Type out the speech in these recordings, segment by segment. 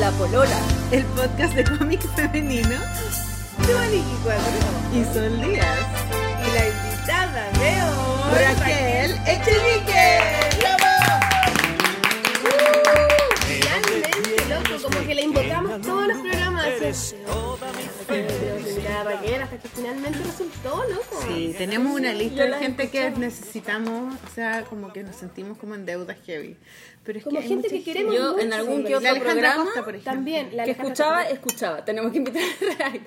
La Polola. el podcast de cómic femenino de Maniki Cuadro. y Sol Díaz. Y la invitada de hoy, Raquel Echenique. Realmente, loco, como que la invocamos todos los programas. Raquel hasta que finalmente resultó, loco. Sí, tenemos una lista de gente que necesitamos, o sea, como que nos sentimos como en deudas heavy. Pero es Como que gente que queremos Yo en mucho, algún sí. que La otro programa Costa, por ejemplo. También, la que escuchaba, también. escuchaba. Tenemos que invitar a Raquel.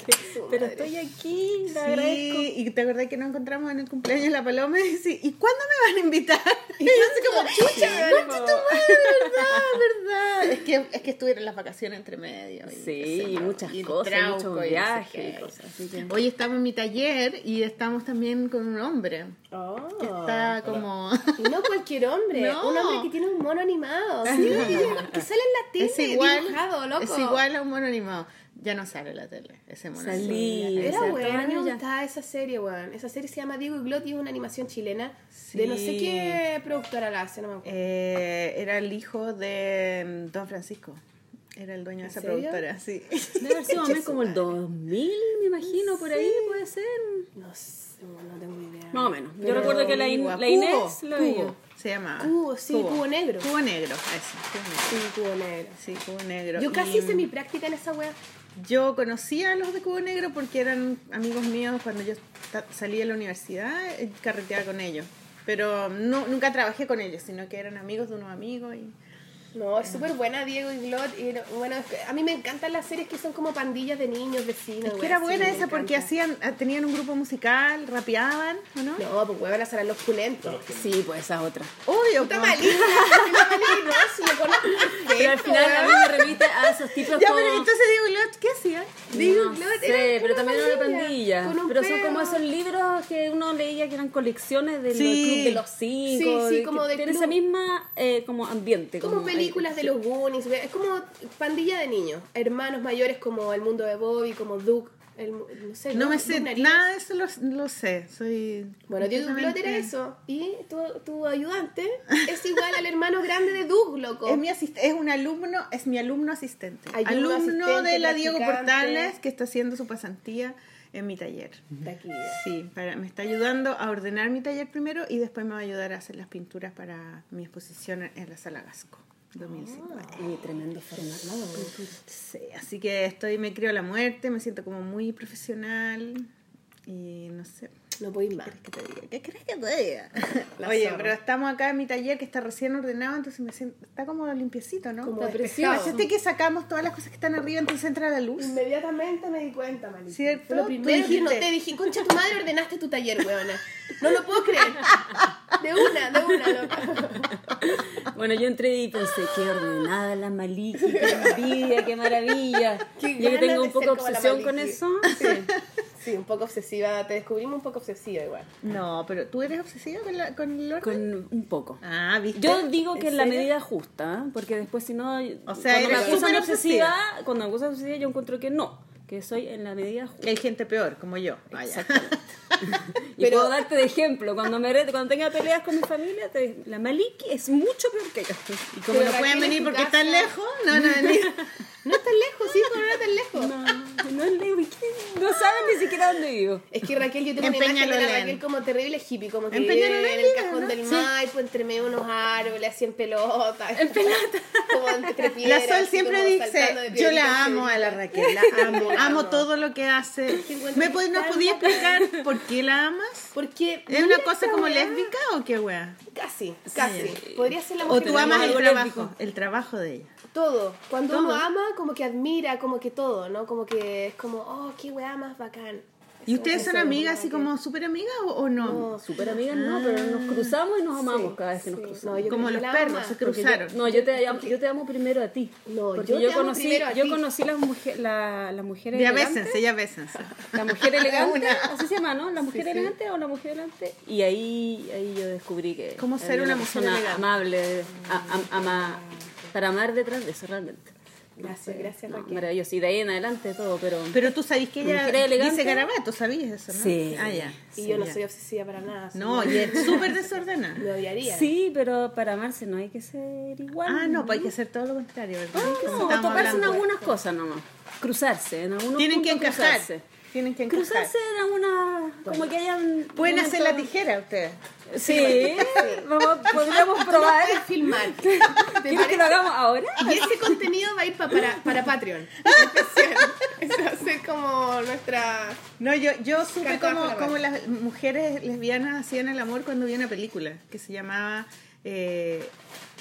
Pero madre. estoy aquí, agradezco. Sí, y te acordás que nos encontramos en el cumpleaños de la Paloma y dice, ¿y cuándo me van a invitar? Y yo así como, chucha, Sí, tu madre, verdad, verdad. Es que, es que estuvieron las vacaciones entre medio. y Sí, yo, muchas y cosas, muchos y viajes y que... Hoy estamos en mi taller y estamos también con un hombre Oh. que está como... Y no cualquier hombre, No. un hombre que tiene un mono animado, sí, que sale en la tele Es igual, dibujado, loco. es igual a un mono animado. Ya no sale en la tele, ese mono Salí. animado. Era bueno, gustaba esa serie, weón. Esa serie se llama Diego y Glot y es una animación chilena de no sé qué productora la hace, no me acuerdo. Eh, era el hijo de mm, Don Francisco. Era el dueño de esa serio? productora, sí. Debe haber sido más como el 2000, me imagino, por ahí puede ser. No sé, no tengo idea. Más o menos. Yo recuerdo que la, In- la Inés lo veía. Se llamaba. Cubo, sí, Cubo Negro. Cubo negro, eso. Cubo negro. Sí, Cubo Negro. Sí, Cubo negro. Yo casi Y, hice mi práctica en esa wea. Yo conocía a los de Cubo Negro porque eran amigos míos cuando yo salí de la universidad, eh, carreteaba con ellos. Pero no, nunca trabajé con ellos, sino que eran amigos de unos amigos. Y... No, es súper buena Diego y Glot. Y no- bueno, es que a mí me encantan las series que son como pandillas de niños, vecinos. Es que era buena esa porque hacían, ah, tenían un grupo musical, rapeaban, ¿o no? No, pues huevón, serán los pulentos. Sí, pues esa otra. Obvio, Puta malita, no, si lo conozco Pero al final a mí me remite a esos tipos Ya, como... pero entonces digo, Lot, ¿qué hacía? Digo, no Glot sé, era pero también era una pandilla, pandilla. con un Pero son como esos libros que uno leía que eran colecciones del Sí. Club de los Cinco. Sí, sí, de- como de tiene esa misma eh, como ambiente. Como películas de los Goonies, es como pandilla de niños, hermanos mayores como El Mundo de Bobby, como Duke, el, no sé, No me Duke sé, Nariz. nada de eso lo, lo sé. Soy. Bueno, Diego Glot era eso, y tu, tu ayudante es igual al hermano grande de Duke, loco. Es mi es un alumno, es mi alumno asistente. Alumno alumno asistente, de la Diego. Portales que está haciendo su pasantía en mi taller. De aquí. Sí, para, me está ayudando a ordenar mi taller primero y después me va a ayudar a hacer las pinturas para mi exposición en la sala Gasco 2050. Y tremendo formato. Sí, así que estoy, me creo la muerte, me siento como muy profesional y no sé. No puedo ir más. ¿Qué te diga? ¿Qué crees que te diga? Oye, zorra. pero estamos acá en mi taller que está recién ordenado, entonces me siento, está como limpiecito, ¿no? Como despejado. ¿Cachaste que sacamos todas las cosas que están arriba, entonces entra la luz? Inmediatamente me di cuenta, Malika. ¿Cierto? Fue lo primero que dijiste. noté. Dije, concha, tu madre ordenaste tu taller, weona. No lo puedo creer. De una, de una, loca. Bueno, yo entré y pensé, qué ordenada la Maliki, qué envidia, qué maravilla. Qué yo que tengo de un poco la obsesión con eso. Sí, un poco obsesiva. Te descubrimos un poco obsesiva igual. No, pero tú eres obsesiva con, la, con el orden. Con un poco. Ah, ¿viste? Yo digo que ¿En la serio? medida justa, ¿eh? porque después si no, O sea, cuando me eres acusan de obsesiva, cuando me acusan de obsesiva yo encuentro que no, que soy en la medida justa. Que hay gente peor, como yo. Vaya. Exactamente. y Pero- puedo darte de ejemplo, cuando me re- cuando tenga peleas con mi familia, te- la Maliki es mucho peor que yo. Y como Pero no pueden venir porque casa- están lejos, no, no venir. No es tan lejos, sí, pero no es tan lejos. No, no, es lejos, ¿qué? no saben ni siquiera dónde vivo. Es que Raquel, yo tengo En una imagen de la. Raquel como terrible hippie, como que En vive en el cajón ¿no? del Sí. Maipo, entre medio de unos árboles, así en pelota. En pelota. Como entre La piedras, Sol así siempre dice, yo la amo a la. Raquel, la amo, La amo amo. todo lo que hace. ¿Me pod- ¿Nos podías explicar por qué la amas? Porque. ¿Es una cosa como weá. lésbica o qué wea? Casi, casi. Podría ser la ¿O mujer tú más amas el trabajo, el trabajo de ella? Todo. Cuando Todo. uno ama, como que admira, como que todo, ¿no? Como que es como, oh, qué weá más bacán. ¿Y ustedes son amigas una así que- como súper amigas o, o no? No, Súper amigas no, pero nos cruzamos y nos amamos Sí, cada vez que nos sí. cruzamos. No, como los la perros, ama. se Porque yo- cruzaron. no, yo te, amo, yo te amo primero a ti. No, porque yo yo, te amo conocí, primero a yo ti. conocí las mujer, la, las mujeres Ya bésense, ya bésense. La mujer elegante, Una. así se llama, ¿no? La mujer sí. elegante o la mujer elegante. Y ahí, ahí yo descubrí que. ¿Cómo era ser una mujer persona elegante? amable, a- am- ama- para amar detrás de eso realmente. Gracias, gracias No, Raquel. maravilloso. Y de ahí en adelante todo, pero... Pero tú sabes que ella dice garabato, ¿sabías eso, no? Sí. Ah, ya. Y Sí, yo no ya. soy obsesiva para nada. No, y es súper desordenada. Me odiaría. Sí, pero para amarse no hay que ser igual. Ah, no, pues hay que hacer todo lo contrario, ¿verdad? No, Como no, tocarse en algunas cosas nomás. Cruzarse, en algunos Tienen que puntos encajar. cruzarse. Tienen que encajar. Cruzarse en alguna... Como que hayan... Pueden hacer la tijera ustedes. Sí, vamos, podríamos probar. Puedes filmar. ¿Te ¿Quieres que lo hagamos ahora? Y ese contenido va a ir pa- para, para Patreon. Eso va a ser como nuestra. No, yo, yo supe cómo, cómo las mujeres lesbianas hacían el amor cuando vi una película que se llamaba eh,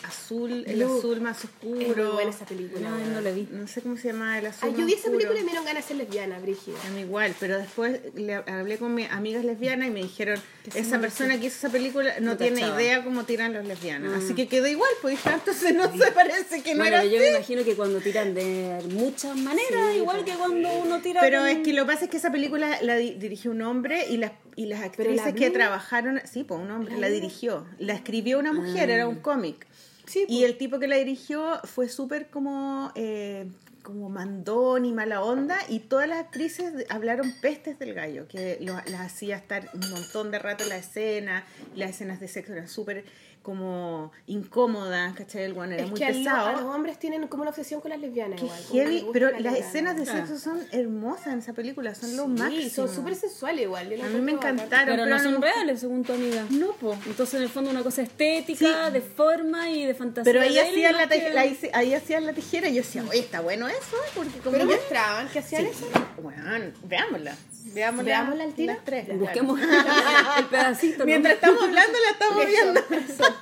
Azul, el Blue. azul más Es muy oscuro. buena esa película. No, no la vi. No sé cómo se llama el azul Ay, yo vi esa oscuro. película y me dieron ganas de ser lesbiana, Brígida. A mí igual, pero después le hablé con mis amigas lesbianas y me dijeron, esa persona que hizo esa película no, No tiene cachaba. idea cómo tiran los lesbianas. Así que quedó igual, pues entonces no se parece que no Bueno, era yo así. me imagino que cuando tiran de muchas maneras, igual que cuando uno tira Pero con- es que lo que pasa es que esa película la di- dirigió un hombre y las, y las Pero la actrices que trabajaron, sí, pues un hombre la dirigió. La escribió una mujer, era un cómic. Sí, Y el tipo que la dirigió fue súper como, eh, como mandón y mala onda y todas las actrices hablaron pestes del gallo, que lo- las hacía estar un montón de rato en la escena, las escenas de sexo eran súper como incómodas, ¿cachai? El guano era Es muy que a, lo- pesado. a los hombres tienen como una obsesión con las lesbianas. Qué igual, heavy, pero la las lesbiana. escenas de Ah. sexo son hermosas en esa película, son lo máximo. Sí, son súper sensuales igual. yo A mí me encantaron. Pero no pero son no- reales, según tu amiga. No, po. Entonces, en el fondo, una cosa estética, Sí. de forma y de fantasía. Pero ahí hacían, la, que- la ahí hacían la tijera y yo decía, oye, está bueno eso, porque como Pero mostraban que hacían eso. Bueno, veámosla. Veámosla, Veámosla al tiro. las tres. Busquemos el pedacito. ¿no? Mientras estamos hablando, la estamos Eso, viendo. eso.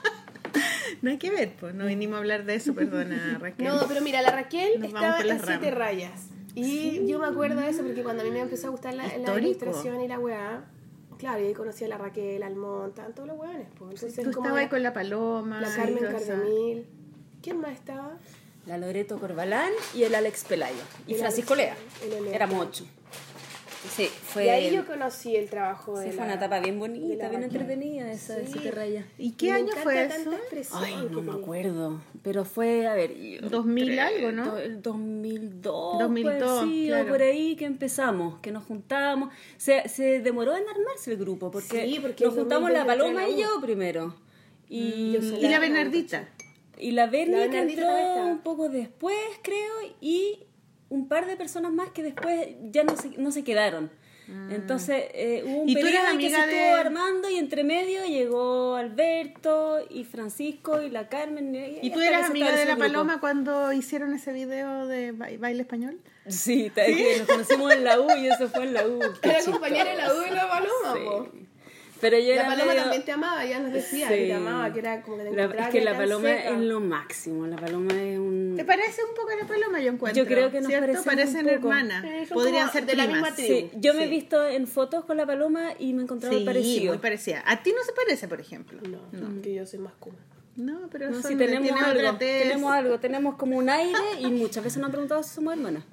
No hay que ver, pues no vinimos a hablar de eso, perdona Raquel. No, pero mira, la Raquel Nos estaba en las siete rayas. Y yo me acuerdo de eso porque cuando a mí me empezó a gustar la, la ilustración y la weá, claro, y ahí conocí a la Raquel, al Montan, todos los weones. Pues. Entonces, Tú estabas ahí la, con la paloma. la y Carmen. Cardemil. ¿Quién más estaba? La Loreto Corbalán y el Alex Pelayo. Y El Francisco Lea. Éramos ocho. Sí, fue. Y ahí yo conocí el trabajo de sí, la... fue una etapa bien bonita, la bien entretenida esa de Sí. siete rayas. ¿Y qué Me año fue eso? Ay, no me tenía. acuerdo. Pero fue, a ver. yo 2000 creo- algo, ¿no? El 2002. 2002, pues, sí, claro. o por ahí que empezamos, que nos juntamos. Se, se demoró en armarse el grupo, porque, Sí, porque nos juntamos la 2002 Paloma entré y la yo primero. Y, yo Y la La- Bernardita. y la Berni La que entró un poco después, creo, y un par de personas más que después ya no se, no se quedaron. Entonces eh, hubo un ¿Y tú eres periodo en que se de- estuvo armando y entre medio llegó Alberto y Francisco y la Carmen. ¿Y tú hasta eras amiga de la grupo. paloma cuando hicieron ese video de ba- baile español? Sí, nos conocimos en la U y eso fue en la U. Era compañera de la U de la Paloma, Sí. Pero yo La era Paloma medio- también te amaba, ya nos decía Sí. que te amaba, que era como que te La- encontraba es que la paloma seca. es lo máximo. La paloma es un. ¿Te parece un poco a la paloma? Yo encuentro. Yo creo que nos Parecen un poco. hermanas. Sí, Podrían ser de la primas. misma tribu. Sí, yo me he Sí. visto en fotos con la paloma y me he encontrado Sí, parecido. muy parecida. A ti no se parece, por ejemplo. No, que yo soy más kuma. No, pero No, son- sí, tenemos algo, tenemos algo, tenemos como un aire y muchas veces nos han preguntado si somos hermanas,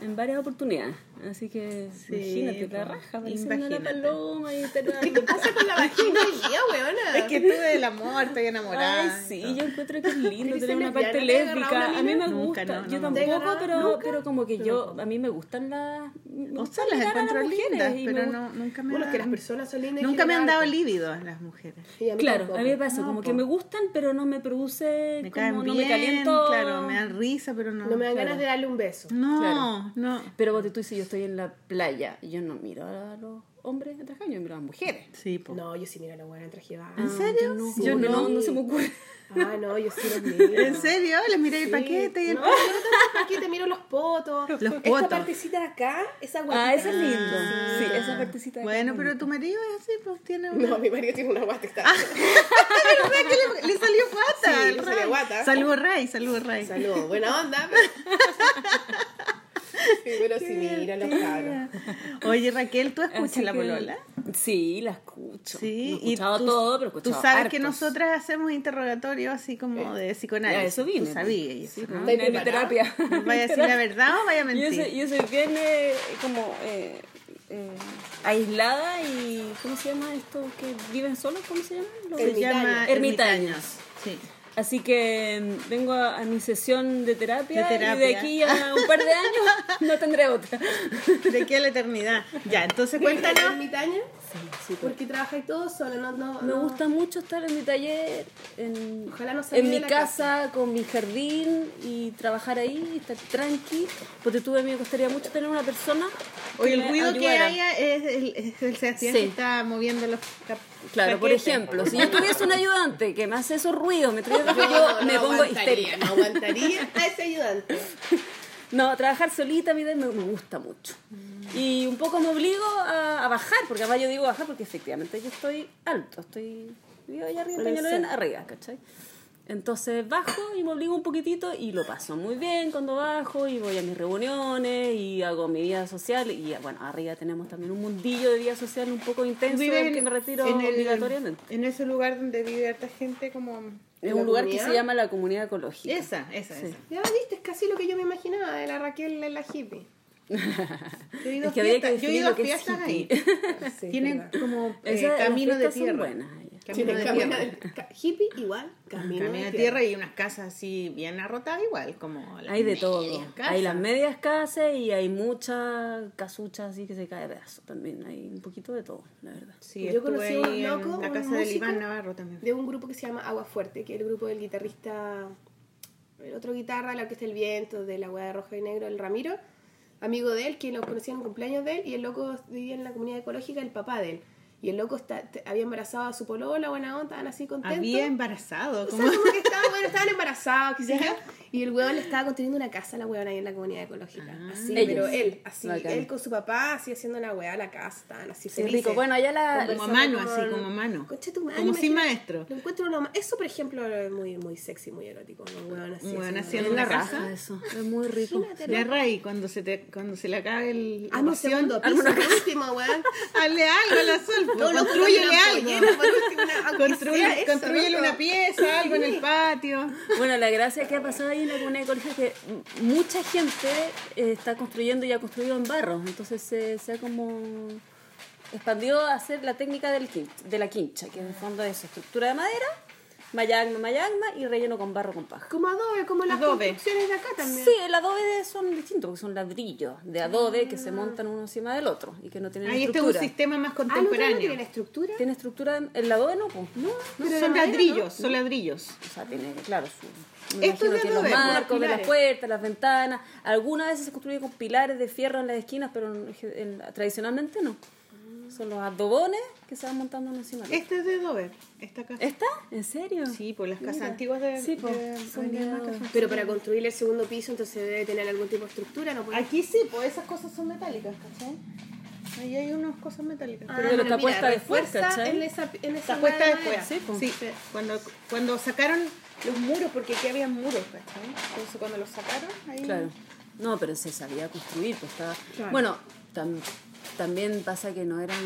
en varias oportunidades. Así que Sí, imagínate, la raja, pareciendo una paloma y te ¿Qué te pasa con la vagina día, weona? Es que tú del amor, estoy enamorada. Ay, sí, yo encuentro que es lindo ¿Quieres tener una parte? ¿Te lésbica. A mí me gusta, Nunca, no, yo no, ¿Te tampoco, pero, Nunca. pero como que yo, a mí me gustan las... O sea, las encuentro mujeres lindas, y pero no, nunca me Bueno, que las han- personas son lindas. y Nunca me han dado algo. líbido las mujeres. Y Claro, a mí me pasa, No, como que me gustan, pero no me produce, Me como caen no bien, me caliento. claro, me dan risa, pero no. No me dan ganas de darle un beso. No, no. Pero vos tú dices, yo estoy en la playa y yo no miro a los hombres en traje, yo miro a las mujeres. Sí, po. No, yo sí miro a la buena en traje baño. ¿En serio? No, Yo no, no. no se me ocurre. Ah, no, yo sí los miro. ¿En serio? Les miré el paquete y el... No, yo no tengo el paquete, miro los potos. Los Esta potos. partecita de acá, esa guatita. Ah, ese es lindo. Ah. Sí, esa partecita. de acá Bueno, pero tu marido es así, pues tiene una... No, mi marido tiene una guata que está. ¿Verdad que le, le salió guata? Sí, le salió guata. Saludos, Ray, saludos, Ray. Saludos, buena onda. Pero... Sí, pero sí, mira los cabros. Oye, Raquel, ¿tú escuchas la polola? Sí, la escucho. Sí, he escuchado tú, todo, pero he tú escuchado sabes que nosotras hacemos interrogatorios así como de psicoanálisis. Ya, eso vine. Tú sabías Sí, pues, ¿no? ¿Estáis en mi preparada? terapia. ¿Nos ¿Vaya a decir la verdad o vaya a Yo mentir? soy, yo soy bien eh, como eh, eh, aislada y ¿cómo se llama esto? que viven solos? ¿Cómo se llama? Los Se llama Ermitaños. Ermitaños. Sí. Así que mm, vengo a, a mi sesión de terapia, De y terapia. de aquí a un par de años no tendré otra. De aquí a la eternidad. Ya, entonces ¿Cuéntanos? ermitaña? Sí, Porque trabajáis todos solo, no, no, Me no- gusta mucho estar en mi taller, en, Ojalá no en mi la casa, con mi jardín y trabajar ahí, estar tranqui. Porque tú a mí me gustaría mucho tener una persona. Oye, el ruido que haya es el, es el Sebastián Sí. que está moviendo los Claro, por ejemplo, si yo tuviese un ayudante que me hace esos ruidos, me trae Yo yo no me pongo aguantaría, histérica. No aguantaría a ese ayudante. No, trabajar solita a mí me, me gusta mucho. Y un poco me obligo a, a bajar, porque además yo digo bajar porque efectivamente yo estoy alto, estoy vivo allá arriba, En arriba, ¿cachai? Entonces bajo y me obligo un poquitito y lo paso muy bien cuando bajo y voy a mis reuniones y hago mi vida social y bueno, arriba tenemos también un mundillo de vida social un poco intenso del que me retiro en el- obligatoriamente. En ese lugar donde vive harta gente como... Es un lugar que comunidad? se llama la comunidad ecológica. Esa, esa, Sí. esa. Ya viste, es casi lo que yo me imaginaba de la Raquel en la hippie. Yo he ido que a que fiestas, yo he definir ido a lo que es fiestas ahí. Sí, Tienen verdad. como eh, Esa- camino de fiestas son tierra. buenas, ya. Camino Tiene de camino tierra. de- hippie igual, camino, Camino de tierra y unas casas así bien arrotadas igual, como las Hay de todo. casas. Hay las medias casas y hay muchas casuchas así que se cae de pedazo también. Hay un poquito de todo, la verdad. Sí, Yo conocí un loco, la un casa del músico Iván Navarro también. de un grupo que se llama Agua Fuerte, que es el grupo del guitarrista, el otro guitarra, la orquesta El Viento, de la hueá de rojo y negro, el Ramiro, amigo de él, que lo conocía en el cumpleaños de él, y el loco vivía en la comunidad ecológica, el papá de él. Y el loco está, había embarazado a su polola, buena onda, estaban así contentos. Había embarazado. O sea, Como... como que estaban, bueno, estaban embarazados, qué sé yo. Y el huevón le estaba construyendo una casa a la huevona ahí en la comunidad ecológica. Ah. así, Ellos. pero él, así, Bacán. él con su papá, así haciendo la hueá a la casa, estaban así Sí, felices. rico. Bueno, allá la. Como a mano, así como a mano. Concha tu madre, Como sin maestro. Lo encuentro uno más. Eso, por ejemplo, es muy, muy sexy, muy erótico. Un huevón así. Un huevón haciendo- una la casa. raja eso. Es muy rico. Imagínate, La. Ray, cuando se, te, cuando se le acabe el, Hazme un segundo piso, por último, weón. hazle algo a la sol. pues, No, no, construyele algo. construyele una pieza, algo en el patio. Bueno, la gracia que ha pasado ahí en la que mucha gente eh, está construyendo y ha construido en barro. Entonces se, se ha como expandido a hacer la técnica del quin- de la quincha, que en el fondo es estructura de madera, mayagma, mayagma y relleno con barro con paja. Como adobe, como las Adobe. construcciones de acá también. Sí, el adobe son distintos, porque son ladrillos de adobe que se montan uno encima del otro y que no tienen Ahí está un estructura. sistema más Ah, ¿no contemporáneo. tiene estructura? ¿Tiene estructura? en- ¿El adobe no? Pues. No. No, Pero son ladrillos, ¿no? son ladrillos. O sea, tiene, claro, su... me Esto es imagino de que los adobe, los marcos de las puertas, las ventanas. Algunas veces se construye con pilares de fierro en las esquinas, pero en- en- tradicionalmente no. Son los adobones que se van montando encima. Este es de Dover, esta casa. ¿Esta? ¿En serio? Sí, por las casas Mira. antiguas de, Sí, po, de son de son- Pero para construir el segundo piso, entonces debe tener algún tipo de estructura, ¿no? puede- Aquí sí, pues esas cosas son metálicas, ¿cachai? Ahí hay unas cosas metálicas. Ah, Pero está mira, puesta después, ¿cachai? En esa, en esa Está puesta de después. Sí, pues. Sí, cuando, cuando sacaron los muros, porque aquí había muros, ¿cachai? Entonces cuando los sacaron, ahí... Claro. No, pero se sabía construir, pues estaba... Claro. Bueno, tam- también pasa que no eran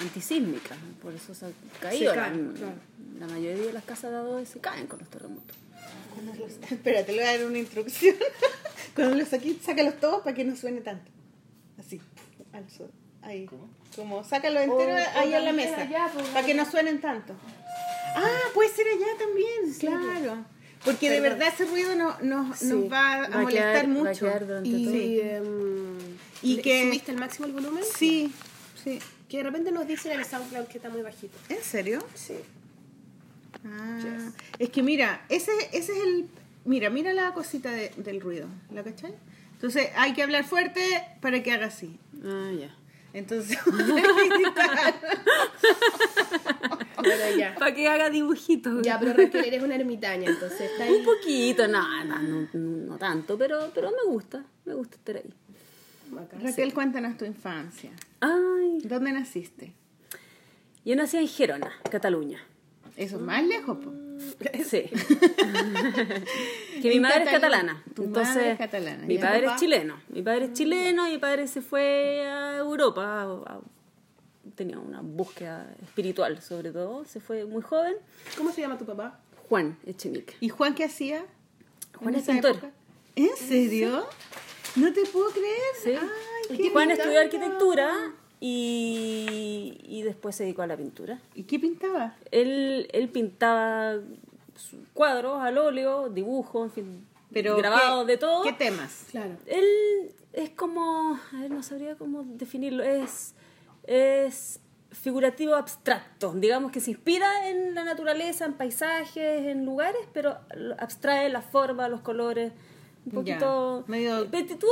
antisísmicas, por eso se han caído. Se caen, la, claro. la mayoría de las casas de adobe se caen con los terremotos. Los- Espérate, le voy a dar una instrucción. Cuando los saqué, sácalos todos para que no suene tanto. Así, al sol. Ahí. Como sácalo entero O- o ahí en la mesa. allá, pues, para que no suenen tanto. Ah, puede ser allá también, claro. Porque de verdad ese ruido no, nos, Sí. nos va a Va a molestar quedar- va a mucho. quedar durante Y, todo. Sí. em, Y ¿le- que- ¿Subiste al máximo el volumen? Sí, sí. Que de repente nos dicen en el SoundCloud que está muy bajito. ¿En serio? Sí. Ah, Yes. Es que mira, ese, ese es el... Mira, mira la cosita de- del ruido, ¿la cachai? Entonces hay que hablar fuerte para que haga así. Ah, ya. Entonces, Pero ya. Para que haga dibujitos. Ya, pero Raquel, eres una ermitaña, entonces está ahí. Un poquito, no, no, no, no tanto, pero, pero me gusta, me gusta estar ahí. Bacán. Raquel, cuéntanos tu infancia. Ay, ¿Dónde naciste? yo nací en Gerona, Cataluña. Eso es más lejos, po. Sí. que mi madre es catalana. Tu Entonces, madre es catalana, mi padre Papá. es chileno. Mi padre es chileno y mi padre se fue a Europa. a- a- tenía una búsqueda espiritual, sobre todo. Se fue muy joven. ¿Cómo se llama tu papá? Juan Echenique. ¿Y Juan qué hacía? Juan es pintor. época? ¿En serio? No te puedo creer. Sí. Ay, qué Juan estudió arquitectura y, y después se dedicó a la pintura. ¿Y qué pintaba? Él, él pintaba cuadros al óleo, dibujos, en fin, Pero grabados ¿qué- de todo. ¿Qué temas? Claro. Él es como, a ver, no sabría cómo definirlo, es, es figurativo abstracto, digamos que se inspira en la naturaleza, en paisajes, en lugares, pero abstrae la forma, los colores, un poquito... medio- Eh, Tuvo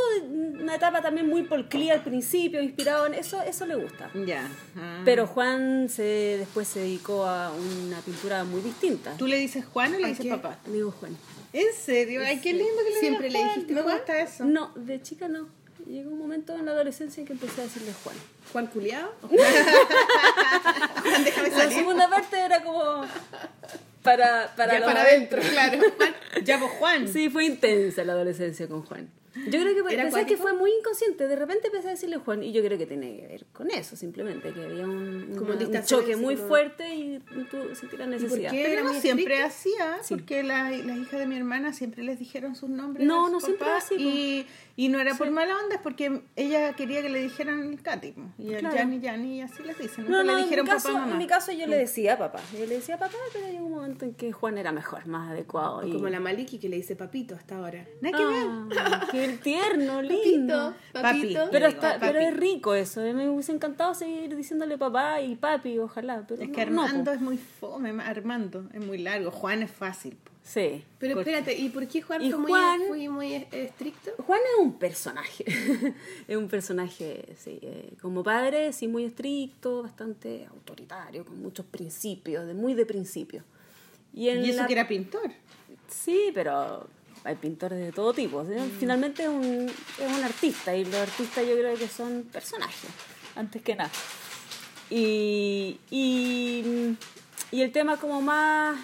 una etapa también muy Klee al principio, inspirado en eso, eso le gusta. Ya. ah. Pero Juan se, después se dedicó a una pintura muy distinta. ¿Tú le dices Juan o le ¿A dices qué? papá? Le digo Juan. ¿En serio? Ay, qué lindo que le ¿Siempre digas le Juan. dijiste Me Juan? gusta eso. No, de chica no. Llegó un momento en la adolescencia en que empecé a decirle Juan. Juan Culeado. Juan, déjame La salir. segunda parte era como para, para, Ya para adentro. adentro, claro. Ya, pues Juan. Sí, fue intensa la adolescencia con Juan. Yo creo que ¿Era que fue muy inconsciente. De repente empecé a decirle Juan y yo creo que tiene que ver con eso, simplemente, que había un, Como una- un distanciamiento, choque muy como- fuerte y tú sentí la necesidad. Pero Era siempre hacía, Sí. porque la- las hijas de mi hermana siempre les dijeron sus nombres. No, no siempre así. Y, y no era por mala onda, es porque ella quería que le dijeran el Katy. Y el Claro. Yanni, Yanni, y así les dicen. No, no, le en mi, dijeron caso, papá, mamá. en mi caso yo le decía papá. Yo le decía papá, pero llegó un momento en que Juan era mejor, más adecuado. y- Como la Maliki que le dice papito hasta ahora. Nada que ver. Qué tierno, lindo. Papito, Papi. Pero, está, pero es rico eso. Me hubiese encantado seguir diciéndole papá y papi, ojalá. Pero Es no, que Armando es muy fome, Armando es muy largo. Juan es fácil. Sí. Pero espérate, ¿y por qué Juan Y fue muy, Juan- fue muy es- estricto? Juan es un personaje. es un personaje, sí. eh, como padre, sí, muy estricto, bastante autoritario, con muchos principios, de muy de principio. Y, en Y eso la- que era pintor. Sí, pero hay pintores de todo tipo. ¿sí? Finalmente es un, es un artista y los artistas yo creo que son personajes, antes que nada. Y, y, y el tema como más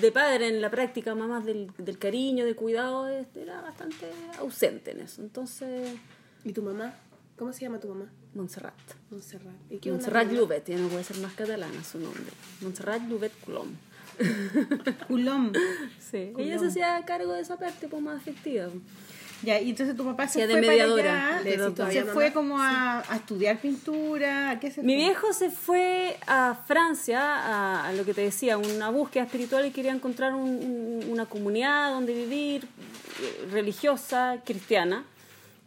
de padre en la práctica, más, más del, del cariño, del cuidado, este, era bastante ausente en eso. Entonces, ¿Y tu mamá? ¿Cómo se llama tu mamá? Montserrat. Montserrat. ¿Y qué Montserrat Llubet, ya no puede ser más catalana su nombre. Montserrat Llubet Colom. Culón. Sí, ella se hacía cargo de esa parte pues, más afectiva. Ya, y entonces tu papá se de fue para allá, se mamá. fue como a, a estudiar pintura, ¿a qué se Mi fue? viejo se fue a Francia, a, a lo que te decía, una búsqueda espiritual y quería encontrar un- un- una comunidad donde vivir, eh, religiosa, cristiana.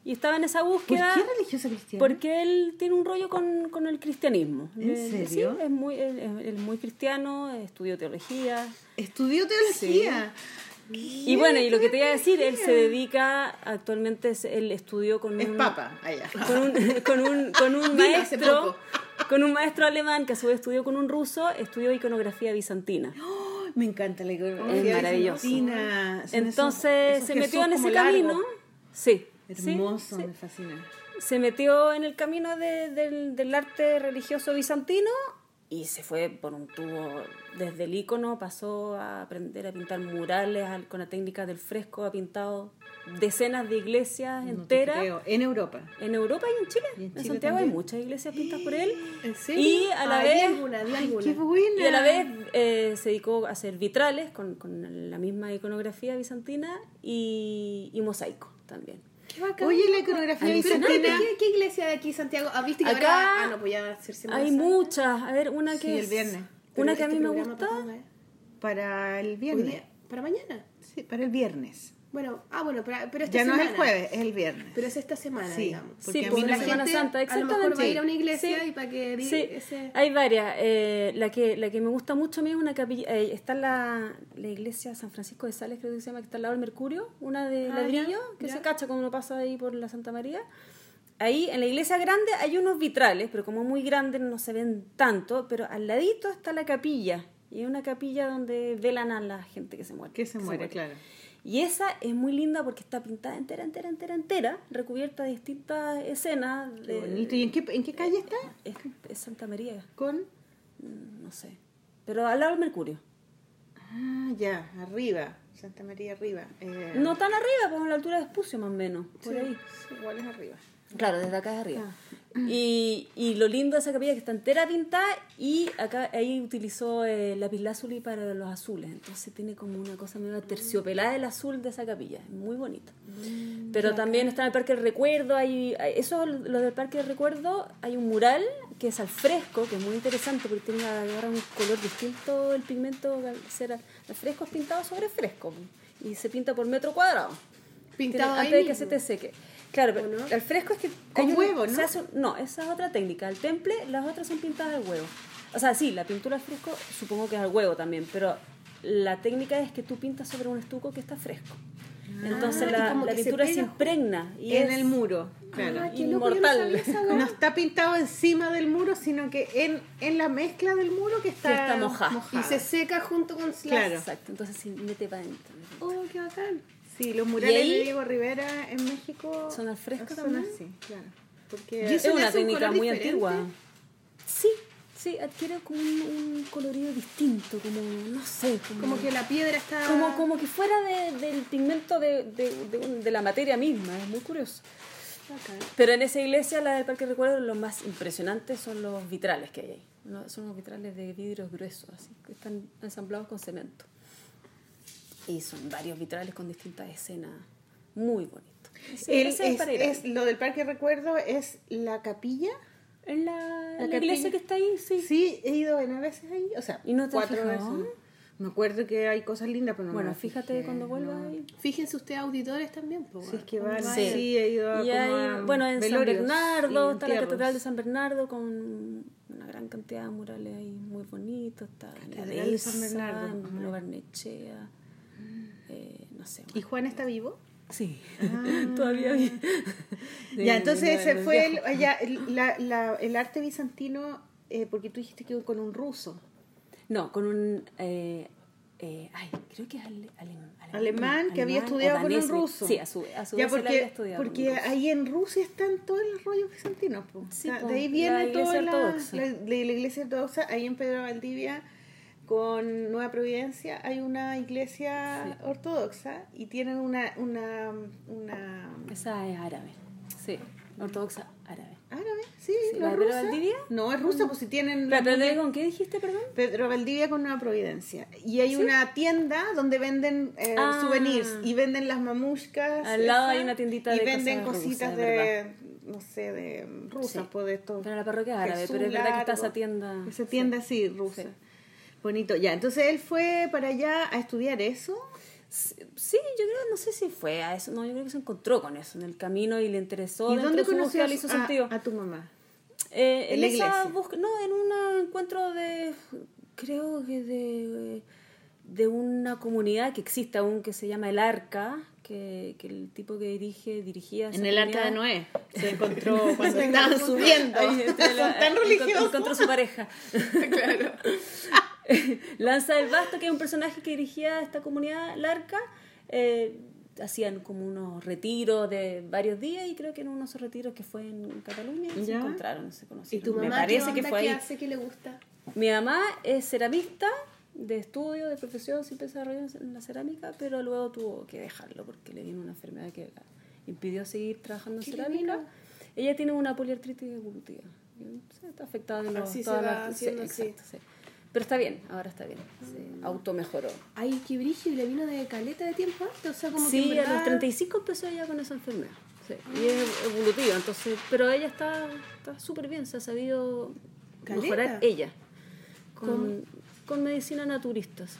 Y estaba en esa ¿Por búsqueda qué religiosa cristiana? porque él tiene un rollo con, con el cristianismo. ¿En Eh, serio? Sí, es muy, él- él es muy cristiano, estudió teología. Estudió teología. Y bueno, y lo que te iba a decir, él se dedica, actualmente él estudió con Es un... papa, allá. con un, con un, con un maestro con un maestro alemán que a su vez estudió con un ruso estudió iconografía bizantina Ay, me encanta la iconografía Es maravilloso. bizantina. Son entonces esos- esos se metió en ese como camino sí sí, Hermoso, sí. me fascina. se metió en el camino de- del, del arte religioso bizantino y se fue por un tubo desde el icono pasó a aprender a pintar murales al- con la técnica del fresco ha pintado decenas de iglesias No enteras creo. En Europa. en Europa y en Chile. Y en Chile Santiago hay también. muchas iglesias pintadas por él. ¿En serio? Y a la vi vez alguna, Ay, qué buena. y a la vez eh, se dedicó a hacer vitrales con, con la misma iconografía bizantina y, y mosaico también. Qué bacán. Oye, la iconografía bizantina. ¿qué, ¿qué iglesia de aquí, Santiago? ¿Has visto que Acá ahora... Ah, no, pues ya hacer Semana Hay Santa. muchas. A ver, una que Sí, el es- viernes. Pero Una que a este mí me gusta. ¿para cuándo es? Para el viernes. ¿Para mañana? Sí, para el viernes. Bueno, ah, bueno, pero, pero esta Ya no semana. es el jueves, es el viernes. Pero es esta semana, Sí, digamos. porque Sí, a mí la no Semana gente Santa, A lo mejor va a exactamente. ir a una iglesia Sí. y para que diga Sí, ese... hay varias. Eh, la, que, la que me gusta mucho a mí es una capilla. eh, está la, la iglesia San Francisco de Sales, creo que se llama, que está al lado del Mercurio, una de Ah, ladrillo, ya, que ya. se cacha cuando uno pasa ahí por la Santa María. Ahí en la iglesia grande hay unos vitrales, pero como muy grandes no se ven tanto, pero al ladito está la capilla. Y es una capilla donde velan a la gente que se muere. Que se muere, claro. Y esa es muy linda porque está pintada entera, entera, entera, entera, recubierta de distintas escenas. Qué De, bonito. ¿Y en qué, en qué calle está? es, es Santa María, Con. mm, no sé. Pero al lado del Mercurio. Ah, ya, arriba. Santa María arriba. Eh, No tan arriba, pues a la altura de Espucio más o menos, por sí, ahí. igual es arriba. Claro, desde acá es arriba. Y, y lo lindo de esa capilla es que está entera pintada y acá ahí utilizó eh, lapislázuli para los azules. Entonces tiene como una cosa medio terciopelada el azul de esa capilla. Es muy bonito. Pero también está en el Parque del Recuerdo. Hay, hay- eso, lo del Parque del Recuerdo, hay un mural que es al fresco, que es muy interesante porque tiene ahora un color distinto el pigmento al ser al al fresco es pintado sobre fresco y se pinta por metro cuadrado. Pintado Tiene- ahí antes de que mismo. se te seque. Claro, pero ¿O no? el fresco es que... Con un- huevo, ¿no? se hace- no, esa es otra técnica. El temple, las otras son pintadas al huevo. O sea, sí, la pintura al fresco supongo que es al huevo también, pero la técnica es que tú pintas sobre un estuco que está fresco. Entonces Ah, y la, la se pintura se, pega impregna. Y en es- el muro. Claro. Ah, qué loco, no Inmortal. No está pintado encima del muro, sino que en, en la mezcla del muro que está, Que está mojada. Y se seca junto con. Claro. Exacto, entonces sí, mete para adentro. Oh, qué bacán. Sí, los murales ahí? de Diego Rivera en México ¿Son al fresco son también? así, claro. ¿Y Porque Es una un técnica muy diferente? antigua. Sí, sí, adquiere como un, un colorido distinto, como, no sé, como, Como que la piedra está... como, como que fuera de- del pigmento de, de- de la materia misma, es muy curioso. Pero en esa iglesia, la del Parque Recuerdo, lo más impresionante son los vitrales que hay ahí. Son unos vitrales de vidrios gruesos, así, que están ensamblados con cemento. Y son varios vitrales con distintas escenas, muy bonitos. Ese- el- es, es- lo del Parque Recuerdo es la capilla. En la, la en la iglesia que está ahí, sí. Sí, he ido en a veces ahí, o sea, ¿Y no te cuatro veces. Me acuerdo que hay cosas lindas, pero no me bueno, fíjate fijé, cuando vuelvas no. ahí. Fíjense ustedes auditores también. po, Si es que van, Sí. sí. he ido a Y hay, a bueno, en San Bernardo está la. Catedral de San Bernardo con una gran cantidad de murales ahí muy bonitos. Está en la de San Bernardo. Lo Barnechea, eh, no sé. ¿Y Juan está vivo? Sí, todavía bien. ya, entonces ese fue el, allá, el, la- la- el arte bizantino, eh, porque tú dijiste que con un ruso. No, con un... Eh, eh, ay, creo que es ale- alem- Alemán que había alemán estudiado con un ruso. Sí, a su, a su ya vez él había porque, estudiado con porque ruso. ahí en Rusia están todos los rollos bizantinos. po. Sí, O sea, po, de ahí viene toda la, ortodoxa. la, la- la iglesia ortodoxa. Ahí en Pedro Valdivia, con Nueva Providencia, hay una iglesia ortodoxa y tienen una, una, una Esa es árabe, sí, ortodoxa árabe. árabe, sí, Sí, ¿no ¿la Pedro rusa? Valdivia? No, es rusa, pues si tienen la Pero, pero, muñeca- ¿con qué dijiste, perdón? Pedro Valdivia con Nueva Providencia. Y hay una tienda donde venden eh, Ah. souvenirs y venden las mamushkas. Al lado hay una tiendita y de venden cosas cositas de, no sé, de rusas, Sí. pues de estos. Pero la parroquia árabe, pero es verdad que está esa tienda. Esa tienda sí, rusa. Sí. Bonito. Ya, entonces él fue para allá a estudiar eso. Sí, yo creo, no sé si fue a eso, no, yo creo que se encontró con eso en el camino y le interesó. ¿Y dónde conoció le hizo a, sentido. a tu mamá? Eh, en en la esa búsqueda- no, en un encuentro de, creo que de, de una comunidad que existe aún que se llama El Arca, que, que el tipo que dirige, dirigía En el arca de Noé. Se encontró cuando estaban subiendo. Entre la- Son tan religiosos. Encontró su pareja. claro. Lanza del Basto, que es un personaje que dirigía esta comunidad larca, eh, hacían como unos retiros de varios días y creo que en uno de esos retiros que fue en Cataluña se Ya. encontraron, se ¿Y conocieron. tu mamá Me qué parece onda, que fue qué ahí. hace, qué le gusta? Mi mamá es ceramista de estudio, de profesión, siempre se desarrolló en la cerámica, pero luego tuvo que dejarlo porque le vino una enfermedad que la impidió seguir trabajando en ¿Qué cerámica. Ella tiene una poliartritis evolutiva. y, Está afectada en los, Así se todas va las- sí, haciendo así. exacto, sí. Pero está bien, ahora está bien. Se automejoró. Ay, qué brillo, y le vino de caleta de tiempo antes, o sea, como que Sí, en a los verdad- 35 empezó ella con esa enfermedad. Sí, Y es evolutiva, entonces, pero ella está está súper bien, se ha sabido Caleta. mejorar ella con, con medicina naturistas.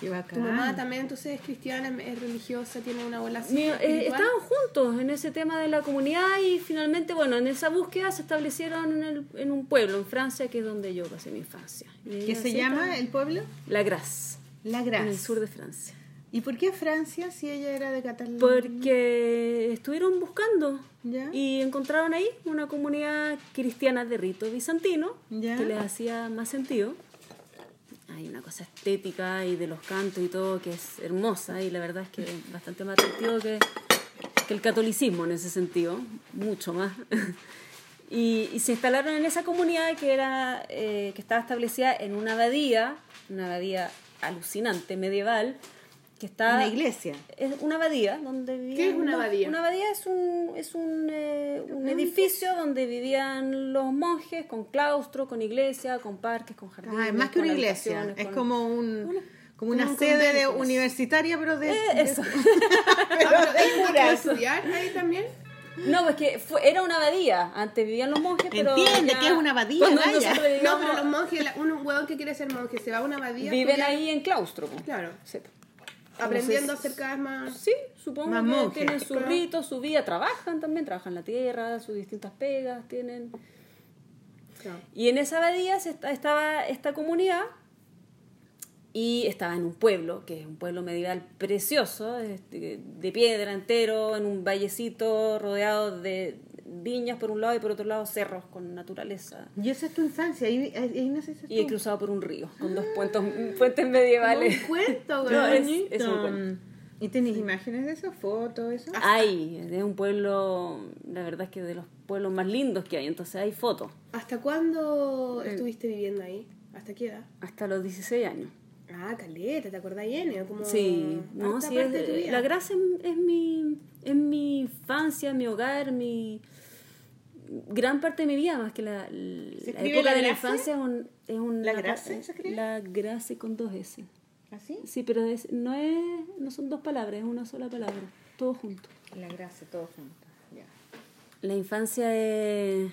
Qué Tu mamá también entonces es cristiana, es religiosa, tiene una Mi- eh, estaban juntos en ese tema de la comunidad y finalmente, bueno, en esa búsqueda se establecieron en, el- en un pueblo, en Francia, que es donde yo pasé mi infancia. ¿Qué se llama el pueblo? La Grasse, La en el sur de Francia. ¿Y por qué Francia si ella era de Cataluña? Porque estuvieron buscando Ya. y encontraron ahí una comunidad cristiana de rito bizantino Ya. que les hacía más sentido. Hay una cosa estética y de los cantos y todo que es hermosa y la verdad es que es bastante más atractivo que, el catolicismo en ese sentido, mucho más. Y, y se instalaron en esa comunidad que, era, eh, que estaba establecida en una abadía, una abadía alucinante, medieval, que está... Una iglesia. Es una abadía donde vivían... ¿Qué es una abadía? Una abadía es un, es un, eh, un edificio donde vivían los monjes con claustro, con iglesia, con parques, con jardines. Ah, es más que una iglesia. Es con- como un como como una un sede de universitaria, pero de, Eh, de- eso. pero de ¿Puedo curas. estudiar ahí también? No, es que fue, era una abadía. Antes vivían los monjes, pero. Entiende ya- que es una abadía, No, pero los monjes, un huevón que quiere ser monje se va a una abadía. viven ahí en claustro. po. Claro. Sí. Aprendiendo a ser cada vez más. Sí, supongo Más que tienen su Claro. rito, su vida, trabajan también, trabajan la tierra, sus distintas pegas, tienen. Claro. Y en esa abadía estaba esta comunidad y estaba en un pueblo, que es un pueblo medieval precioso, este, de piedra entero, en un vallecito rodeado de viñas por un lado y por otro lado cerros con naturaleza. Y esa es tu infancia, ahí, ahí, naciste Y tú. cruzado por un río, con dos puentes, puentes medievales. un cuento, No, güey. es- es un cuento. ¿Y tenés imágenes de eso? ¿Fotos? Eso? Hay, es un pueblo, la verdad es que de los pueblos más lindos que hay, entonces hay fotos, ¿Hasta cuándo estuviste viviendo ahí? ¿Hasta qué edad? hasta los 16 años. Ah, caleta, ¿te acordás, Yenio? Como Sí, no, sí, parte es, de tu vida. la gracia es, es mi, es mi infancia, mi hogar, mi gran parte de mi vida, más que la, la época la de la infancia es un, es un ¿La gracia se escribe? La gracia con dos S. ¿Así? Sí, pero es, no es, no son dos palabras, es una sola palabra, todo junto. La gracia, todo junto. Ya. La infancia es,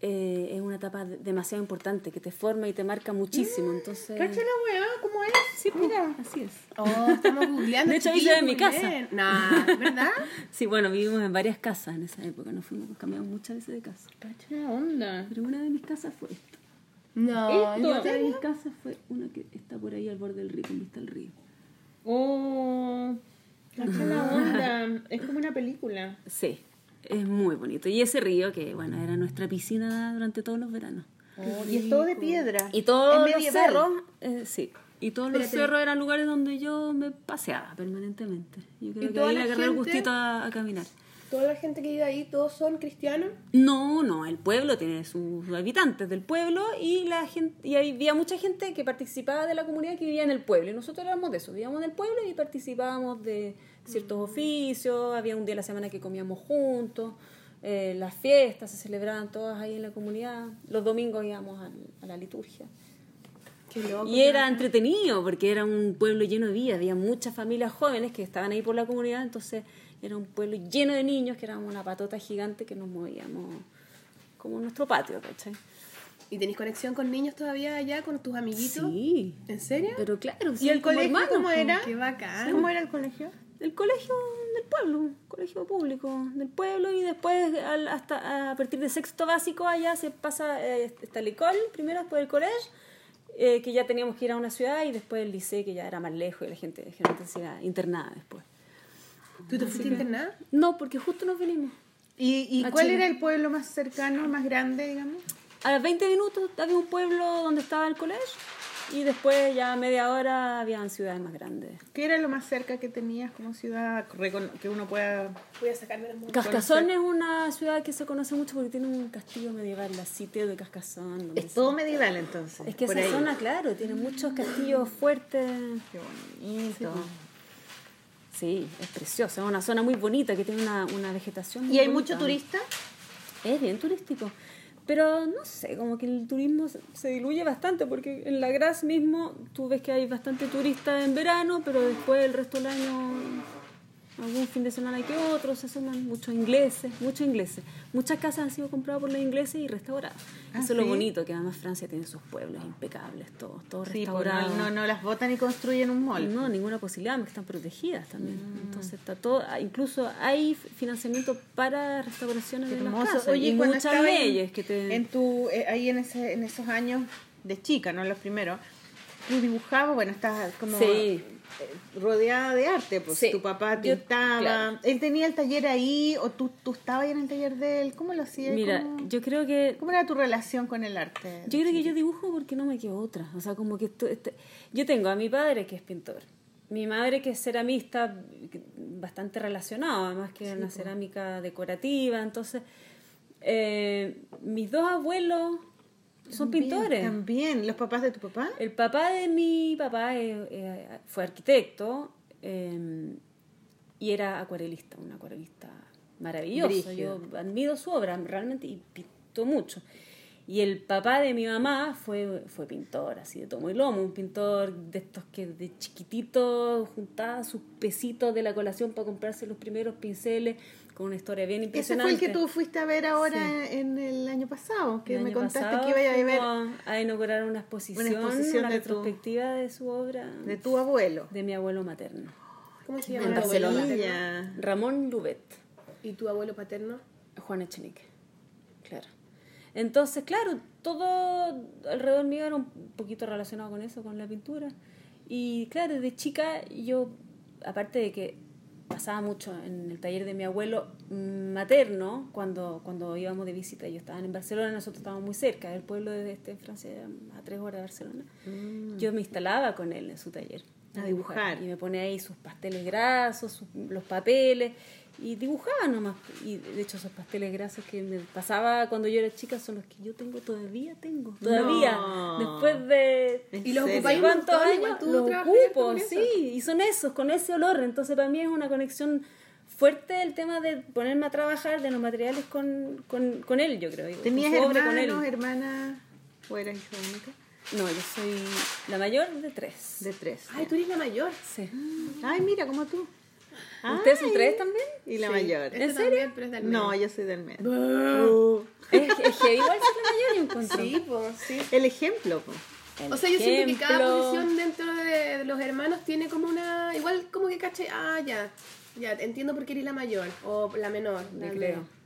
eh, es una etapa de- demasiado importante que te forma y te marca muchísimo. Entonces, ¿Cacha la weá? ¿Cómo es? sí, mira, así es. Oh, estamos googleando. De hecho, vive en mi casa. Nah, ¿verdad? Sí, bueno, vivimos en varias casas en esa época, nos fuimos, cambiamos muchas veces de casa. Cacha la onda. Pero una de mis casas fue esta. No, ¿en otra de mis casas fue una que está por ahí al borde del río, con vista al río. Oh, cacha la onda. Es como una película. Sí, es muy bonito. Y ese río, que bueno, era nuestra piscina durante todos los veranos. Oh, y es todo de piedra. Y todos los cerros, eh, sí. Y todos los Espérate. cerros eran lugares donde yo me paseaba permanentemente. Yo creo ¿Y que ahí le agarré el gustito a, a caminar. Toda la gente que vive ahí, todos son cristianos. No, no, el pueblo tiene sus habitantes del pueblo y la gente y había mucha gente que participaba de la comunidad que vivía en el pueblo y nosotros éramos de eso, vivíamos en el pueblo y participábamos de ciertos oficios, había un día a la semana que comíamos juntos, eh, las fiestas se celebraban todas ahí en la comunidad, los domingos íbamos a la liturgia. Qué loco. Y era entretenido porque era un pueblo lleno de vida, había muchas familias jóvenes que estaban ahí por la comunidad, entonces era un pueblo lleno de niños que éramos una patota gigante que nos movíamos como nuestro patio, ¿cachai? ¿Y tenés conexión con niños todavía allá, con tus amiguitos? Sí, ¿En serio? pero claro, ¿Y el como colegio hermanos, cómo era? Qué bacán. ¿Cómo era el colegio? El colegio del pueblo, colegio público del pueblo y después al- hasta a partir de sexto básico allá se pasa eh, está el licol, primero después el colegio, eh, que ya teníamos que ir a una ciudad y después el liceo que ya era más lejos y la gente generalmente se iba internada después. ¿Tú te fuiste internada? No, porque justo nos venimos. ¿Y, cuál Chile. era el pueblo más cercano, más grande, digamos? A 20 minutos había un pueblo donde estaba el colegio y después ya a media hora habían ciudades más grandes. ¿Qué era lo más cerca que tenías como ciudad que uno pueda... Voy a sacarme las. Cascazón es una ciudad que se conoce mucho porque tiene un castillo medieval, la sitio de Cascazón. Es todo medieval entonces. Es que esa ahí. zona, claro, tiene muchos castillos fuertes. Qué bonito. Sí, es preciosa, es una zona muy bonita que tiene una, una vegetación. muy ¿Y hay bonita. mucho turista? Es bien turístico. Pero no sé, como que el turismo se- diluye bastante porque en la Graz mismo tú ves que hay bastante turista en verano, pero después el resto del año, algún fin de semana hay que otro, se suman muchos ingleses, muchos ingleses. Muchas casas han sido compradas por los ingleses y restauradas. Ah, Eso es lo bonito, que además Francia tiene sus pueblos impecables, todos, todos Sí, pues, restaurados. no, no, las botan y construyen un mall. No, ninguna posibilidad, porque están protegidas también. Mm. Entonces está todo, incluso hay financiamiento para restauraciones de las Hermoso. casas Oye, y muchas en- leyes que te En tu, eh, ahí en, ese, en esos años de chica, no los primeros, tú dibujabas, bueno, estás como Sí. Eh, rodeada de arte, pues Sí. tu papá pintaba, claro. él tenía el taller ahí o tú, tú estabas ahí en el taller de él, ¿cómo lo hacías? Mira, ¿Cómo, yo creo que cómo era tu relación con el arte? yo creo que yo dibujo porque no me quedó otra. O sea, como que esto- este- yo tengo a mi padre que es pintor, mi madre que es ceramista, bastante relacionado, además que una cerámica decorativa. Entonces, eh, mis dos abuelos son pintores. También, ¿los papás de tu papá? El papá de mi papá eh, eh, fue arquitecto eh, y era acuarelista, un acuarelista maravilloso. Brígido. Yo admiro su obra realmente y pintó mucho. Y el papá de mi mamá fue, fue pintor, así de tomo y lomo, un pintor de estos que de chiquitito juntaba sus pesitos de la colación para comprarse los primeros pinceles con una historia bien Ese impresionante. fue el que tú fuiste a ver ahora en el año pasado, que El me contaste que iba a ver a inaugurar una exposición, una, exposición de tu- retrospectiva de su obra de tu abuelo. de mi abuelo materno, ¿Cómo se en llama? tu abuelo Barcelona. Ramón Lubet, ¿Y tu abuelo paterno? Juan Echenique. Claro. Entonces, claro, todo alrededor mío era un poquito relacionado con eso, con la pintura. Y claro, desde chica yo, aparte de que pasaba mucho en el taller de mi abuelo mm, materno, cuando, cuando íbamos de visita, ellos estaban en Barcelona, nosotros estábamos muy cerca del pueblo de este, en Francia, a tres horas de Barcelona. Yo me instalaba con él en su taller. A dibujar. Y me ponía ahí sus pasteles grasos, sus- los papeles, y dibujaba nomás. Y de hecho esos pasteles grasos que me pasaba cuando yo era chica son los que yo tengo todavía, tengo. Todavía. No. Después de... ¿En Y los ocupáis ¿Cuántos años? Los ocupo, sí, y son esos, con ese olor. Entonces para mí es una conexión fuerte el tema de ponerme a trabajar de los materiales con, con, con él, yo creo. ¿Tenías hermanos, hermanas? ¿O eras hija única? No, yo soy la mayor de tres. De tres. Ay, tú eres la mayor. Sí. Ay, mira, como tú. ¿Ustedes son tres también? Y la Sí. mayor. Este ¿En serio? también, pero es del No, yo soy del medio. Uh. Es, es que igual soy la mayor, yo encuentro. Sí, pues, sí. El ejemplo, po. El O sea, yo siento que cada ejemplo- posición dentro de los hermanos tiene como una. Igual como que caché. Ah, ya. Ya, entiendo por qué eres la mayor o la menor. Yo la creo.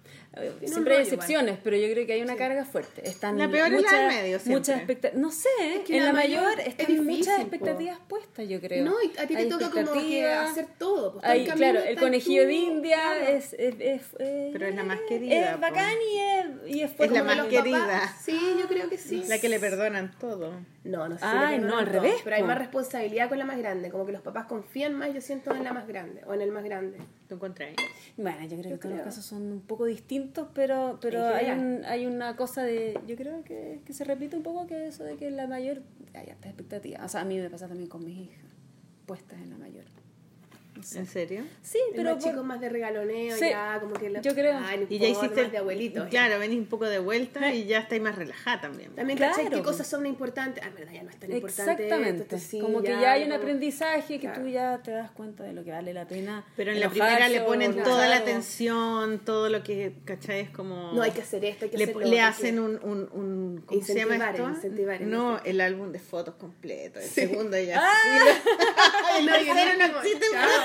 Siempre hay excepciones, pero yo creo que hay una carga fuerte. Están La peor es la muchas, del medio siempre. muchas expecta- No sé, que en la la mayor mayor es están difícil, muchas po. expectativas puestas, yo creo. No, y a ti te Hay toca como que expectativas. hacer todo. Pues, Hay, camino claro, el conejillo tú, de India claro. es, es, es- Pero es la más querida, Es po. bacán y es, y es Es la más querida. papás. Sí, yo creo que sí. La que le perdonan todo. No, no sé. si Ay, le no, al revés, Pero hay más responsabilidad con la más grande. Como que los papás confían más, yo siento, en la más grande. O en el más grande. ¿Tú encontrás? Bueno, yo creo que todos los casos son un poco distintos, pero, pero hay, un, hay una cosa de. Yo creo que, que se repite un poco que eso de que la mayor. Hay altas expectativas. O sea, a mí me pasa también con mis hijas, puestas en la mayor. Sé. ¿En serio? Sí, pero. por- chico más de regaloneo, Sí, ya, como que... lo- yo creo. Y ya hiciste. de abuelito. Claro, venís un poco de vuelta y ya estáis más relajada también. También, Claro, ¿cachai? ¿Qué cosas son importantes? Ah, en verdad, ya no es tan importante. Exactamente. sí, como que ya hay un aprendizaje que Claro. tú ya te das cuenta de lo que vale la pena. Pero en la primera le ponen toda la atención, todo lo que, ¿cachai? Es como... No, hay que hacer esto, hay que le, hacer le hacen que- un, un, un ¿cómo se llama Incentivar, esto? incentivar, no, incentivar. el álbum de fotos completo, el segundo ya. Ay, No, no, yo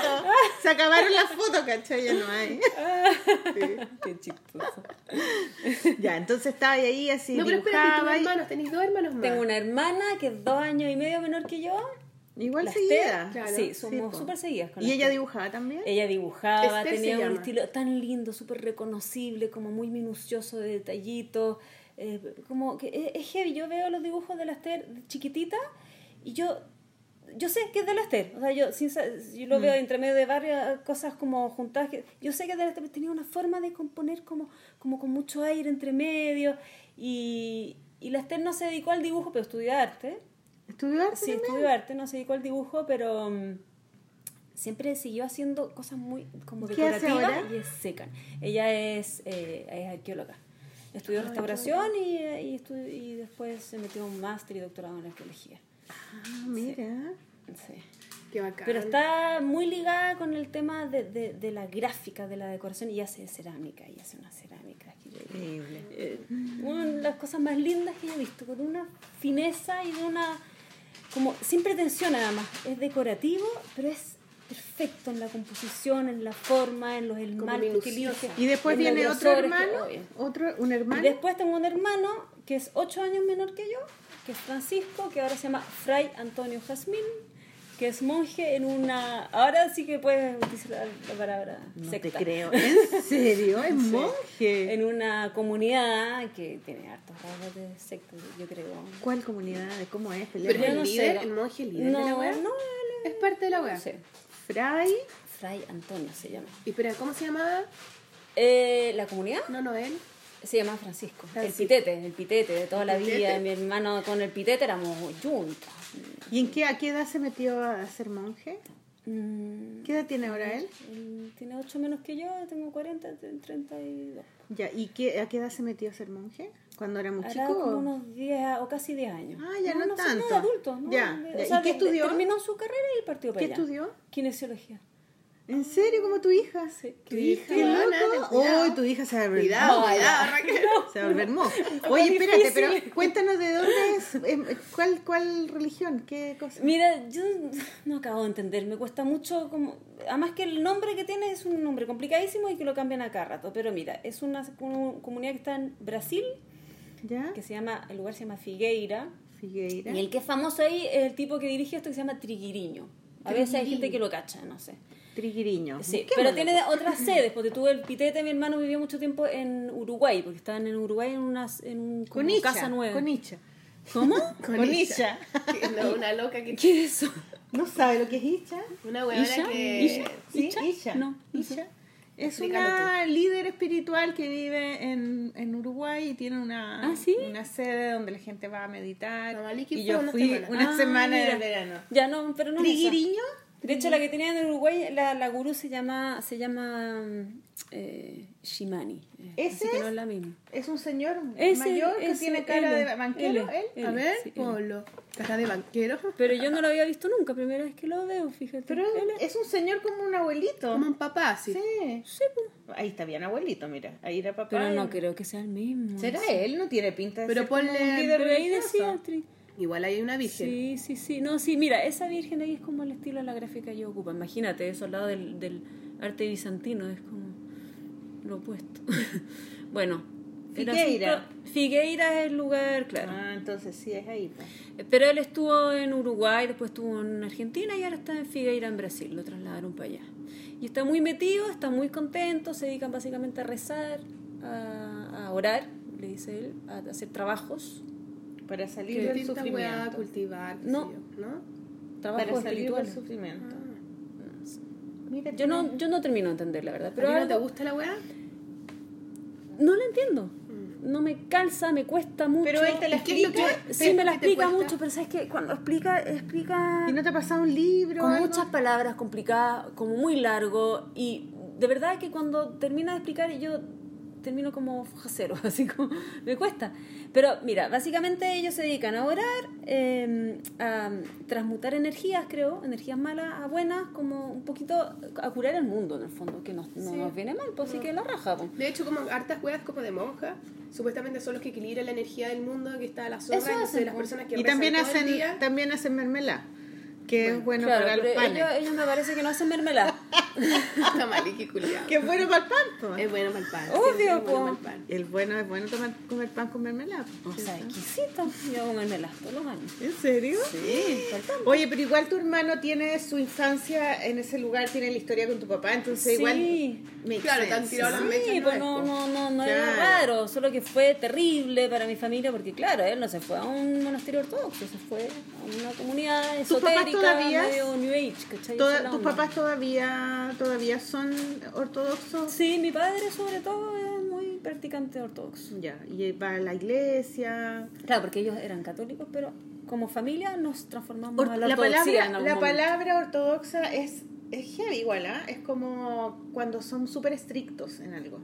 Se acabaron las fotos, ¿cachai? Ya no hay. Qué chistoso. Ya, entonces estaba ahí así, No, pero espérate, tus y- hermanos, tenéis dos hermanos más. Tengo una hermana que es dos años y medio menor que yo. Igual La seguida. Claro, sí, sí, somos súper seguidas con ¿Y la ella dibujaba también? Ella dibujaba, Esther tenía un llama. estilo tan lindo, súper reconocible, como muy minucioso de detallitos. eh, como que es, es heavy. Yo veo los dibujos de la Esther chiquitita y yo yo sé que es de la Esther. O sea, yo, sin yo lo veo entre medio de varias cosas como juntadas. Que, yo sé que es de la Esther, pero tenía una forma de componer como, como con mucho aire entre medio. Y, y la Esther no se dedicó al dibujo, pero estudió arte. ¿Estudió arte Sí, también? estudió arte, no se dedicó al dibujo, pero mm, siempre siguió haciendo cosas muy como ¿Qué hace decorativas y es seca. Ella es, eh, es arqueóloga. Estudió restauración y, eh, y, y después se metió un máster y doctorado en arqueología. Ah, mira. Sí. Qué bacán. Pero está muy ligada con el tema de, de, de la gráfica, de la decoración, y hace cerámica, y hace una cerámica que yo Increíble. eh, una de las cosas más lindas que yo he visto, con una fineza y de una, como, sin pretensión nada más, es decorativo, pero es perfecto en la composición, en la forma, en los elige. Y después viene otro que- hermano, otro, un hermano. Y después tengo un hermano que es ocho años menor que yo, que es Francisco, que ahora se llama Fray Antonio Jazmín, que es monje en una... Ahora sí que puedes utilizar la, la palabra No secta. te creo. ¿En serio? ¿Es monje? En una comunidad que tiene hartos rasgos de secta, yo creo. ¿Cuál comunidad? ¿De cómo es? Pero el no líder, no- el monje líder No, de la no, Es parte de la no sé. Fray. Fray Antonio se llama. Y espera, ¿cómo se llamaba? Eh, ¿La comunidad? No, no, él. Se llama Francisco. El Francisco. pitete, el pitete de toda la pitete. vida. Mi hermano con el pitete éramos juntos. ¿Y en qué, a qué edad se metió a ser monje? Mm, ¿Qué edad tiene ahora él? él tiene 8 menos que yo, tengo 40, tengo 32. Ya, ¿y qué, a qué edad se metió a ser monje? ¿Cuando era muy Hará chico? como unos 10 o casi 10 años. Ah, ya no sé, tanto. de adulto, ¿no? Ya, o sea, ¿Y qué estudió? terminó su carrera y partió para ¿Qué allá. estudió? Kinesiología. ¿En serio? ¿Como tu hija? Sí. Tu hija, ¡Qué loco! cuidado. ¡Uy, tu hija se va a volver Cuidado, monja! cuidado, Raquel. Se va a volver. Oye, espérate, pero cuéntanos de dónde es, em, ¿cuál, cuál religión? ¿Qué cosa? Mira, yo no acabo de entender, me cuesta mucho como... Además que el nombre que tiene es un nombre complicadísimo y que lo cambian a cada rato. Pero mira, es una comu- comunidad que está en Brasil, ¿Ya? que se llama, el lugar se llama Figueira. Figueira. Y el que es famoso ahí es el tipo que dirige esto que se llama Triguiriño. A veces hay gente que lo cacha, no sé. Triguiriño. Sí, pero tiene otras sedes, porque tuve el pitete, mi hermano vivió mucho tiempo en Uruguay, porque estaban en Uruguay en una en un, como Con Icha, casa nueva. Con Icha. ¿Cómo? Con Icha. No, una loca que ¿Qué es eso? ¿No sabe lo que es Icha? Una huevona ¿Isha? que. ¿Isha? Sí, ¿Icha? Isha. No. Isha. Es Explícalo una líder espiritual que vive en, en Uruguay y tiene una, Ah, ¿sí? una sede donde la gente va a meditar. Y yo una fui semana. una Ah, semana de verano. Ya no, pero no es. ¿Triguiriño? De hecho, la que tenían en Uruguay, la, la gurú se llama, se llama mm, eh, Shimani. Eh, ¿Ese así que no es la misma. Es un señor Ese- mayor que ese, tiene cara él, de banquero, él. A ver, sí. Polo. Cara de banquero. Pero yo no lo había visto nunca, primera vez que lo veo, fíjate. Pero Él es un señor como un abuelito. Como un papá. Sí. Sí, pues. Ahí está bien abuelito, mira. Ahí era papá. Pero no creo que sea el mismo. ¿Será Sí. él? No tiene pinta de Pero ser como ponle- un líder Pero ahí decía Igual hay una virgen. Sí, sí, sí. No, sí, mira, esa virgen ahí es como el estilo de la gráfica que yo ocupo. Imagínate, eso al lado del, del arte bizantino, es como lo opuesto. bueno. Figueira. asunto- Figueira es el lugar, claro. Ah, entonces sí es ahí. pues. Pero él estuvo en Uruguay, después estuvo en Argentina y ahora está en Figueira, en Brasil. Lo trasladaron para allá. Y está muy metido, está muy contento, se dedican básicamente a rezar, a, a orar, le dice él, a hacer trabajos. Para salir del sufrimiento. cultivar. qué No. sé yo, ¿no? Para salir del sufrimiento. Mira, Yo no, yo no termino de entender, la verdad. Pero ¿Pero no te gusta la wea? no la entiendo. No me calza, me cuesta mucho. Pero él te la ¿Y qué es lo que- explica. Sí, me la ¿Qué te explica mucho, pero sabes que cuando explica, explica ¿Y no te ha pasado un libro? con muchas palabras complicadas, como muy largo, y de verdad que cuando termina de explicar yo termino como foja cero, así como me cuesta. Pero mira, básicamente ellos se dedican a orar, eh, a transmutar energías, creo, energías malas a buenas, como un poquito a curar el mundo en el fondo, que nos, no Sí. nos viene mal, pues así que la raja. pues. De hecho, como hartas weas como de monja, supuestamente son los que equilibran la energía del mundo, que está a la zorra, Eso hacen, las pues. personas que Y también hacen, también hacen mermelada, que es bueno Claro, para los panes. ellos, ellos me parece que no hacen mermelada. Está mal, y qué culiao. Que es bueno para el pan. po. Es bueno para el pan. Obvio, siempre es bueno po. para el pan. El bueno es bueno tomar, comer pan con mermelada. O sea, exquisito. Yo hago mermelada todos los años. ¿En serio? Sí, Oye, pero igual tu hermano tiene su infancia en ese lugar, tiene la historia con tu papá, entonces Sí. igual... Claro, te han tirado las mechas. Sí, pues es, no, no, no, no era Claro. raro, solo que fue terrible para mi familia porque claro, él no se fue a un monasterio ortodoxo, se fue a una comunidad ¿Tus papás esotérica, todavía? ¿Tus papás todavía, todavía son ortodoxos? Sí, mi padre sobre todo es muy practicante ortodoxo. Ya, y va a la iglesia. Claro, porque ellos eran católicos, pero como familia nos transformamos Or- a la la palabra, en algún la momento. palabra ortodoxa es, es heavy igual, ¿ah? Es como cuando son súper estrictos en algo.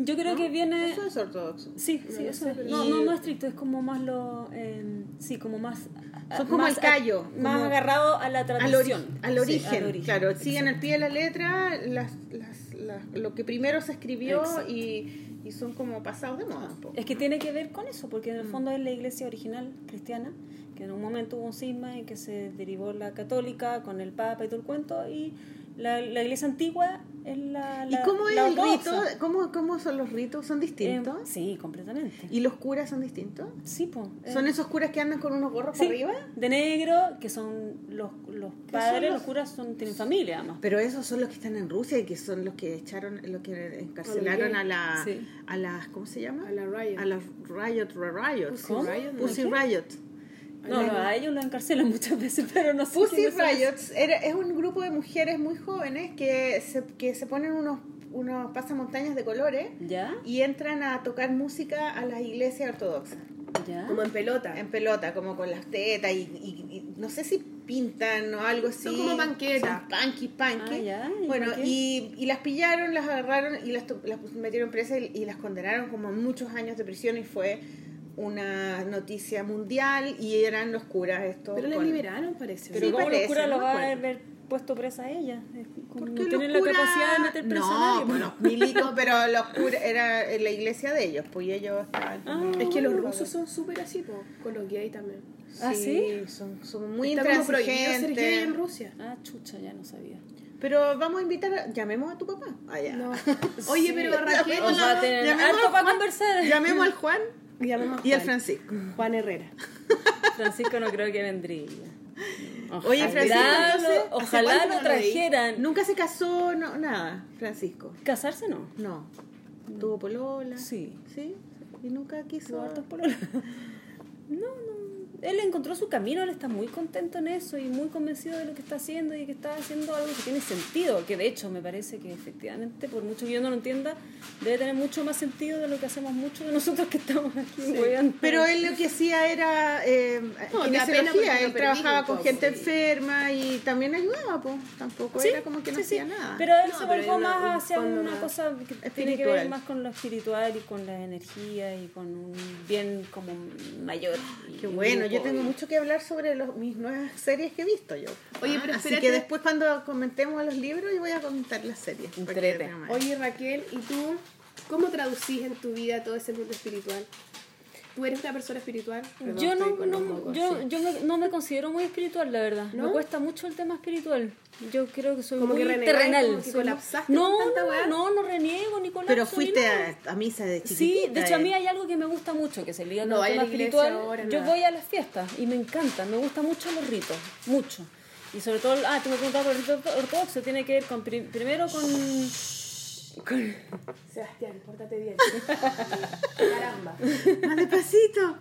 Yo creo que viene... Eso es ortodoxo. Sí, sí, eso es. No, Y- no, no estricto, es como más lo. eh, sí, como más. Son como más el callo, más como- agarrado a la Al, tradición. al Sí, origen, claro, siguen al pie de la letra las, las, las- lo que primero se escribió y, y son como pasados de moda un poco. Es que tiene que ver con eso, porque en el fondo es la iglesia original cristiana, que en un momento hubo un cisma en que se derivó la católica con el papa y todo el cuento, y la, la iglesia antigua es la. ¿Y la- cómo es la el rito? ¿Cómo, ¿Cómo son los ritos? ¿Son distintos? Eh, sí, completamente. ¿Y los curas son distintos? Sí, pues. ¿Son esos curas que andan con unos gorros Sí, para arriba? de negro, que son los, los son padres, los- los curas son, tienen familia además. Pero esos son los que están en Rusia y que son los que echaron, los que encarcelaron a la, Sí. a las, ¿cómo se llama? A la Riot. A las Riot, Riot. Pussy ¿Cómo? Riot, ¿no? Pussy ¿Qué? Riot. No, no, a ellos lo encarcelan muchas veces, pero no sé. Pussy. Riots era, es un grupo de mujeres muy jóvenes que se, que se ponen unos unos pasamontañas de colores ¿Ya? y entran a tocar música a las iglesias ortodoxas. ¿Ya? Como en pelota. En pelota, como con las tetas y, y- y no sé si pintan o algo así. Son como panquetas. Son punky, punky. Ah, ya, ¿y Bueno, y, y las pillaron, las agarraron y las, to- las metieron presas y, y las condenaron como a muchos años de prisión y fue una noticia mundial y eran los curas estos. Pero la con- liberaron, parece. Pero Sí, ¿cómo parece, los curas no lo va a haber puesto presa a ella? Como Porque no los tienen la curas- capacidad de meter presa a no, nadie. pues los milicos, pero los curas era la iglesia de ellos, pues y ellos estaban. Ah. Es que los rusos son súper así, po, con los gays también. ¿Ah, sí? Son, son muy Está prohibido ser intransigentes. gay en Rusia. Ah, chucha, ya no sabía. Pero vamos a invitar, a- llamemos a tu papá. Allá. No. Oye, pero Raquel, O sea, tener Llamemos a conversar. Llamemos al Juan llamemos y al. Francisco. Juan Herrera. Francisco no creo que vendría. Oye, Ojalá Francisco, lo- entonces, ¿hace ojalá lo trajeran. Nunca se casó, no, nada, Francisco. ¿Casarse no? No. Tuvo polola. Sí. Sí. Y nunca quiso. Tuvo hartos pololas. No, no. Él encontró su camino, él está muy contento en eso y muy convencido de lo que está haciendo y que está haciendo algo que tiene sentido, que de hecho me parece que efectivamente, por mucho que yo no lo entienda, debe tener mucho más sentido de lo que hacemos muchos de nosotros que estamos aquí. Pero él lo que hacía era eh, No, kinesiología. lo Él trabajaba con todo, gente sí. enferma y también ayudaba, pues. Tampoco Sí, era como que no sí, sí. hacía nada. Pero él No, se volvió hay una- un más hacia una más cosa que tiene que espiritual. ver más con lo espiritual y con la energía y con un bien como mayor. Qué bueno, yo tengo mucho que hablar sobre los, mis nuevas series que he visto yo. Oye, pero Así que después cuando comentemos los libros yo voy a comentar las series. Oye, Raquel, ¿y tú cómo traducís en tu vida todo ese mundo espiritual? ¿Tú eres una persona espiritual? Perdón, Yo no, no, mocos, yo, sí. yo me- no me considero muy espiritual, la verdad. ¿No? Me cuesta mucho el tema espiritual. Yo creo que soy Como muy que terrenal. como que colapsaste no, con tanta no, no, no reniego ni colapso. Pero fuiste a, a misa de chiquitita. Sí, de hecho a mí eh. hay algo que me gusta mucho, que se liga con No, el tema la iglesia espiritual. ahora, Yo nada. voy a las fiestas y me encantan, me gustan mucho los ritos, mucho. Y sobre todo, ah, te me preguntado por el rito ortodoxo, tiene que ver con, pri- primero con... con Sebastián, pórtate bien. Caramba. Más despacito.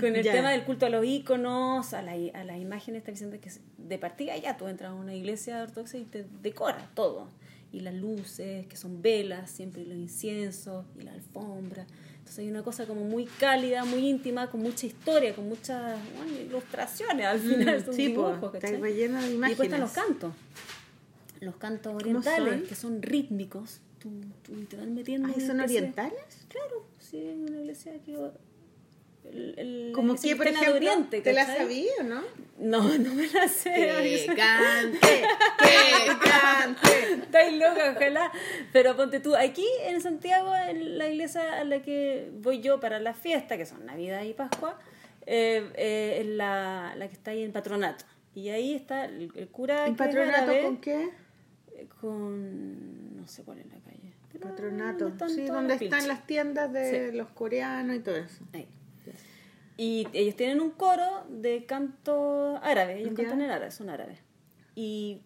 Con el Ya. tema del culto a los íconos, a, la, a las imágenes, está diciendo que de partida ya tú entras a una iglesia ortodoxa y te decora todo. Y las luces, que son velas, siempre y los inciensos, y la alfombra. Entonces hay una cosa como muy cálida, muy íntima, con mucha historia, con muchas bueno, ilustraciones al final, son Mm, sí, po, dibujos, está relleno de Y después están los imágenes. cantos. Los cantos orientales, son? que son rítmicos. Tú, tú te van metiendo en ¿Son orientales? Claro, sí, en una iglesia que... El, Como que, por de ejemplo, Oriente, ¿te la sabía o no? No, no me la sé. Que cante, que cante. Estáis loca, ojalá. Pero ponte tú, aquí en Santiago, en la iglesia a la que voy yo para la fiesta, que son Navidad y Pascua, eh, eh, es la, la que está ahí en Patronato. Y ahí está el, el cura ¿En patronato árabe, con qué? Con... no sé cuál es la calle. Patronato. Sí, donde están las tiendas de los coreanos y todo eso. Ahí. Y ellos tienen un coro de canto árabe, ellos Ya. cantan en árabe, son árabes. Y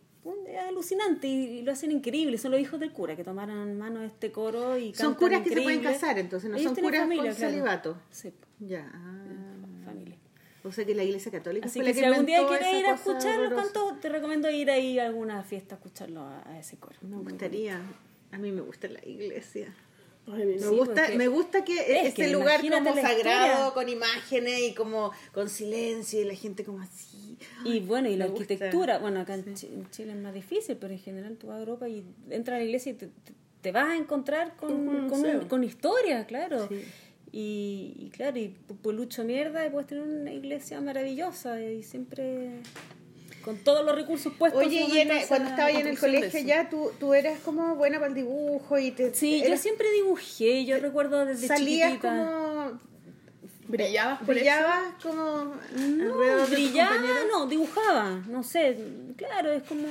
es alucinante y, lo hacen increíble, son los hijos del cura que tomaron en mano este coro y Son cantan curas que se pueden casar, entonces, no Ellos son curas familia, con claro. celibato. Sí, Ya. ah. O sea que la iglesia católica Así fue que la si algún día quieres ir a escuchar los cantos, te recomiendo ir ahí a alguna fiesta a escucharlo a, a ese coro. Me gustaría. A mí me gusta la iglesia. Ay, Me Sí, gusta, me gusta que Es ese que lugar como sagrado, con imágenes y como con silencio y la gente como así. Y bueno, y la gusta. arquitectura, bueno, acá en, Chi- en Chile es más difícil, pero en general tú vas a Europa y entras a la iglesia y te, te- vas a encontrar con, con, un- con historia, claro. Sí. Y, y claro, y pu- pulucho mierda, y puedes tener una iglesia maravillosa y siempre con todos los recursos puestos. Oye, y en- cuando estaba ahí en el colegio ya, tú, tú eras como buena para el dibujo y te... Sí, yo siempre dibujé, yo recuerdo desde salías chiquitita. como... ¿Brillabas por eso? Brillabas como No, brillaba, no, dibujaba, no sé, claro, es como...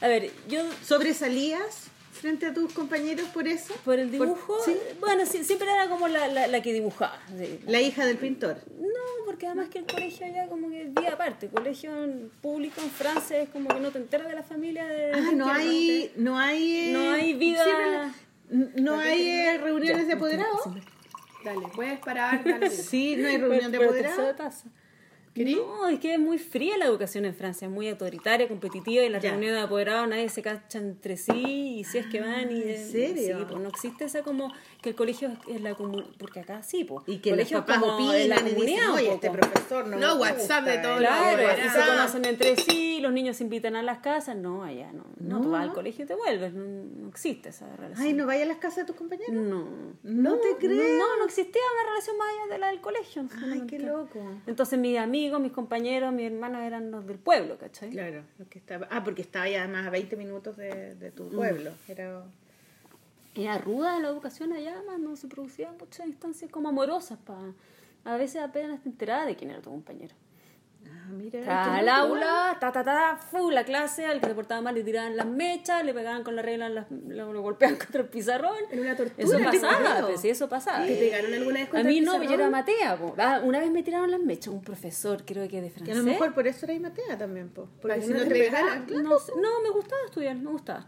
A ver, yo ¿Sobresalías frente a tus compañeros por eso? por el dibujo, sí. bueno, sí, siempre era como la, la, la que dibujaba. sí. La hija del pintor. No, porque además que el colegio allá como que es día aparte, colegio en- público en Francia es como que no te enteras de la familia de... Ah, no hay, no hay, No hay vida- no hay eh, reuniones de apoderados. Dale, puedes parar. Dale. Sí, no hay reunión de apoderados. No, es que es muy fría la educación en Francia, es muy autoritaria, competitiva y las Ya. reuniones de apoderados nadie se cacha entre sí y si es que van y... Ah, ¿en serio? Sí, pues no existe esa como que el colegio es- la comunidad, porque acá sí, pues. Y que los colegio es papás como opinan la y dicen, comunidad, oye, este poco". profesor no No, WhatsApp de todo eh". lo Claro, y se ah. conocen entre sí, los niños se invitan a las casas, no, allá no. No, tú vas al No. colegio y te vuelves, no, no existe esa relación. Ay, ¿no vaya a las casas de tus compañeros? No. No te creo. No, no existía una relación más allá de la del colegio. Ay, qué loco. Entonces mis amigos, mis compañeros, mis hermanos eran los del pueblo, ¿cachai? Claro, lo que estaba. Ah, porque estaba ya además a 20 minutos de, de tu pueblo. Era. Era ruda la educación allá, más no se producían muchas instancias como amorosas. Pa... A veces apenas te enteraba de quién era tu compañero. Ah, mira. Aula, ta, ta, ta, fu, la clase, al que se portaba mal le tiraban las mechas, le pegaban con la regla, las- lo, lo golpeaban contra el pizarrón. Era una tortura, Eso te pasaba, pues sí, eso pasaba. ¿Te pegaron alguna vez A contra mí el no, yo era matea. po. Ah, una vez me tiraron las mechas, un profesor, creo que de Que francés. a lo mejor por eso eres matea también, po. Porque si que no te te pegaran. No, me gustaba estudiar, me gustaba.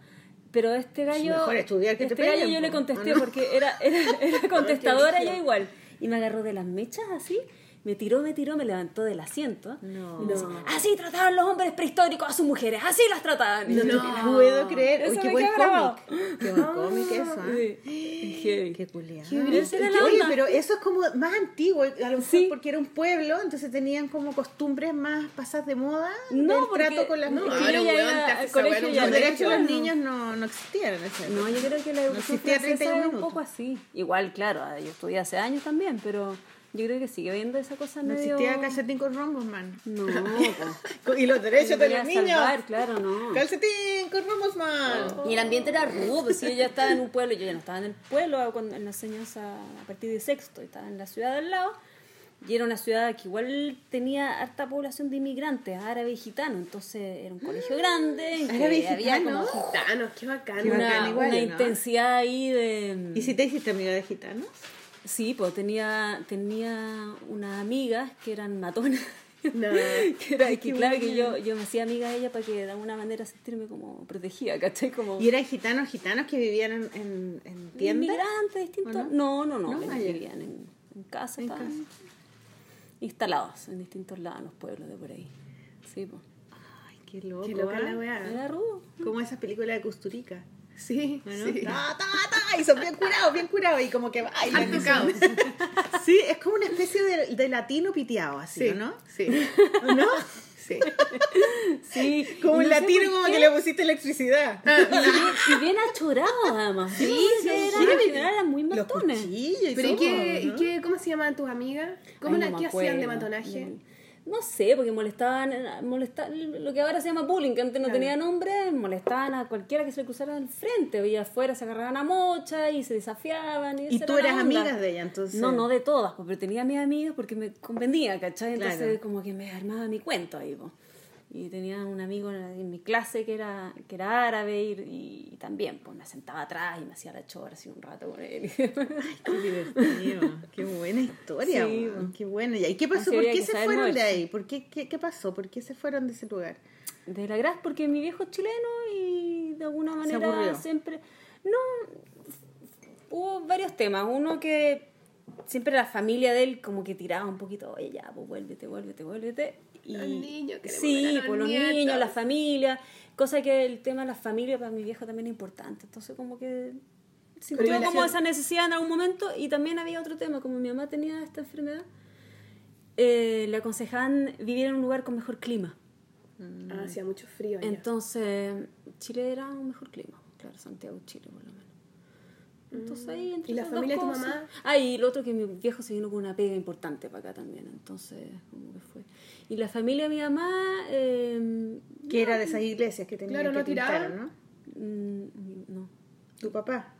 Pero este gallo. mejor estudiar que te este gallo peguen, yo le contesté porque era, era, era contestadora yo igual. Y me agarró de las mechas así. Me tiró, me tiró, me levantó del asiento. No. Y me así trataban los hombres prehistóricos a sus mujeres, así las trataban. No, no te puedo creer. Eso Uy, qué buen cómic. Qué buen cómic eso, ¿ah? Sí. Qué culiado. Era Oye, pero eso es como más antiguo, a lo mejor Sí. porque era un pueblo, entonces tenían como costumbres más pasadas de moda No, porque- trato con las no, mujeres. ya weón, Los de derechos de los niños no, no existían en ese No, yo creo que la educación existía francesa 31 es un poco así. Igual, claro, ah, yo estudié hace años también, pero yo creo que sigue habiendo esa cosa No medio... existía calcetín con rombos, man. No, Y los derechos de los niños. salvar, claro, no. Calcetín con rombos, man. Y el ambiente era rudo, pues yo ya estaba en un pueblo, yo ya no estaba en el pueblo cuando, en la enseñanza a partir de sexto, estaba en la ciudad de al lado, y era una ciudad que igual tenía harta población de inmigrantes, árabes y gitanos, entonces era un colegio grande, en que Árabes y había gitanos. como Gitanos, qué bacán. Una, igual, una ¿no? intensidad ahí de... ¿Y si te hiciste amiga de gitanos? Sí, pues tenía, tenía unas amigas que eran matonas. No. que era, que claro que yo, yo me hacía amiga de ella para que de alguna manera sentirme como protegida, ¿cachai? Como ¿Y eran gitanos, gitanos que vivían en, en, en tiendas? inmigrantes distintos. ¿O No, no, no, ah, vivían en, en casa, En estaban casa. instalados en distintos lados, en los pueblos de por ahí. Sí, pues. Ay, qué loco. Qué loca ¿ah? la weá. Era rudo. Como esa película de Custurica. Sí, ¿no? sí. Ta, ta, ta, y son bien curados, bien curados. Y como que bailan. Y son-. Sí, es como una especie de, de latino piteado, así, Sí, ¿o ¿no? Sí. ¿O no? Sí. Sí. Como un no sé latino como que le pusiste electricidad. Y bien, y bien achorado, además. Sí, sí, eran, en general eran muy Los matones. cuchillos y ¿Pero y qué, ¿no? y qué, cómo se llamaban tus amigas? ¿Cómo Ay, la, no ¿Qué me hacían de acuerdo. matonaje? No sé, porque molestaban, molesta- lo que ahora se llama bullying, que antes no Claro. tenía nombre, molestaban a cualquiera que se le cruzara al frente, y afuera se agarraban a mocha y se desafiaban. Y, Y tú era eras amiga de ella, entonces. No, no de todas, pues, pero tenía a mis amigas porque me convenía, ¿cachai? Entonces Claro. como que me armaba mi cuento ahí, pues. Y tenía un amigo en, mi clase que era, que era árabe y, y también, pues me sentaba atrás y me hacía la chora así un rato con él. Qué divertido. Qué buena historia, Sí, bueno. Qué bueno. ¿Y qué pasó? ¿Por qué se fueron de ahí? ¿Por qué, qué, qué pasó? ¿Por qué se fueron de ese lugar? de la grasa porque mi viejo es chileno y de alguna manera siempre no hubo varios temas uno que siempre la familia de él como que tiraba un poquito oye ya pues vuélvete vuélvete vuélvete y Los niños, sí a los pues los nietos. niños la familia cosa que el tema de la familia para mi viejo también es importante entonces como que sintió como esa necesidad en algún momento y también había otro tema como mi mamá tenía esta enfermedad eh, le aconsejaban vivir en un lugar con mejor clima Ah, hacía mucho frío. allá. entonces, Chile era un mejor clima. Claro, Santiago, Chile, por lo menos. Entonces ahí entre ¿Y la familia de tu mamá? Ah, y lo otro que mi viejo se vino con una pega importante para acá también. Entonces, como que fue. Y la familia de mi mamá. Eh, Que era de esas iglesias que tenían Claro, que no. ¿no? mm, no. Tu papá.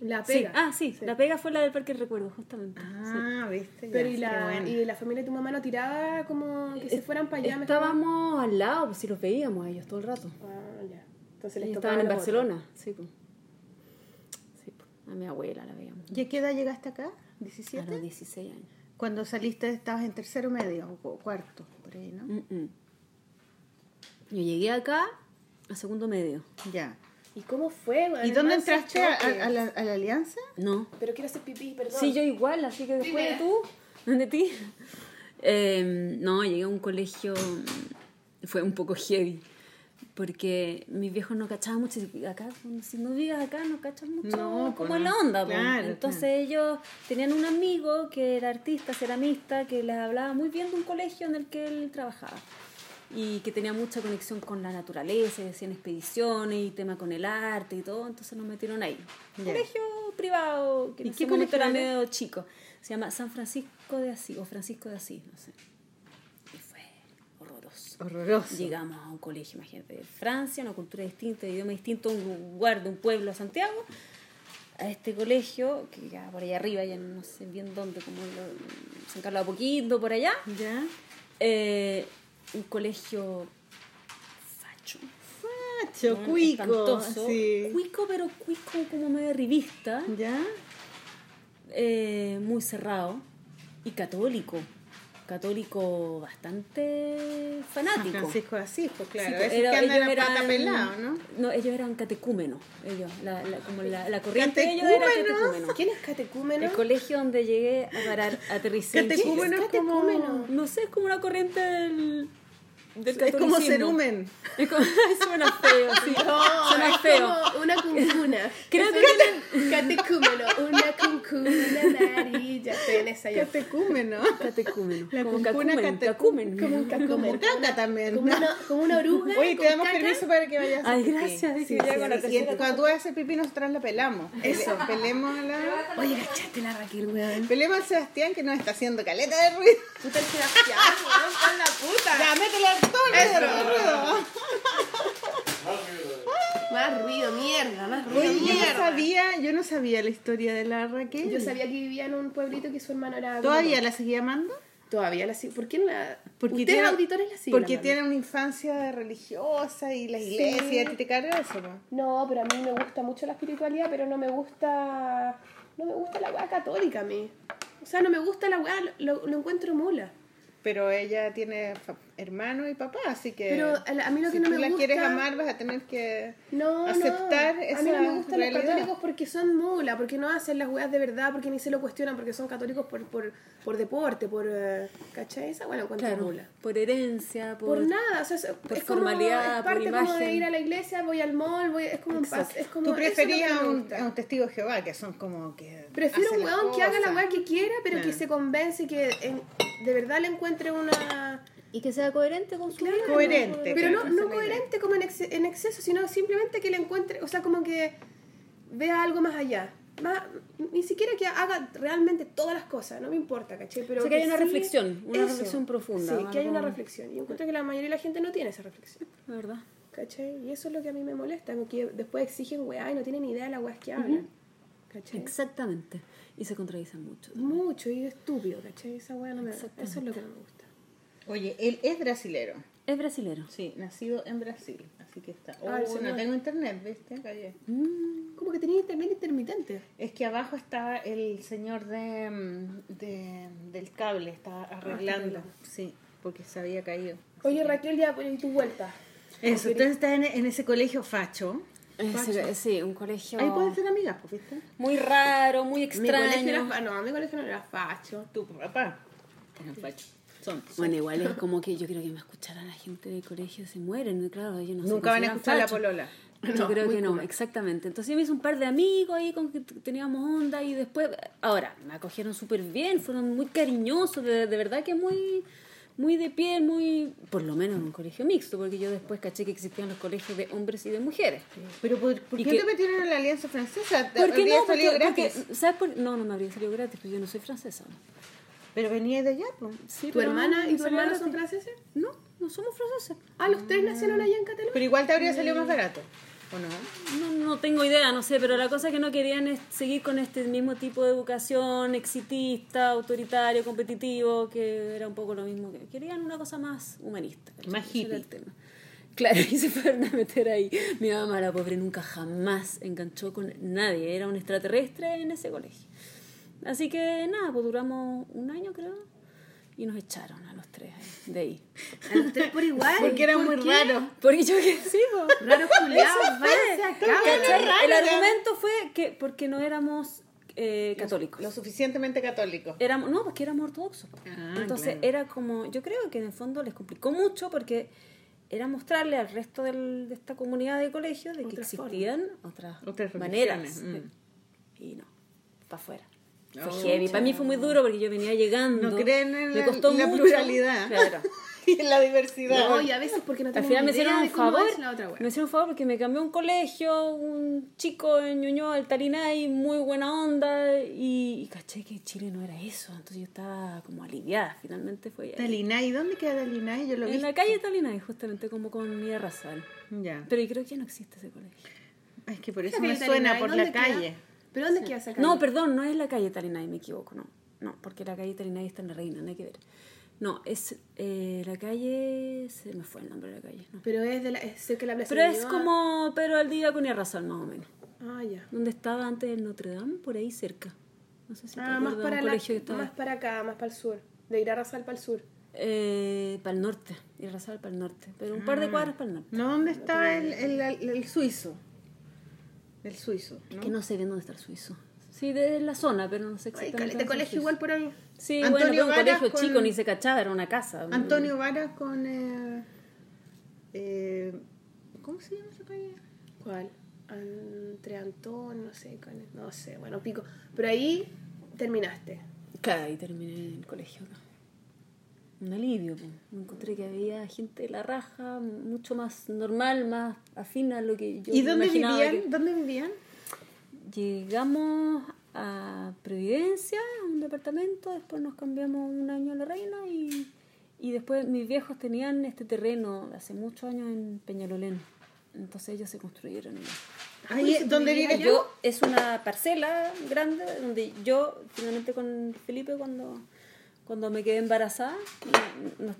La Sí, pega. ah, sí, la pega fue la del Parque del Recuerdo, justamente. Ah, viste. ya, Pero y la, bueno. y la familia de tu mamá no tiraba como que se fueran para allá mejor? Estábamos al lado, pues si los veíamos a ellos todo el rato. Ah, ya. Entonces les estaban en otros. Barcelona, sí, pues. A mi abuela la veíamos. ¿Y a qué edad llegaste acá? A ¿17? los 16 años. Cuando saliste estabas en tercero medio o cuarto, por ahí, ¿no? Mm, mm. Yo llegué acá a segundo medio. Ya. ¿Y cómo fue? weón? ¿Y dónde entraste a, a- a la, a la alianza? No. Pero quiero hacer pipí, perdón. Sí, yo igual, así que después Dime. de tú, de ti. Eh, no, llegué a un colegio, fue un poco heavy, porque mis viejos no cachaban mucho. y Acá, si no vives acá, no cachan mucho No, como pues es la no. onda. pues. Claro, Entonces claro. ellos tenían un amigo que era artista, ceramista, que les hablaba muy bien de un colegio en el que él trabajaba y que tenía mucha conexión con la naturaleza, y hacían expediciones y tema con el arte y todo, entonces nos metieron ahí. Un colegio privado, que ¿Y en qué colegio era? medio chico. Se llama San Francisco de Asís, o Francisco de Asís, no sé. Horroroso. Horroroso. Llegamos a un colegio, imagínate, de Francia, una cultura distinta, de idioma distinto, un lugar de un pueblo a Santiago, a este colegio, que ya por allá arriba, ya no sé bien dónde, como lo, San Carlos Apoquindo, por allá, ¿Ya? eh, un colegio facho. Facho, cuico. Sí. Cuico, pero cuico como medio revista, ¿Ya? eh, muy cerrado y católico. Católico bastante San fanático. Francisco de Asís, pues claro. Sí, esos era- que andan ellos eran- pelado, ¿no? No, ellos eran catecúmenos. Ellos, la, la- como la, la corriente de ellos era. ¿Quién es catecúmeno? El colegio donde llegué a parar, aterricé. en Catecúmeno es como... No sé, es como una corriente del, del Es como cerumen. Es como, suena feo, sí. No, suena es feo. como una cuncuna. Creo Es que un catecúmeno, una cuncuna amarilla. Estoy en esa yo. Catecúmeno. Catecúmeno. La como cuncuna cacumen. Como un Como cacumen. caca también. Como una, como una oruga. Oye, te damos caca. permiso para que vayas a Ay, hacer pipí. gracias, Sí, sí, ya con la sí. Y cuando tú haces pipí, nosotras la pelamos. Eso. Pelemos a la... Oye, cachaste la Raquel, weón. Pelemos al Sebastián que nos está haciendo caleta de ruido. Puta el Sebastián, weón, con la puta. Ya, métele todo el Eso. ruido, ruido. Más ruido, mierda, más ruido, Oye, yo no mierda. sabía, yo no sabía la historia de la Raquel. Yo sabía que vivía en un pueblito que su hermano era. ¿Todavía la seguía amando? Todavía la sigo. ¿Por qué no la.? Porque Ustedes tiene- auditores la siguen. Porque tiene una infancia religiosa y la iglesia, y a ti te carga eso, ¿no? No, pero a mí me gusta mucho la espiritualidad, pero no me gusta. No me gusta la weá católica a mí. O sea, no me gusta la weá, lo, lo encuentro mula. Pero ella tiene hermano y papá, así que Pero a, mí lo si no tú me la gusta. quieres amar vas a tener que No, aceptar no. esa A mí no me gustan realidad. los católicos porque son mula, porque no hacen las weas de verdad, porque ni se lo cuestionan, porque son católicos por, por, por deporte, por. eh, ¿Cachai? Esa bueno, encuentro Claro, mula. por herencia, por, Por nada, o sea, es, es como, formalidad, es parte por como de ir a la iglesia, voy al mall, voy, es como un pas, es como Tú preferías a un, a un testigo de Jehová, que son como que. Prefiero un weón que haga la weá que quiera, pero que se convence que en- de verdad le encuentre una. Y que sea coherente con su vida. Coherente. Pero no, claro, no coherente como en, exce- en exceso, sino simplemente que le encuentre, o sea, como que vea algo más allá. Más, ni siquiera que haga realmente todas las cosas, no me importa, ¿cachai? Pero O sea, que haya una sí- reflexión, una reflexión profunda, Sí, que haya una reflexión. Y yo encuentro que la mayoría de la gente no tiene esa reflexión, La verdad. ¿cachai? Y eso es lo que a mí me molesta, porque después exigen weá y no tienen idea de las weas que hablan, ¿cachai? Exactamente. Y se contradicen mucho. Mucho y estúpido, ¿cachai? Esa weá no me Eso es lo que no me gusta. Oye, él es brasilero. Es brasilero. Sí, nacido en Brasil. Así que está. Ah, Oh, no señor. tengo internet, ¿viste? Mm, Como que tenía internet intermitente. Es que abajo está el señor de, mm, de- del cable, está arreglando. arreglando. Sí, porque se había caído. Oye, Raquel, ya, ¿y tu vuelta? Eso, entonces está en, en ese colegio facho. ese- sí, un colegio Ahí pueden ser amigas, pues, ¿viste? muy raro, muy Mi colegio era, extraño. fa- no, mi colegio no era facho. Tu papá. Eran fachos. Son. Bueno, igual es como que yo creo que me escucharán la gente del colegio se mueren, claro, ellos no Nunca van a escuchar la fachos. polola. Yo No, creo que no, cool. exactamente. Entonces yo me hice un par de amigos ahí con que teníamos onda y después, ahora, me acogieron súper bien, fueron muy cariñosos, de, de verdad que muy muy de piel, muy, por lo menos en un colegio mixto, porque yo después caché que existían los colegios de hombres y de mujeres. Pero ¿por, por ¿Y qué te metieron en la alianza francesa? ¿Te ¿Por qué no? Porque, salido gratis? porque, ¿sabes por No, no me habría salido gratis, porque yo no soy francesa. Pero venía de allá, pues. Sí, ¿Tu hermana no, y tu hermano son franceses? No, no somos franceses. Ah, los tres nacieron allá en Cataluña. Pero igual te habría salido más barato, ¿o no? No, no tengo idea, no sé, pero la cosa es que no querían es seguir con este mismo tipo de educación exitista, autoritario, competitivo, que era un poco lo mismo que querían una cosa más humanista. Más hippie. tema. Claro, y se fueron a meter ahí. Mi mamá, la pobre, nunca jamás enganchó con nadie, era un extraterrestre en ese colegio. Así que nada, pues duramos un año creo y nos echaron a los tres ahí, de ahí. A los tres por igual. Porque era ¿Por muy qué? raro. Porque yo que sí. Raros culiados, váyanse acá. ¿Cachai? raro, El argumento fue que porque no éramos eh, católicos. Lo suficientemente católicos. Éramos, no, porque éramos ortodoxos. Ah, Entonces claro. era como, yo creo que en el fondo les complicó mucho porque era mostrarle al resto del- de esta comunidad de colegios de que Otras existían otras, Otras maneras. religiones, Y no, para afuera. Fue Oh, heavy. Para mí fue muy duro porque yo venía llegando. No creen en me la- costó la mucho. pluralidad. Claro. y en la diversidad. No, y a veces porque no Al final me hicieron un favor. Me hicieron un favor porque me cambió un colegio, un chico en Ñuñoa, el Talinay, muy buena onda. Y, y caché que Chile no era eso. Entonces yo estaba como aliviada. Finalmente fue ahí. Talinay, ¿dónde queda Talinay? Yo lo vi. En la calle Talinay, justamente como con mi Razal. Ya. Pero yo creo que ya no existe ese colegio. Es que por eso me calle suena por ¿dónde la queda? ¿Pero dónde queda esa calle? No, perdón, no es la calle Talinay, me equivoco, no. No, porque la calle Talinay está en la Reina, no hay que ver. No, es eh, la calle. Se me fue el nombre de la calle. no. Pero es de la, es cerca de la plaza Pero de es como Pedro Aldía con Razal, más o menos. Ah, ya. donde estaba antes el Notre Dame, por ahí cerca. No sé si te Ah, más para, la, más para acá, más para el sur. De ir a Rasal para el sur. eh, para el norte, y Razal para el norte, pero un par de cuadras para el norte. No, ¿dónde está el, el, el- el suizo? El suizo, ¿no? Que no sé bien dónde está el suizo. Sí, de la zona, pero no sé exactamente. de colegio igual por ahí. Sí, Antonio bueno, pero un colegio con- chico, ni se cachaba, era una casa. Antonio Varas con... eh, eh, ¿Cómo se llama esa calle? ¿Cuál? Entre Antón, no sé, con- no sé, bueno, pico. Pero ahí terminaste. Claro, ahí terminé el colegio acá. Un alivio, me encontré que había gente de la raja, mucho más normal, más afín a lo que yo ¿Y dónde imaginaba vivían? que- ¿Dónde vivían? Llegamos a Providencia, a un departamento, después nos cambiamos un año a La Reina y, y después mis viejos tenían este terreno hace muchos años en Peñalolén. Entonces ellos se construyeron. Ahí, ¿Dónde vivían vive? Yo, es una parcela grande donde yo finalmente con Felipe cuando, cuando me quedé embarazada nos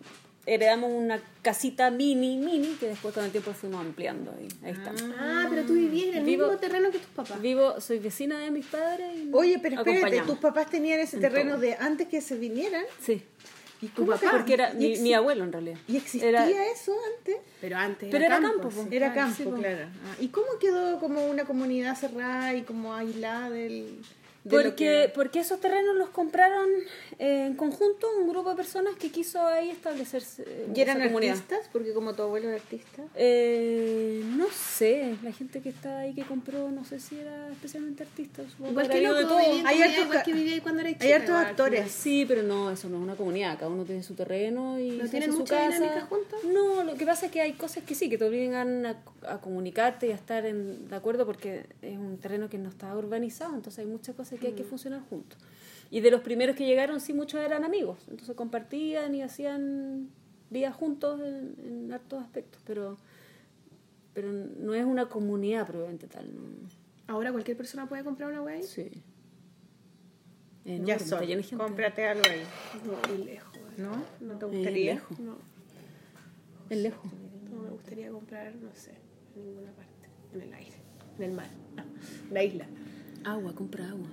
heredamos una casita mini, mini, que después con el tiempo fuimos ampliando y ahí estamos. Ah, pero tú vivías en el Vivo- mismo terreno que tus papás. Vivo, soy vecina de mis padres y Oye, pero espérate, tus papás tenían ese En terreno de antes que se vinieran. Sí. ¿Y Tu cómo papá, porque era ¿Y mi, abuelo en realidad. ¿Y existía Era- eso antes? Pero antes Pero era campo, sí. Era Claro, campo, sí, claro. Ah, ¿Y cómo quedó como una comunidad cerrada y como aislada del... Porque, que- porque esos terrenos los compraron eh, en conjunto un grupo de personas que quiso ahí establecerse. en ¿Y eran comunidad. artistas? Porque como tu abuelo era artista. Eh, no sé, la gente que estaba ahí que compró, no sé si era especialmente artista. Igual que de todo. Hay hartos que cuando eras hay hartos actores. Sí, pero no, eso no es una comunidad, cada uno tiene su terreno y ¿No tienen su mucha casa. dinámica juntos? No, lo que pasa es que hay cosas que sí, que te obligan a, a comunicarte y a estar en, de acuerdo porque es un terreno que no está urbanizado, entonces hay muchas cosas que hay que funcionar juntos. Y de los primeros que llegaron, sí, muchos eran amigos, entonces compartían y hacían días juntos en, en hartos aspectos, pero, pero no es una comunidad probablemente tal. ¿no? Ahora cualquier persona puede comprar una ahí. Sí. ya Enorme, está son. gente. Cómprate algo ahí. No, muy lejos. ¿No? ¿No te Es gustaría? lejos. No, Es lejos. no me gustaría comprar, no sé, en ninguna parte. En el aire, en el mar, no, en la isla. Agua, compra agua.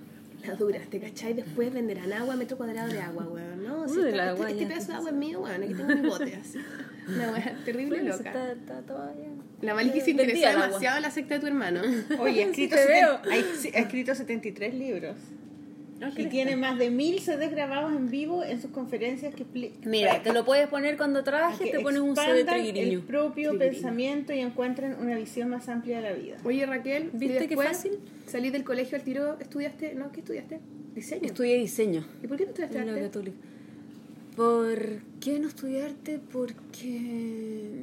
Las duras, ¿te cachai? Después venderán agua, metro cuadrado de agua, weón. No, si Uy, esta- la este, agua este ya. pedazo de agua es mío, weón. Aquí tengo mi bote, así. Una wea terrible Bueno, loca. Está, está todavía. La Maliki se interesó el agua. demasiado en la secta de tu hermano. Oye, ha escrito, Te seten- veo. ha escrito 73 libros. Y tiene más de mil CDs grabados en vivo en sus conferencias que Mira, te lo puedes poner cuando trabajes, te pones un CD triguiriño. el propio Triguiriño. pensamiento y encuentren una visión más amplia de la vida. Oye, Raquel, ¿y ¿Viste qué fácil? Salí del colegio al tiro, ¿estudiaste? ¿No? ¿Qué estudiaste? Diseño. Estudié diseño ¿Y por qué no estudiaste en arte? católica. ¿Por qué no estudié arte? Porque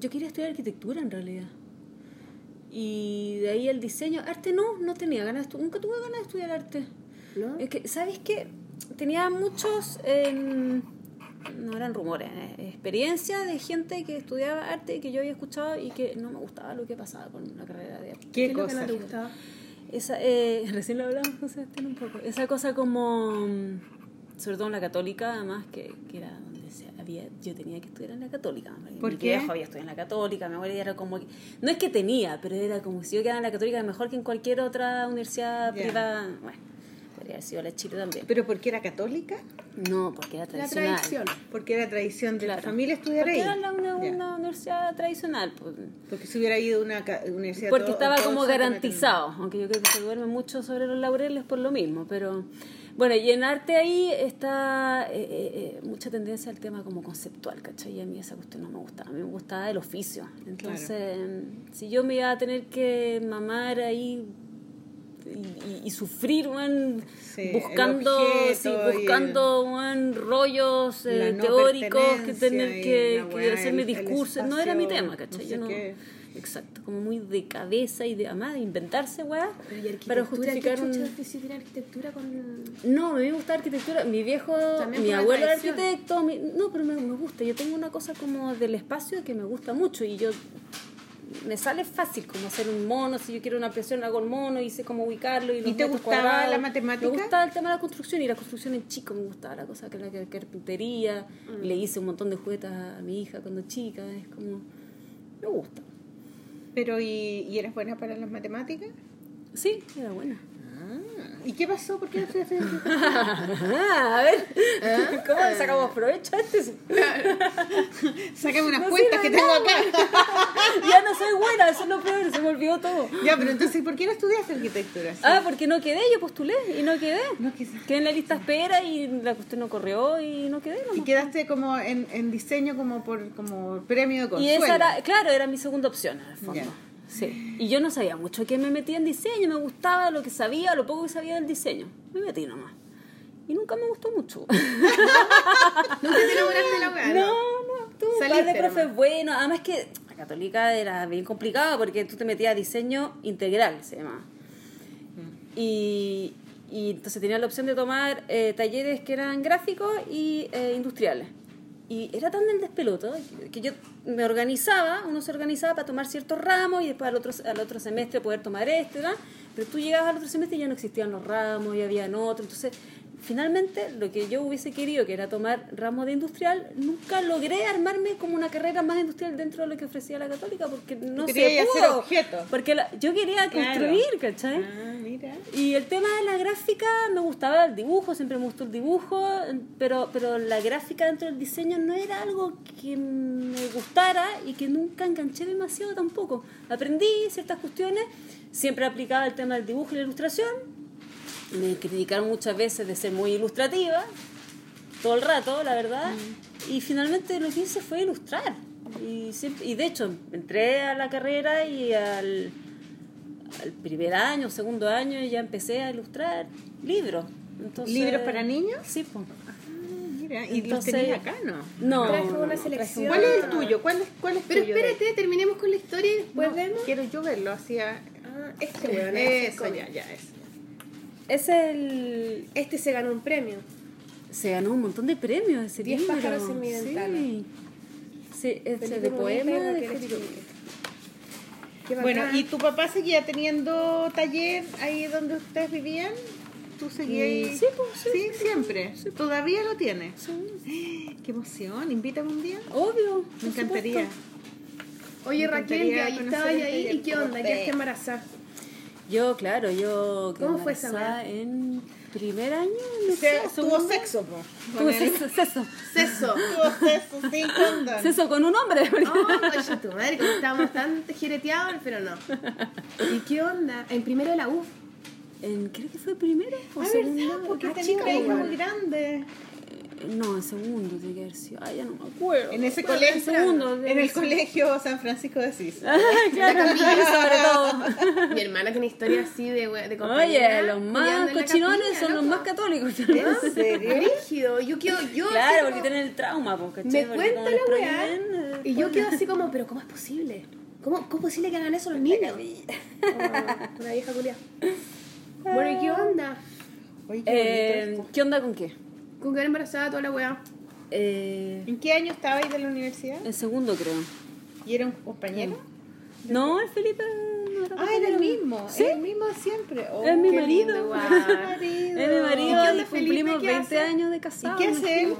yo quería estudiar arquitectura en realidad. Y de ahí el diseño. Arte no, no tenía ganas Nunca tuve ganas de estudiar arte. ¿No? Es que, ¿sabes qué? Tenía muchos, em, no eran rumores, eh, experiencias de gente que estudiaba arte y que yo había escuchado y que no me gustaba lo que pasaba con la carrera de arte. ¿Qué que cosa? no te gustaba? Esa, eh, recién lo hablamos con Sebastián un poco. Esa cosa como, mm, sobre todo en la católica, además, que, que era donde se había, yo tenía que estudiar en la católica. ¿Por mi qué? viejo había estudiado en la católica, mi abuela era como, no es que tenía, pero era como si yo quedara en la católica mejor que en cualquier otra universidad privada. Bueno, podría haber sido la Chile también. ¿Pero porque era católica? No, porque era La tradicional. tradición. Porque era tradición de Claro. la familia estudiar Porque ahí. era la- una, una universidad tradicional. Pues. Porque si hubiera ido a una universidad Porque todo- estaba todo como garantizado, aunque yo creo que se duerme mucho sobre los laureles por lo mismo, pero bueno, y en arte ahí está eh, eh, eh, mucha tendencia al tema como conceptual, ¿cachai? Y a mí esa cuestión no me gustaba, a mí me gustaba el oficio. Entonces, si yo me iba a tener que mamar ahí y, y- y sufrir, weón, Sí, el buscando, sí, el- buscando weón, rollos eh, no teóricos que tener que, la que weá, hacerme el- el discursos, no era mi tema, ¿cachai? no Yo sé no- qué. Exacto, como muy de cabeza y de además de inventarse, weá, Pero ¿y para justificar ¿Qué un... difícil arquitectura con...? No, a mí me gusta arquitectura. Mi viejo, mi abuelo era arquitecto. mi- No, pero me, me gusta. Yo tengo una cosa como del espacio que me gusta mucho y yo me sale fácil como hacer un mono. Si yo quiero una presión, hago el mono y sé cómo ubicarlo. ¿Y, ¿Y te gustaba cuadrados. la matemática? Me gustaba el tema de la construcción y la construcción en chico me gustaba la cosa que la carpintería. Mm. Le hice un montón de juguetes a mi hija cuando chica. Es como. Me gusta. Pero, ¿y, y eras buena para las matemáticas? Sí, era buena. ¿Y qué pasó? ¿Por qué no estudiaste Ah, a ver, ¿cómo le sacamos provecho a este? Sácame unas No cuentas que tengo acá. ya no soy buena, eso es lo peor, se me olvidó todo. Ya, pero entonces, ¿por qué no estudiaste arquitectura? Sí. Ah, porque no quedé, yo postulé y no quedé. No. Quedé en la lista espera y la cuestión no corrió y no quedé. Y quedaste como en, en diseño como por como premio de Y consuelo. esa era, claro, era mi segunda opción en el fondo. Sí. Y yo no sabía mucho que me metía en diseño, me gustaba lo que sabía, lo poco que sabía del diseño. Me metí nomás. Y nunca me gustó mucho. ¿Nunca te enamoraste de la weá? No, no, tuve un par de profes buenos. Además que la católica era bien complicada porque tú te metías a diseño integral, se llamaba. Y, y entonces tenía la opción de tomar eh, talleres que eran gráficos y eh, industriales. Y era tan del despeloto que- yo me organizaba, uno se organizaba para tomar ciertos ramos y después al otro, al otro semestre poder tomar este, ¿verdad? Pero tú llegabas al otro semestre y ya no existían los ramos, ya habían otros. Entonces, finalmente, lo que yo hubiese querido, que era tomar ramos de industrial, nunca logré armarme como una carrera más industrial dentro de lo que ofrecía la católica porque no se Querías pudo. hacer objetos. Porque la- yo quería Claro. construir, ¿cachai? Ah, mira. Y el tema de la gráfica, me gustaba el dibujo, siempre me gustó el dibujo, pero, pero la gráfica dentro del diseño no era algo que me gustara y que nunca enganché demasiado tampoco. Aprendí ciertas cuestiones, siempre aplicaba el tema del dibujo y la ilustración. Me criticaron muchas veces de ser muy ilustrativa, todo el rato, la verdad. Y finalmente lo que hice fue ilustrar. Y, siempre- y de hecho, entré a la carrera y al, al primer año, segundo año, ya empecé a ilustrar libros. Entonces, ¿Libros para niños? Sí, pues. Mira, y Entonces- los tenías acá, ¿no? No. Trajo una selección. ¿Cuál es el tuyo? ¿Cuál es, cuál es Pero tuyo? espérate, terminemos con la historia y después No, vemos. Quiero yo verlo, hacía... Ah, este weón. Eso, ya, ya, eso. Es el. Este se ganó un premio. Se ganó un montón de premios ese Diez libro. pájaros en mi ventana. Sí. Sí, Felipe de poema de que Bueno. ¿y tu papá seguía teniendo taller ahí donde ustedes vivían? ¿Tú seguías ahí? Sí, pues, sí, Sí, siempre. ¿Todav lo tienes? Sí. ¡Qué emoción! Invítame un día. Obvio. Me encantaría. supuesto. Oye, Raquel, ya ahí estaba ahí. ¿Y qué onda? usted. ¿Quedaste embarazada? Yo, claro, yo ¿Cómo fue esa en primer año, no sé, tuvo sexo, po. Tuvo sexo, sexo. Seso. Tuvo sexo sin condón. Sexo con un hombre. Oh, coño, tu madre, como estábamos tan jireteados, pero no. ¿Y qué onda? En primero de la U. En, creo que fue primero o Ah, segundo. Porque Ah, tenía chica, igual. muy grande. No, en segundo tiene que haber sido. Ay, ya no me acuerdo. En ese Bueno, colegio, en segundo, en el colegio San Francisco de Asís. Claro, sobre todo. Mi hermana tiene historias así de, de Oye, los más cochinones capilla, son los más católicos. ¿En serio? Rígido. Yo quedo, yo Claro, porque como- tienen el trauma, pues, ¿cachai? me Porque cuenta la weá eh, y yo quedo así como, pero ¿cómo es posible? ¿Cómo, cómo es posible que hagan eso los niños? Oh, una vieja culia. Bueno, ¿y qué onda? Oye, qué Eh, ¿Qué onda con qué? Con quedar embarazada toda la weá. Eh. ¿En qué año estabais de la universidad? en segundo, creo. ¿Y era un compañero? No, el Felipe no era Ah, era el mismo. Sí. Era el mismo siempre. Oh, Es mi marido. lindo. Es mi marido. Es mi ¿Y y Felipe? cumplimos ¿Qué 20 hace? años de ¿Y casados. qué hace él?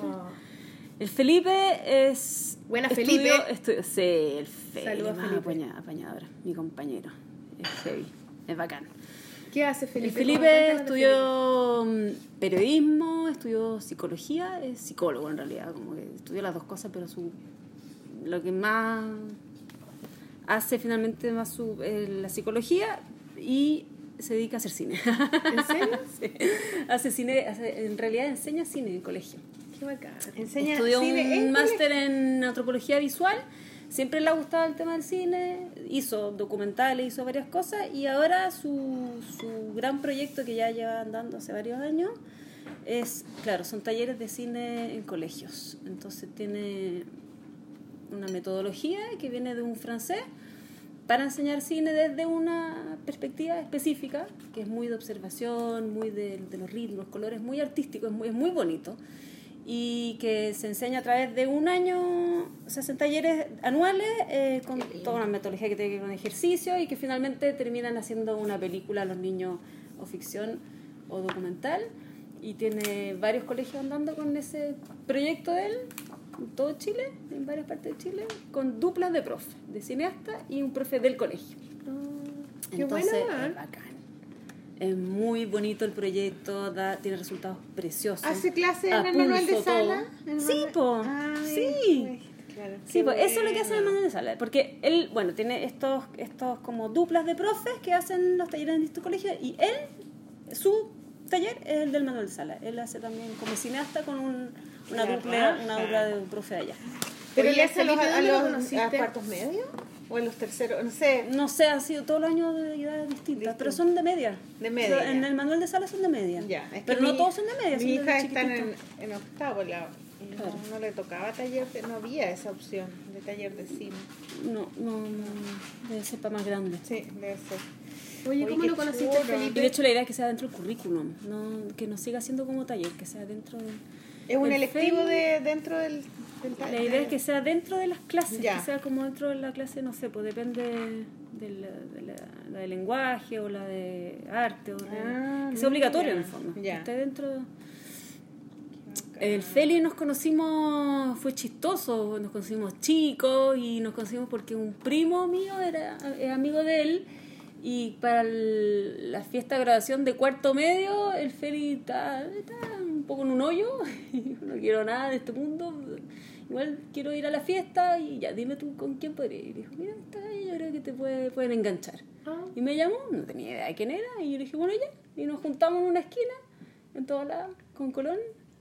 El Felipe es. Buena, estudió- Felipe. estu- sí, el Felipe. Saludos, Felipe. apaña- apañador, mi compañero. Es heavy, es bacán. ¿Qué hace El Felipe? Felipe estudió mm, periodismo, estudió psicología, es psicólogo en realidad, como que estudió las dos cosas, pero su lo que más hace finalmente más su, eh, la psicología y se dedica a hacer cine. ¿En serio? Sí. Hace cine, hace- en realidad enseña cine en colegio. Qué bacán. Enseña Estudió cine un máster en antropología visual. Siempre le ha gustado el tema del cine, hizo documentales, hizo varias cosas y ahora su, su gran proyecto que ya lleva andando hace varios años es, claro, son talleres de cine en colegios. Entonces tiene una metodología que viene de un francés para enseñar cine desde una perspectiva específica, que es muy de observación, muy de, de los ritmos, colores, muy artístico, es muy, es muy bonito. Y que se enseña a través de un año, se hacen talleres anuales eh, con toda una metodología que tiene que ver con ejercicio y que finalmente terminan haciendo una película a los niños o ficción o documental. Y tiene varios colegios andando con ese proyecto de él, en todo Chile, en varias partes de Chile, con duplas de profe, de cineasta y un profe del colegio. Qué Entonces, buena. es bacán. Es muy bonito el proyecto, da, tiene resultados preciosos. ¿Hace clase en el manual de sala? todo. ¿En el Sí, po. Ay, Sí. Claro, Sí, pues eso es lo que hace el manual de sala, porque él, bueno, tiene estos, estos como duplas de profes que hacen los talleres en distintos colegios y él, su taller es el del manual de sala. Él hace también como cineasta con un- una, La dupla, raja. una dupla de un profe de allá. ¿Pero Oye, le hace a los, a ¿dónde lo los a cuartos medios? ¿O en los terceros? No sé. No sé, han sido todos los años de edades distintas, pero son de media. De media, O sea, en el manual de sala son de media. Ya, es que pero no todos son de media. Mi son hija está en, octavo, la, y no, Claro. no le tocaba taller, de- no había esa opción de taller de cine. No, no, no. Debe ser para más grande. Sí, debe ser. Oye, Oye, ¿cómo qué lo conociste, chulo. Y Felipe? de hecho la idea es que sea dentro del currículum, no, que no siga siendo como taller, que sea dentro del... Es un el electivo de, dentro del, del La idea es que sea dentro de las clases, Ya. que sea como dentro de la clase, no sé, pues depende de la, de la, la de lenguaje o la de arte, o de- Ah, que sea obligatorio en el fondo, que Ya. esté dentro... El Feli nos conocimos, fue chistoso, nos conocimos chicos y nos conocimos porque un primo mío era, era amigo de él y para el- la fiesta de graduación de cuarto medio el Feli un poco en un hoyo, y no quiero nada de este mundo, igual quiero ir a la fiesta y ya dime tú con quién podría ir. Y dijo, mira, esta galla yo creo que te puede, pueden enganchar. Ah. Y me llamó, no tenía idea de quién era, y yo le dije, bueno, ya. Y nos juntamos en una esquina, en toda la, con Colón,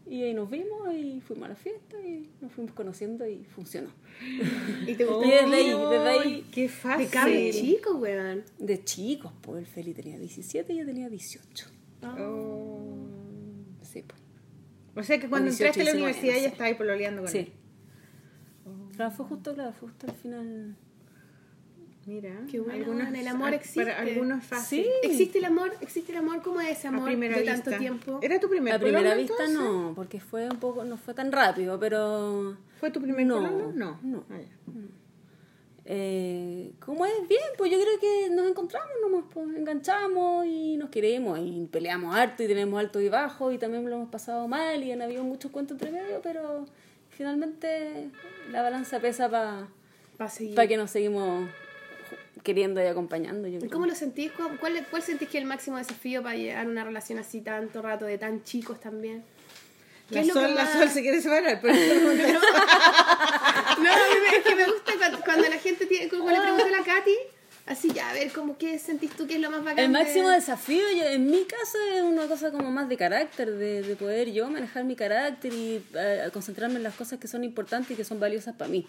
y ahí nos vimos y fuimos a la fiesta y nos fuimos conociendo y funcionó. ¿Y te gustó? Y desde ahí, desde ahí, Qué fácil. De cable chico, weón. de chicos, pues el Feli tenía 17 y yo tenía 18. Oh. Sí. O sea que cuando 18, entraste a la 19, universidad no ya estabas pololeando con Sí. él. Claro, fue justo, claro, fue justo al final. Mira, Qué bueno, algunos, el amor existe. Para algunos es fácil. Sí. ¿Existe el amor? ¿Existe el amor? ¿Cómo es ese A amor primera de vista. tanto tiempo? ¿Era tu primer A primera pololo, vista entonces? no, porque fue un poco, no fue tan rápido, pero ¿Fue tu primer No, pololo? No. no. Ah, ya. Eh, como es bien, pues yo creo que nos encontramos nomás, pues enganchamos y nos queremos y peleamos harto y tenemos alto y bajo y también lo hemos pasado mal y han habido muchos cuentos entre medio, pero finalmente la balanza pesa para Para seguir. que nos seguimos queriendo y acompañando. Yo ¿Y creo. ¿Cómo lo sentís? ¿Cuál, cuál, cuál sentís que es el máximo desafío para llevar una relación así tanto rato, de tan chicos también? ¿Qué La es lo que sol, la más- sol se quiere separar, pero No, es que me gusta cuando, cuando la gente tiene, como le pregunto a la Katy, así ya, a ver, como qué sentís tú que es lo más bacán. El máximo desafío, yo, en mi caso, es una cosa como más de carácter, de, de poder yo manejar mi carácter y eh, concentrarme en las cosas que son importantes y que son valiosas para mí.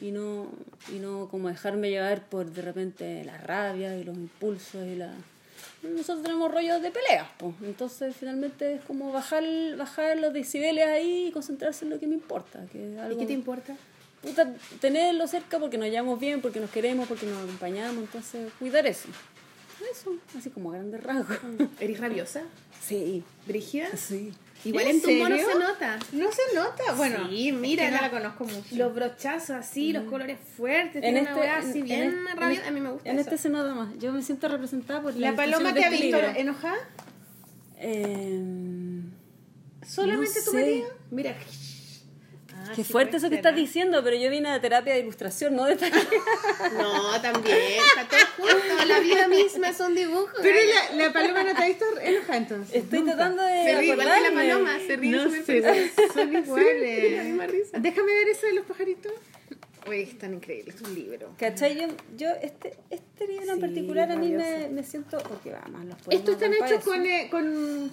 Y no, y no como dejarme llevar por de repente la rabia y los impulsos y la... Nosotros tenemos rollos de peleas, pues. Entonces, finalmente es como bajar, bajar los decibeles ahí y concentrarse en lo que me importa. Que es ¿Y qué te importa? Puta, tenerlo cerca porque nos llevamos bien, porque nos queremos, porque nos acompañamos, entonces cuidar eso. Eso, así como grandes rasgos. ¿Eres rabiosa? Sí, ¿Brígida? sí. Igual ¿En en, tu mono se nota. no se nota. Bueno, Sí, es mira, que no la- conozco mucho. Los brochazos así, los colores fuertes, Mm. En tiene este, una así en- bien en- en rabiosa. A mí me gusta En eso. este se nota más. Yo me siento representada por la ¿La paloma te ha visto enojada? Eh, ¿Solamente No tu sé. marido? Mira, Qué sí fuerte eso que estás ¿ah? diciendo, pero yo vine a terapia de ilustración, no de taller. No, también, está todo junto. La vida misma es un dibujo. Pero gaya. la, la paloma no te ha visto enojada entonces. Estoy Nunca. tratando de Se ríe igual que la paloma, se ríe No sé, son iguales. la misma risa. Déjame ver eso de los pajaritos. Oye, es tan increíble, es un libro. ¿Cachai? Yo, yo este, este libro en particular a mí me, me siento... Porque vamos, los Estos están hechos con, eh, con,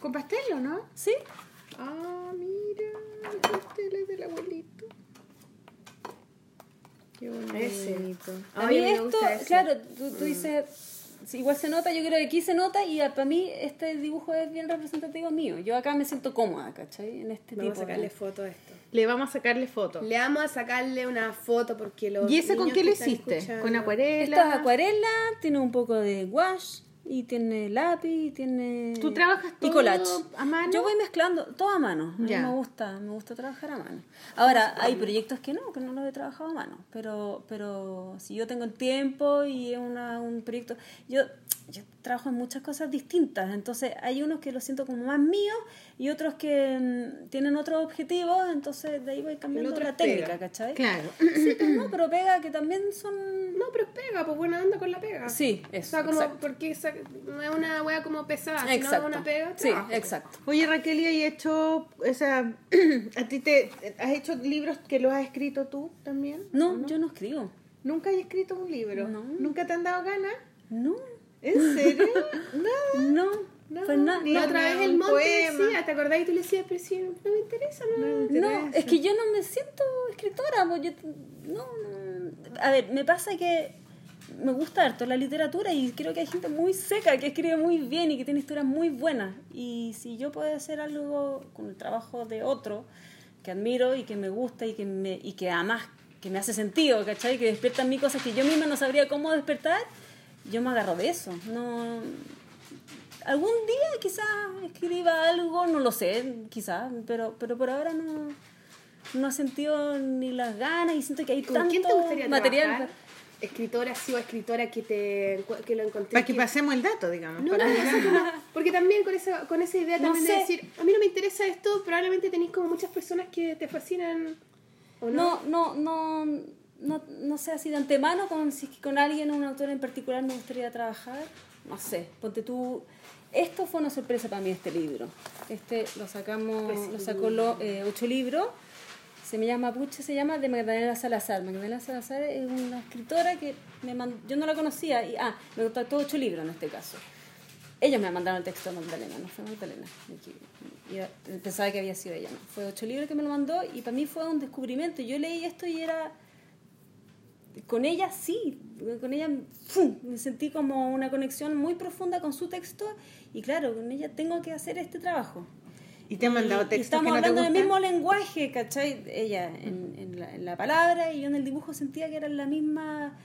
con pastel, ¿o no? ¿Sí? Ah, mira, el pastel es del abuelito. Qué bonito. Ese. A mí esto, gusta ese. claro, tú, tú dices, sí, igual se nota, yo creo que aquí se nota y a- para mí este dibujo es bien representativo mío. Yo acá me siento cómoda, ¿cachai? En este Vamos a tipo sacarle de... foto a esto. Le vamos a sacarle foto. Le vamos a sacarle una foto porque los. ¿Y ese con qué lo hiciste? escuchando- ¿Con acuarela? Esto es acuarela, tiene un poco de wash y tiene lápiz y tiene... ¿Tú trabajas y todo collage. a mano? Yo voy mezclando todo a mano. A mí me gusta, me gusta trabajar a mano. Ahora, hay proyectos que no, que no los he trabajado a mano. Pero, pero si yo tengo el tiempo y es una, un proyecto... Yo, yo trabajo en muchas cosas distintas. Entonces, hay unos que los siento como más míos y otros que mm, tienen otros objetivos. Entonces, de ahí voy cambiando la es técnica, pega. ¿cachai? Claro. Sí, pero no, pero pega que también son... No, pero es pega, pues buena onda con la pega. Sí, O eso, sea, como, exacto. porque no es una wea como pesada, sino Exacto. una pega. sí, trabajo. exacto. Oye, Raquel, ¿y has hecho, o sea, a ti te, has hecho libros que los has escrito tú también? No, yo no escribo. ¿Nunca has escrito un libro? No. ¿Nunca te han dado ganas? No, ¿En serio? Nada. no, No, pues La No, otra vez el monte poema. decía, ¿te acordás? Y tú le decías, pero si no me interesa, no. No. No, interesa. es que yo no me siento escritora, pues yo no, no. A ver, me pasa que me gusta harto la literatura y creo que hay gente muy seca que escribe muy bien y que tiene historias muy buenas. Y si yo puedo hacer algo con el trabajo de otro que admiro y que me gusta y que me y que además que me hace sentido, ¿cachai? Que despierta en mí cosas que yo misma no sabría cómo despertar, yo me agarro de eso. No algún día quizás escriba algo, no lo sé, quizás, pero pero por ahora no no he sentido ni las ganas y siento que hay ¿Con tanto material. trabajar? Escritora, sí, o escritora que, te, que lo encontré. Para que que- pasemos el dato, digamos. No, para no, no porque también con esa, con esa idea No también de sé. decir, a mí no me interesa esto, probablemente tenéis como muchas personas que te fascinan, ¿o no? No, no, no, no, no sé así de antemano con, si es que con alguien, un autor en particular me gustaría trabajar. No sé, ponte tú. Esto fue una sorpresa para mí, este libro. Este lo sacamos, Pues lo sacó lo, eh, ocho libros. Se me llama Puche, se llama de Magdalena Salazar. Magdalena Salazar es una escritora que me mandó, yo no la conocía y ah, me contactó ocho libros en este caso. Ellos me mandaron el texto de Magdalena, no fue Magdalena. Y- y pensaba que había sido ella, no. Fue ocho libros que me lo mandó y para mí fue un descubrimiento. Yo leí esto y era. Con ella sí, con ella me sentí como una conexión muy profunda con su texto y claro, con ella tengo que hacer este trabajo. Y te han mandado y textos estamos que no te hablando del mismo lenguaje, ¿cachai? Ella en, en la, en la palabra y yo en el dibujo sentía que era la misma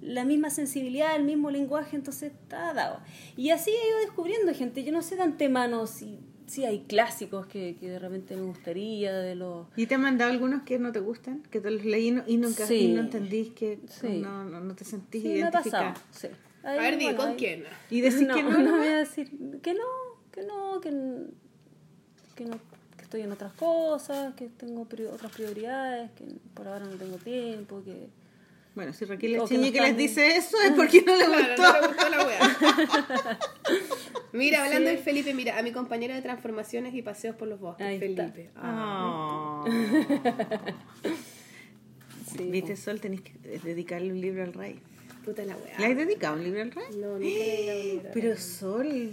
la misma sensibilidad, el mismo lenguaje, entonces estaba dado. Y así he ido descubriendo gente. Yo no sé de antemano si, si hay clásicos que, que de repente me gustaría, de los... ¿Y te han mandado algunos que no te gustan? Que te los leí y no- y nunca Sí. y no entendís que Sí. no, no, no te sentís Sí, me ha identificada. pasado. Sí. A ver, di, bueno, ¿con quién? Y no, que no, no ¿no? voy a decir que no, que no, que, que no, que estoy en otras cosas, que tengo pri- otras prioridades, que por ahora no tengo tiempo, que Bueno, si Raquel que no que les dice eso es porque no le Claro, gustó. no le gustó la wea. Mira, hablando del Felipe, mira, a mi compañero de transformaciones y paseos por los bosques, Ahí. Felipe. Ah. Sí, Viste, Sol, tenés que eh, dedicarle un libro al rey. Puta la wea. ¿Le has dedicado un libro al rey? No, nunca le he un libro. Pero Sol,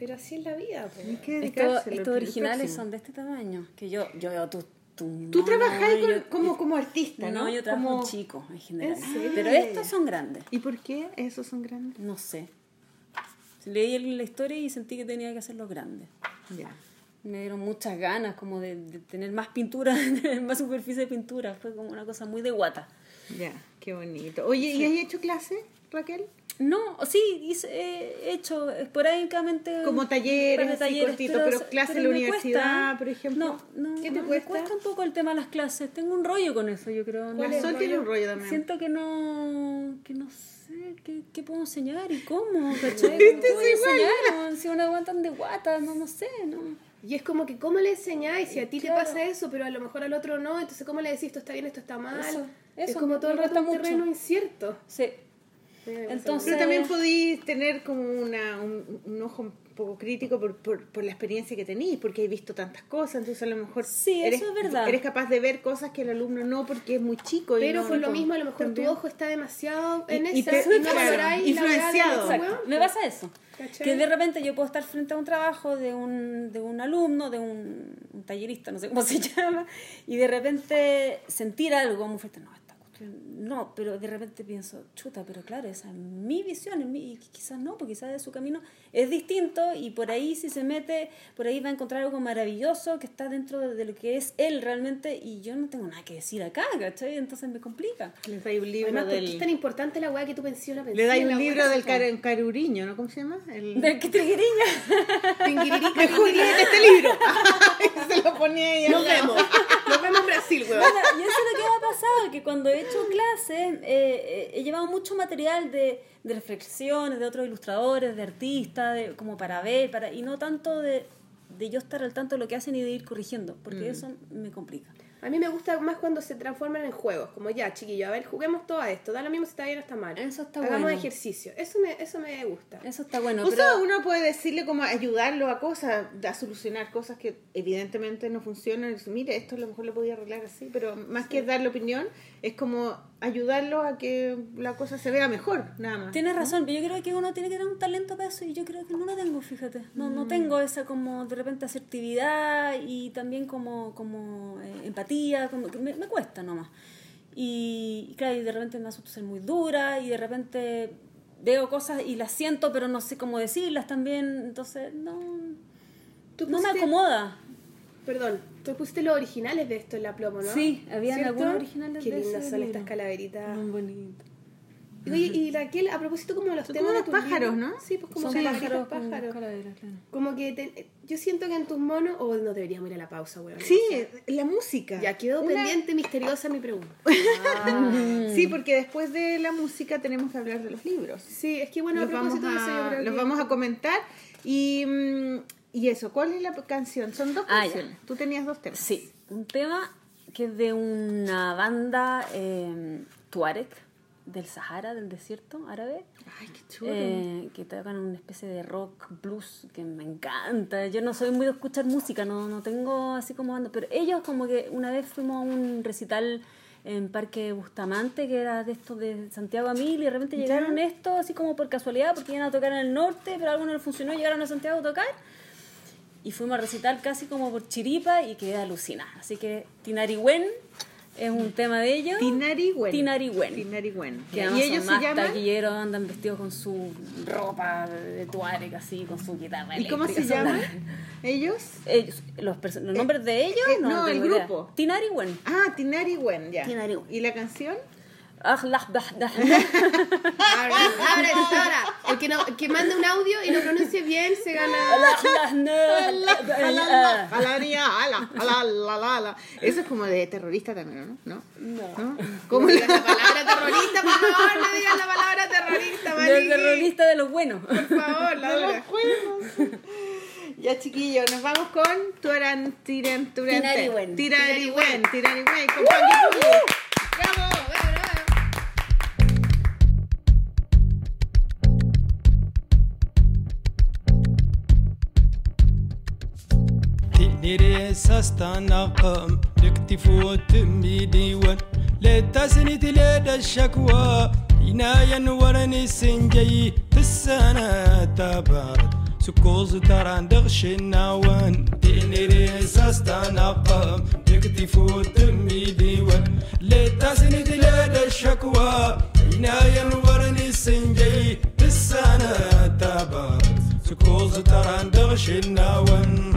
Pero así es la vida, pues. que Estos, el originales son de este tamaño, que yo, yo veo tu, tu Tú trabajas como, como artista, ¿no? No, yo trabajo Como- con chicos en general. ¿En serio? Pero estos son grandes. ¿Y por qué esos son grandes? No sé. Leí la historia y sentí que tenía que hacerlos grandes. Ya. Me dieron muchas ganas como de, de tener más pintura, más superficie de pintura. Fue como una cosa muy de guata. Ya, qué bonito. Oye, ¿y has hecho clase, Raquel? No, sí, hice- he hecho esporádicamente. Como talleres, un par de así cortito, pero clase en la universidad, por ejemplo. No, no, ¿Qué te no, cuesta? Me cuesta un poco el tema de las clases. Tengo un rollo con eso, yo creo. La es Sol tiene un rollo también. Siento que no, que no sé qué, qué puedo enseñar y cómo, ¿cachai? ¿Cómo a enseñar? Si una aguantan de guata, no, no sé, no. Y es como que, ¿cómo le enseñáis? Si a ti Claro. te pasa eso, pero a lo mejor al otro no, entonces, ¿cómo le decís esto está bien, esto está mal? Eso, es eso, como todo el rato cuesta un terreno incierto. Sí. Entonces, Pero también podéis tener como una, un, un ojo un poco crítico por, por, por la experiencia que tenéis, porque he visto tantas cosas, entonces a lo mejor Sí, eres, eso es verdad. eres capaz de ver cosas que el alumno no, porque es muy chico. y Pero no- por lo mismo, a lo mejor también. tu ojo está demasiado en Y- y esa te- y no claro, influenciado. Exacto. Me pasa eso. ¿Cachai? Que de repente yo puedo estar frente a un trabajo de un, de un alumno, de un, un tallerista, no sé cómo se llama, y de repente sentir algo muy fuerte. No, no, pero de repente pienso, chuta, pero claro, esa es mi visión, es mi- y quizás no, porque quizás su camino es distinto y por ahí si se mete, por ahí va a encontrar algo maravilloso que está dentro de, lo que es él realmente y yo no tengo nada que decir acá, ¿cachai? Entonces me complica. Les dais un libro Además, ¿por qué del... es tan importante la weá que tú pensionas? Le dais un libro del car caruriño, ¿no? ¿Cómo se llama? El... ¿De qué trigueriña? Mejor léete este libro. se lo ponía ahí. Nos vemos. Nos vemos en Brasil, weón. Bueno, y eso es lo que me ha pasado, que cuando he hecho clases eh, eh, he llevado mucho material de, de reflexiones de otros ilustradores, de artistas, de, como para ver, para y no tanto de, de yo estar al tanto de lo que hacen y de ir corrigiendo, porque Mm. eso me complica. A mí me gusta más cuando se transforman en juegos, como ya, chiquillo, a ver, juguemos todo a esto, da lo mismo si está bien o está mal. Eso está Hagamos bueno. ejercicio. Eso me, eso me gusta. Eso está bueno, O pero sea, uno puede decirle como ayudarlo a cosas, a solucionar cosas que evidentemente no funcionan. y decir, Mire, esto a lo mejor lo podía arreglar así, pero más que darle opinión, es como ayudarlo a que la cosa se vea mejor, nada más. Tienes razón, pero yo creo que uno tiene que tener un talento para eso y yo creo que no lo tengo, fíjate. No, no tengo esa como de repente asertividad y también como, como eh, empatía, como que me, me cuesta nomás. Y, y claro, y de repente me asusto ser muy dura y de repente veo cosas y las siento pero no sé cómo decirlas también, entonces no, Tú no me acomoda. Perdón, tú pusiste los originales de esto en la plomo, ¿no? Sí, habían ¿Cierto? algunos originales Qué de lindas ese son libro. estas calaveritas. Muy bonito. Y Oye, y Raquel, a propósito como los Son temas como de tus pájaros, libros- ¿no? Sí, pues como Son pájaros pájaros. calaveras, claro. Como que te- yo siento que en tus monos... O no deberíamos ir a la pausa, weón. Sí, la música. Ya quedó Una- pendiente, misteriosa mi pregunta. Sí, porque después de la música tenemos que hablar de los libros. Sí, es que bueno, a los vamos propósito de eso yo a, creo los que... vamos a comentar. Y, mm, y eso, ¿cuál es la canción? Son dos Ah, canciones. Tú tenías dos temas. Sí, un tema que es de una banda eh, tuareg del Sahara, del desierto árabe, Ay, qué chulo. eh, que tocan una especie de rock blues que me encanta. Yo no soy muy de escuchar música, no, no tengo así como banda, pero ellos como que una vez fuimos a un recital en Parque Bustamante, que era de estos de Santiago a Mil, y de repente llegaron estos así como por casualidad, porque iban a tocar en el norte, pero algo no les funcionó, llegaron a Santiago a tocar. Y fuimos a recitar casi como por chiripa y quedé alucinada. Así que Tinariwen es un tema de ellos. Tinariwen. Tinariwen. Tinariwen. Que Y además ellos son se más llaman. taquilleros, andan vestidos con su ropa de tuareg así, con su guitarra ¿Y cómo se llaman? ¿Ellos? Ellos, los, los nombres de ellos, eh, no, no, el idea. grupo. Tinariwen. Ah, Tinariwen, ya. Tinariwen. ¿Y la canción? Ah, lah, bah, dah. Ahora, ahora, ahora. El que, no, el que mande un audio y lo pronuncie bien se gana... No. Eso es como de terrorista también, ¿no? ¿No? No. ¿Cómo No digas la palabra terrorista, por favor, no digas la palabra terrorista, Maliki. terrorista de los buenos. Por favor, Laura. Ya chiquillos, nos vamos con Tuaran Tiran. Tinariwen. Tirariwen, Tirariwen, bravo. هيري ساستانا قام لكتفو تمي ديوان لا تسني تلاد الشكوى إنا ينورني سنجي تسانا تبارد سكوز تران دغش النوان ديني ريساس تنقم يكتفو تمي ديوان لا تسني تلاد الشكوى إنا ينورني سنجي تسانا تبارد سكوز تران دغش النوان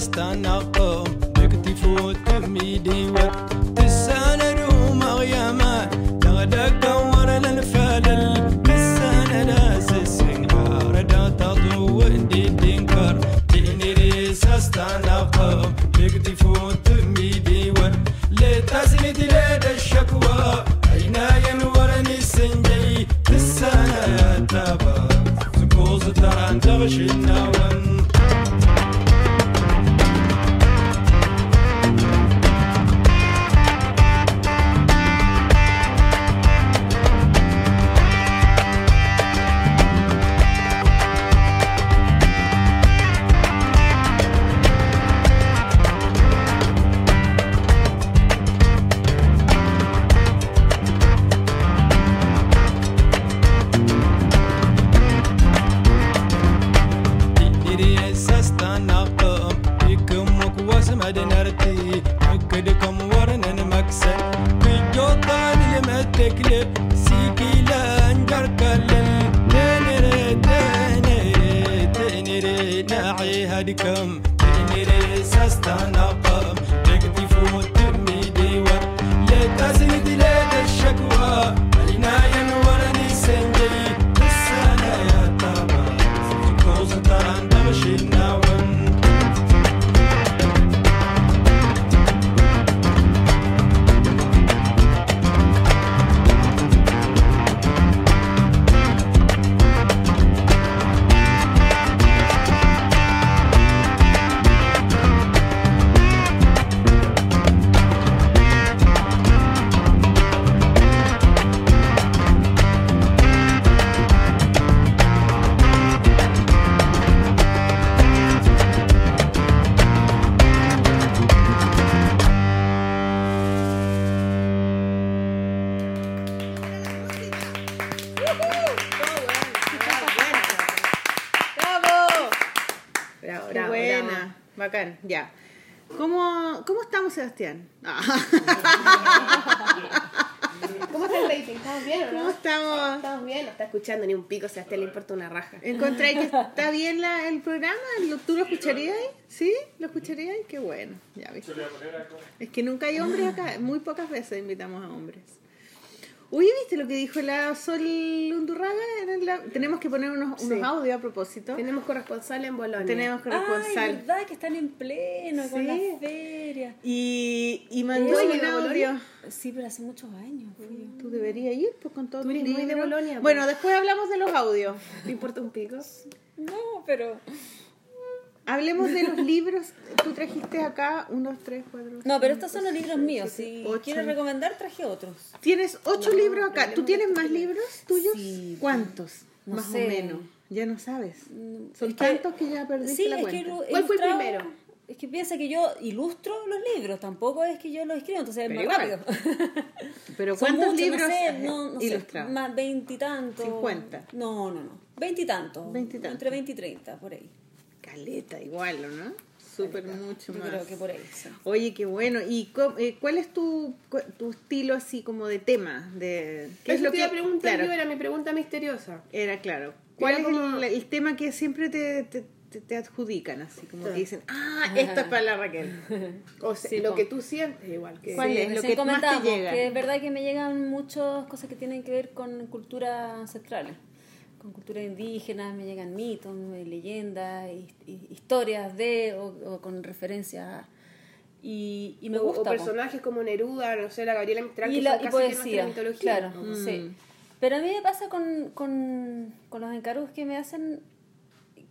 استنى استنقم تكتفو تمي ديوك تسانا روم غيامان تغدك دور للفلل تسانا ناس السنقار دا تضو اندي دينكر تيني ريس استنقم تكتفو تمي ديوك لتزني دلاد الشكوى. عيناي نورني السنجي تسانا يا تابا زكوز تران تغشي النوار ya. ¿Cómo, ¿Cómo estamos, Sebastián? Ah, ¿Cómo está el rating? ¿Estamos bien o ¿Cómo no? estamos? Estamos bien, no está escuchando ni un pico, este le importa una raja. ¿Encontré que está bien la- el programa? ¿Lo- ¿Tú lo escucharías? ¿Sí? ¿Lo escucharías? Qué bueno. Ya viste. Es que nunca hay hombres acá. Muy pocas veces invitamos a hombres. Uy, ¿viste lo que dijo la Sol Undurraga? La- Tenemos que poner unos, unos Sí. audios a propósito. Tenemos corresponsal en Bolonia. Tenemos Ay, corresponsal. verdad que están en pleno con Sí. la feria. y, y mandó ¿Tú has un audio. Bolonia? Sí, pero hace muchos años fui yo. Tú deberías ir pues, con todo Tú eres muy de. Bolonia, pues. Bueno, después hablamos de los audios. ¿Te importa un pico? No, pero... Hablemos de los libros. Tú trajiste acá unos, tres, cuatro. No, pero estos son los libros míos. Si ocho. quieres recomendar, traje otros. Tienes ocho libros acá. ¿Tú tienes más libros tuyos? Sí. ¿Cuántos? No más sé. o menos. Ya no sabes. Son Es que- tantos que ya perdiste Sí, la es cuenta. que ¿Cuál fue el primero? Es que piensa que yo ilustro los libros, tampoco es que yo los escribo, entonces es más igual. rápido. Pero ¿cuántos muchos, libros no sé, no, no sé, más veintitantos. ¿Cincuenta? No, no, no. Veintitantos. Veintitantos. Entre veinte y treinta, por ahí. Caleta, igual, ¿o no? Súper mucho Yo más. creo que por ahí. sí. Oye, qué bueno. ¿Y eh, cuál es tu, cu- tu estilo así como de tema? De, ¿Qué Eso es lo te que iba a preguntar claro, yo, era mi pregunta misteriosa. Era claro. ¿Cuál Era es como- el, el tema que siempre te, te, te- te adjudican? Así como que dicen, ah, esto es para la Raquel. O sea, Sí, lo po. que tú sientes igual. Que ¿Cuál Sí, es lo que más te llega? Que es verdad que me llegan muchas cosas que tienen que ver con culturas ancestrales. Con culturas indígenas, me llegan mitos, leyendas, his- hi- historias de o, o con referencias a- y, y me o, gusta. o po. personajes como Neruda, no sé, la Gabriela Mistral, y, que la, son y casi poesía, mitología. claro, ¿no? sí. Pero a mí me pasa con, con, con los encargos que me hacen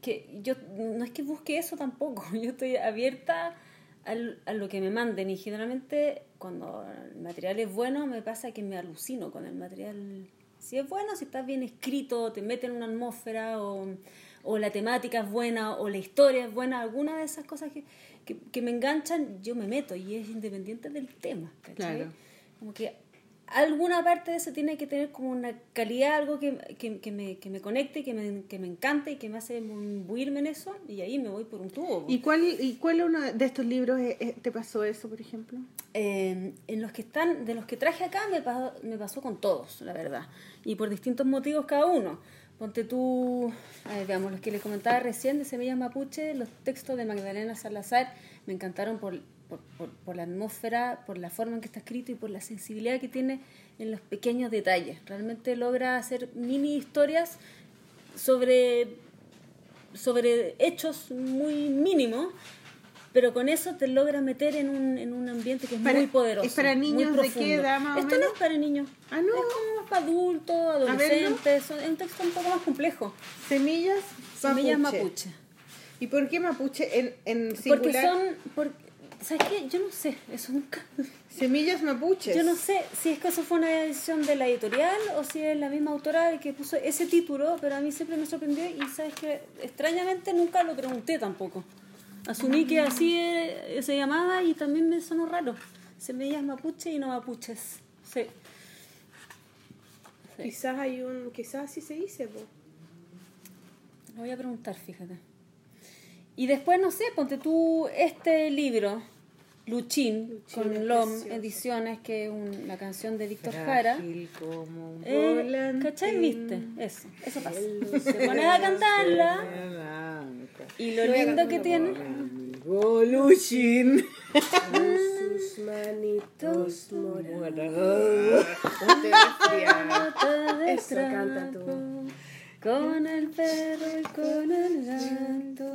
que yo no es que busque eso tampoco, yo estoy abierta al- a lo que me manden y generalmente cuando el material es bueno me pasa que me alucino con el material. Si es bueno, si está bien escrito, te mete en una atmósfera o, o la temática es buena o la historia es buena, alguna de esas cosas que, que, que me enganchan, yo me meto y es independiente del tema. ¿cachai? Claro. Como que alguna parte de eso tiene que tener como una calidad, algo que, que, que me, que me conecte, que me, que me encante y que me hace imbuirme en eso y ahí me voy por un tubo. ¿Y cuál, y cuál uno de estos libros te pasó eso, por ejemplo? Eh, en los que están, de los que traje acá me pasó, me pasó con todos, la verdad. Y por distintos motivos cada uno. Ponte tú, los que les comentaba recién de Semillas Mapuche, los textos de Magdalena Salazar me encantaron por, por, por- por la atmósfera, por la forma en que está escrito y por la sensibilidad que tiene en los pequeños detalles. Realmente logra hacer mini historias sobre, sobre hechos muy mínimos, pero con eso te logra meter en un, en un ambiente que es Para- muy poderoso. ¿es para niños de qué edad, más o Esto no es para niños. Ah, no. Es como más para adultos, adolescentes. son- Es un texto un poco más complejo. Semillas Semillas mapuche. mapuche. ¿Y por qué mapuche en, en Porque singular? son. por- ¿Sabes qué? Yo no sé. Eso nunca. Semillas mapuches. Yo no sé si es que eso fue una decisión de la editorial o si es la misma autora que puso ese título, pero a mí siempre me sorprendió y sabes que extrañamente nunca lo pregunté tampoco. Asumí que así se llamaba y también me sonó raro. Semillas mapuche y no mapuches. Sí. Quizás hay un. Quizás así se dice. Lo voy a preguntar, fíjate. Y después, no sé, ponte tú este libro, Luchín, Luchín con LOM precioso. Ediciones, que es un- la canción de Víctor Jara. Como un Eh. ¿Cachai? ¿Viste? Eso, eso pasa. Te pones a cantarla y lo lindo que tiene. Luchín. Sus manitos morados. Eso, canta tú. Con el perro y con el gato.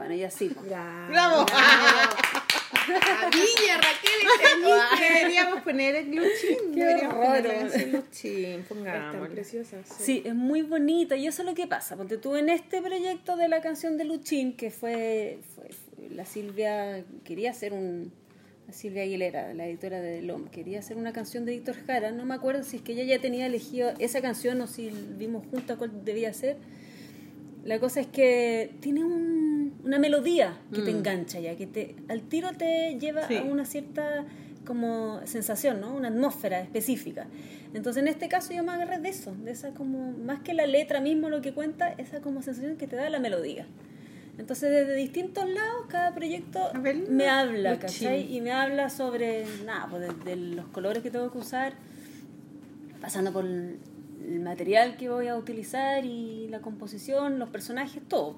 Bueno, y así. pues. ¡Bravo! La viña, Raquel, este Deberíamos poner el Luchín. Qué Deberíamos horror, ese Luchín. Están Pongámosle. preciosas. Sí, es muy bonita y eso es lo que pasa. Ponte tú en este proyecto de la canción de Luchín, que fue, fue- fue- la Silvia, quería hacer un, la Silvia Aguilera, la editora de LOM, quería hacer una canción de Víctor Jara. No me acuerdo si es que ella ya tenía elegido esa canción o si vimos juntas cuál debía ser. La cosa es que tiene un- una melodía que te engancha ya, que te al tiro te lleva Sí. a una cierta como sensación, ¿no? Una atmósfera específica. Entonces en este caso yo me agarré de eso, de esa como, más que la letra mismo lo que cuenta, esa como sensación que te da la melodía. Entonces desde distintos lados cada proyecto ver, me habla. ¿cachai? Y me habla sobre, nada, pues desde los colores que tengo que usar, pasando por el material que voy a utilizar y la composición, los personajes, todo.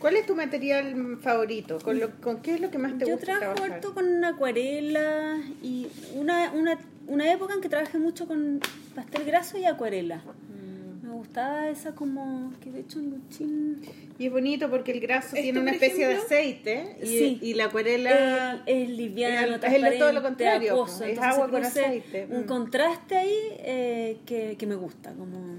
¿Cuál es tu material favorito? ¿Con, lo, con qué es lo que más te Yo gusta trabajo trabajar? harto con acuarela y una, una, una época en que trabajé mucho con pastel graso y acuarela. Mm. Me gustaba esa como, que de hecho en Luchín... Y es bonito porque el graso ¿Esto, tiene una especie ejemplo? de aceite y, Sí. y la acuarela... es, es liviano, es el- es todo lo contrario, es agua con aceite, Un mm. contraste ahí eh, que, que me gusta, como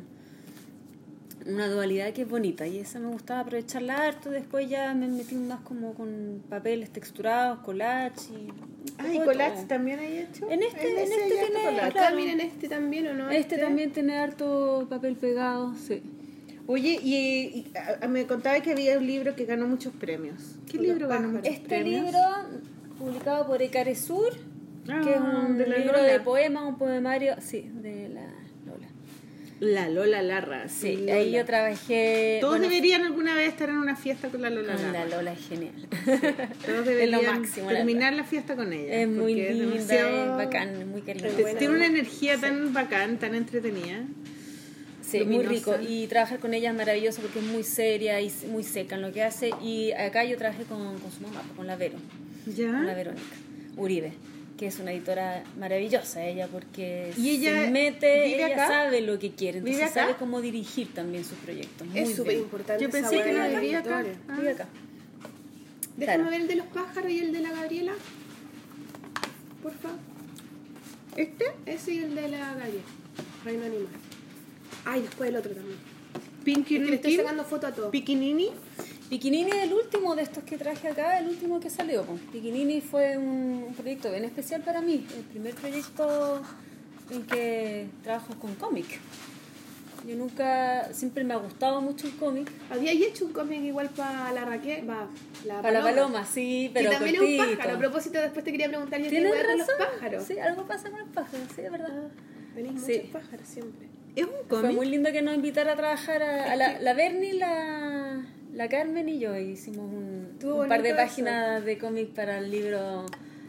una dualidad que es bonita y esa me gustaba aprovecharla harto. Después ya me metí más como con papeles texturados, collage y. un Ah, ¿y de collage todo. también hay hecho? En este- en este tiene-. Acá miren este también, ¿o no? Este también tiene harto papel pegado, sí. Oye, y, y, a- a- me contaba que había un libro que ganó muchos premios. ¿Qué Los libro ganó muchos Este premios? libro, publicado por Ecaresur, Ah, que es un de la libro Lola. de poemas, un poemario, sí, de la. La Lola Larra. Sí, Lola. ahí yo trabajé. Todos bueno, deberían alguna vez estar en una fiesta con la Lola con Larra. la Lola es genial. Todos deberían máximo, la terminar la fiesta con ella. Es muy linda, demasiado- es bacán, es muy cariñosa. Tiene una energía tan bacán, tan entretenida. Sí, muy rico. Y trabajar con ella es maravilloso porque es muy seria y muy seca en lo que hace. Y acá yo trabajé con, con su mamá, con la Vero, con la ¿Ya? Verónica Uribe, que es una editora maravillosa ella porque ¿Y ella se mete, vive ella acá? sabe lo que quiere, ¿Vive entonces acá? sabe cómo dirigir también sus proyectos. Muy Es súper bien. importante. Yo pensé que no vivía acá. Ah. Vive acá. Déjame Claro. ver el de los pájaros y el de la Gabriela. Por favor. ¿Este? Ese y el de la Gabriela. Reino Animal. Ay, después el otro también. Pinky Es que le estoy sacando foto a todos. Piquinini. Piquinini es el último de estos que traje acá, el último que salió. Piquinini fue un, proyecto bien especial para mí, el primer proyecto en que trabajo con cómic. Yo nunca, siempre me ha gustado mucho el cómic. Había hecho un cómic igual para la Raquel, la Para la paloma, sí, pero que también es un pájaro. A propósito, después te quería preguntar yo qué ¿Tienes hueá con los razón? pájaros. Sí, algo pasa con los pájaros, sí, es verdad. Tenéis Sí. muchos pájaros siempre. Es un Fue cómic. muy lindo que nos invitara a trabajar a, a la, la Berni, la, la Carmen y yo. Hicimos un, par de eso. páginas de cómic para el libro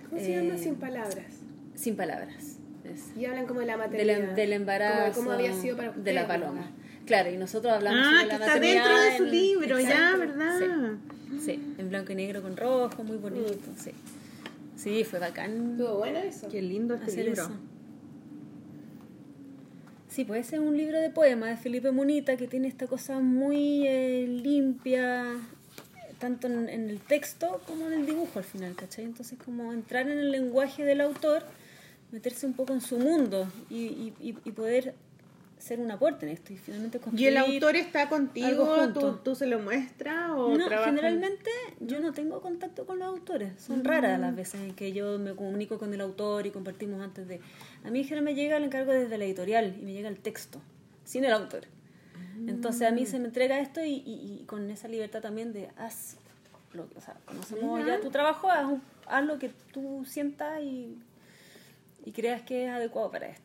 ¿Cómo se llama? eh, Sin palabras. Sin palabras. es. Y hablan como de la Del, maternidad. em- del embarazo Como de cómo había sido para de la paloma. Claro, y nosotros hablamos Ah, sobre que la está maternidad dentro de su en- libro, ya, Exacto. ¿verdad? Sí, sí, en blanco y negro con rojo, muy bonito, sí. Sí, fue bacán Estuvo bueno eso. Qué lindo este hacer libro. eso. Sí, puede ser un libro de poemas de Felipe Munita que tiene esta cosa muy eh, limpia, tanto en, el texto como en el dibujo al final, ¿cachai? Entonces como entrar en el lenguaje del autor, meterse un poco en su mundo y, y- y poder ser un aporte en esto y finalmente ¿Y construir el autor está contigo? ¿Tú, ¿Tú se lo muestras o no, trabajan? generalmente yo no tengo contacto con los autores. Son raras las veces en que yo me comunico con el autor y compartimos antes de... A mí generalmente me llega el encargo desde la editorial y me llega el texto, sin el autor. Entonces a mí se me entrega esto y, y- y con esa libertad también de haz lo que, o sea, conocemos ya tu trabajo, haz, haz lo que tú sientas y, y creas que es adecuado para esto.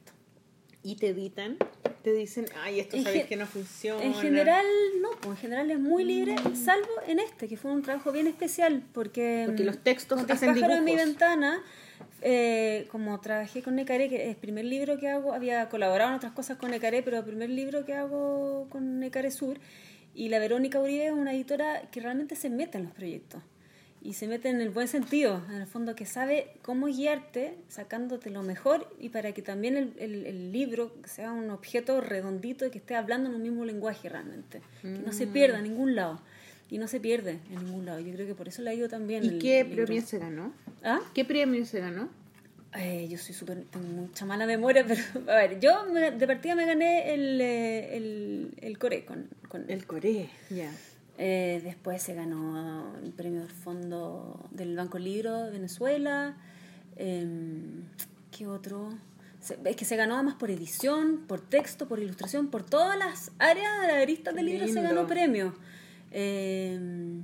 ¿Y te editan? Te dicen, ay, esto sabes que no funciona. En general, no, pues en general es muy libre, salvo en este, que fue un trabajo bien especial, porque... Porque mm, los textos con Diez hacen pájaros en mi dibujos. ventana, eh, como trabajé con Necaré, que es el primer libro que hago, había colaborado en otras cosas con Necaré, pero el primer libro que hago con Necaré Sur, y la Verónica Uribe es una editora que realmente se mete en los proyectos. Y se mete en el buen sentido, en el fondo que sabe cómo guiarte, sacándote lo mejor y para que también el, el- el libro sea un objeto redondito y que esté hablando en un mismo lenguaje realmente. Que no se pierda en ningún lado. Y no se pierde en ningún lado. Yo creo que por eso le ha ido también. ¿Y el qué libro. premio se ganó? ¿Ah? ¿Qué premio se ganó? Eh, yo soy súper, tengo mucha mala memoria, pero a ver, yo me- de partida me gané el, eh, el, el Core con, con El Coré, ya. Eh, después se ganó el premio del Fondo del Banco Libro de Venezuela. Em, ¿Qué otro? Se- es que se ganó además por edición, por texto, por ilustración, por todas las áreas de la aristas del libro se ganó premio. Em,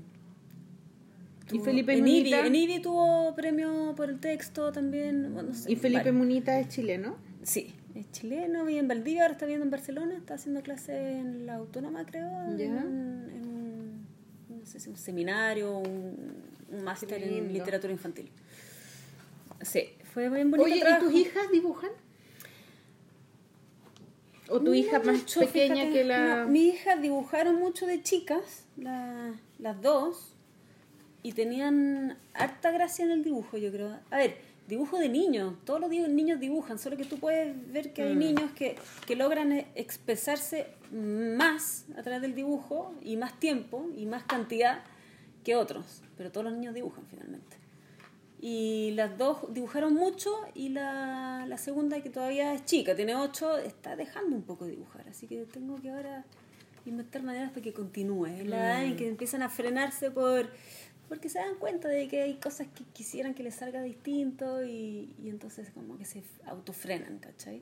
¿Y Felipe en Ibi, Munita? en Ibi tuvo premio por el texto también. bueno, no sé, ¿Y Felipe. Munita es chileno? Sí, es chileno, vive en Valdivia, ahora está viviendo en Barcelona, está haciendo clase en la Autónoma, creo, Ya. en, en no sé si un seminario, un, un máster en literatura infantil. Sí, fue bien bonito Oye, ¿y tus hijas dibujan? ¿O tu hija más mucho, pequeña fíjate, que la...? no, mis hijas dibujaron mucho de chicas, la- las dos, y tenían harta gracia en el dibujo, yo creo. A ver, dibujo de niños, todos los niños dibujan, solo que tú puedes ver que hay niños que, que logran eh, expresarse más a través del dibujo y más tiempo y más cantidad que otros, pero todos los niños dibujan finalmente. Y las dos dibujaron mucho y la, la segunda, que todavía es chica, tiene ocho, está dejando un poco de dibujar. Así que tengo que ahora inventar maneras para que continúe. Es la edad en que empiezan a frenarse por porque se dan cuenta de que hay cosas que quisieran que les salga distinto y, y entonces como que se autofrenan, ¿cachai?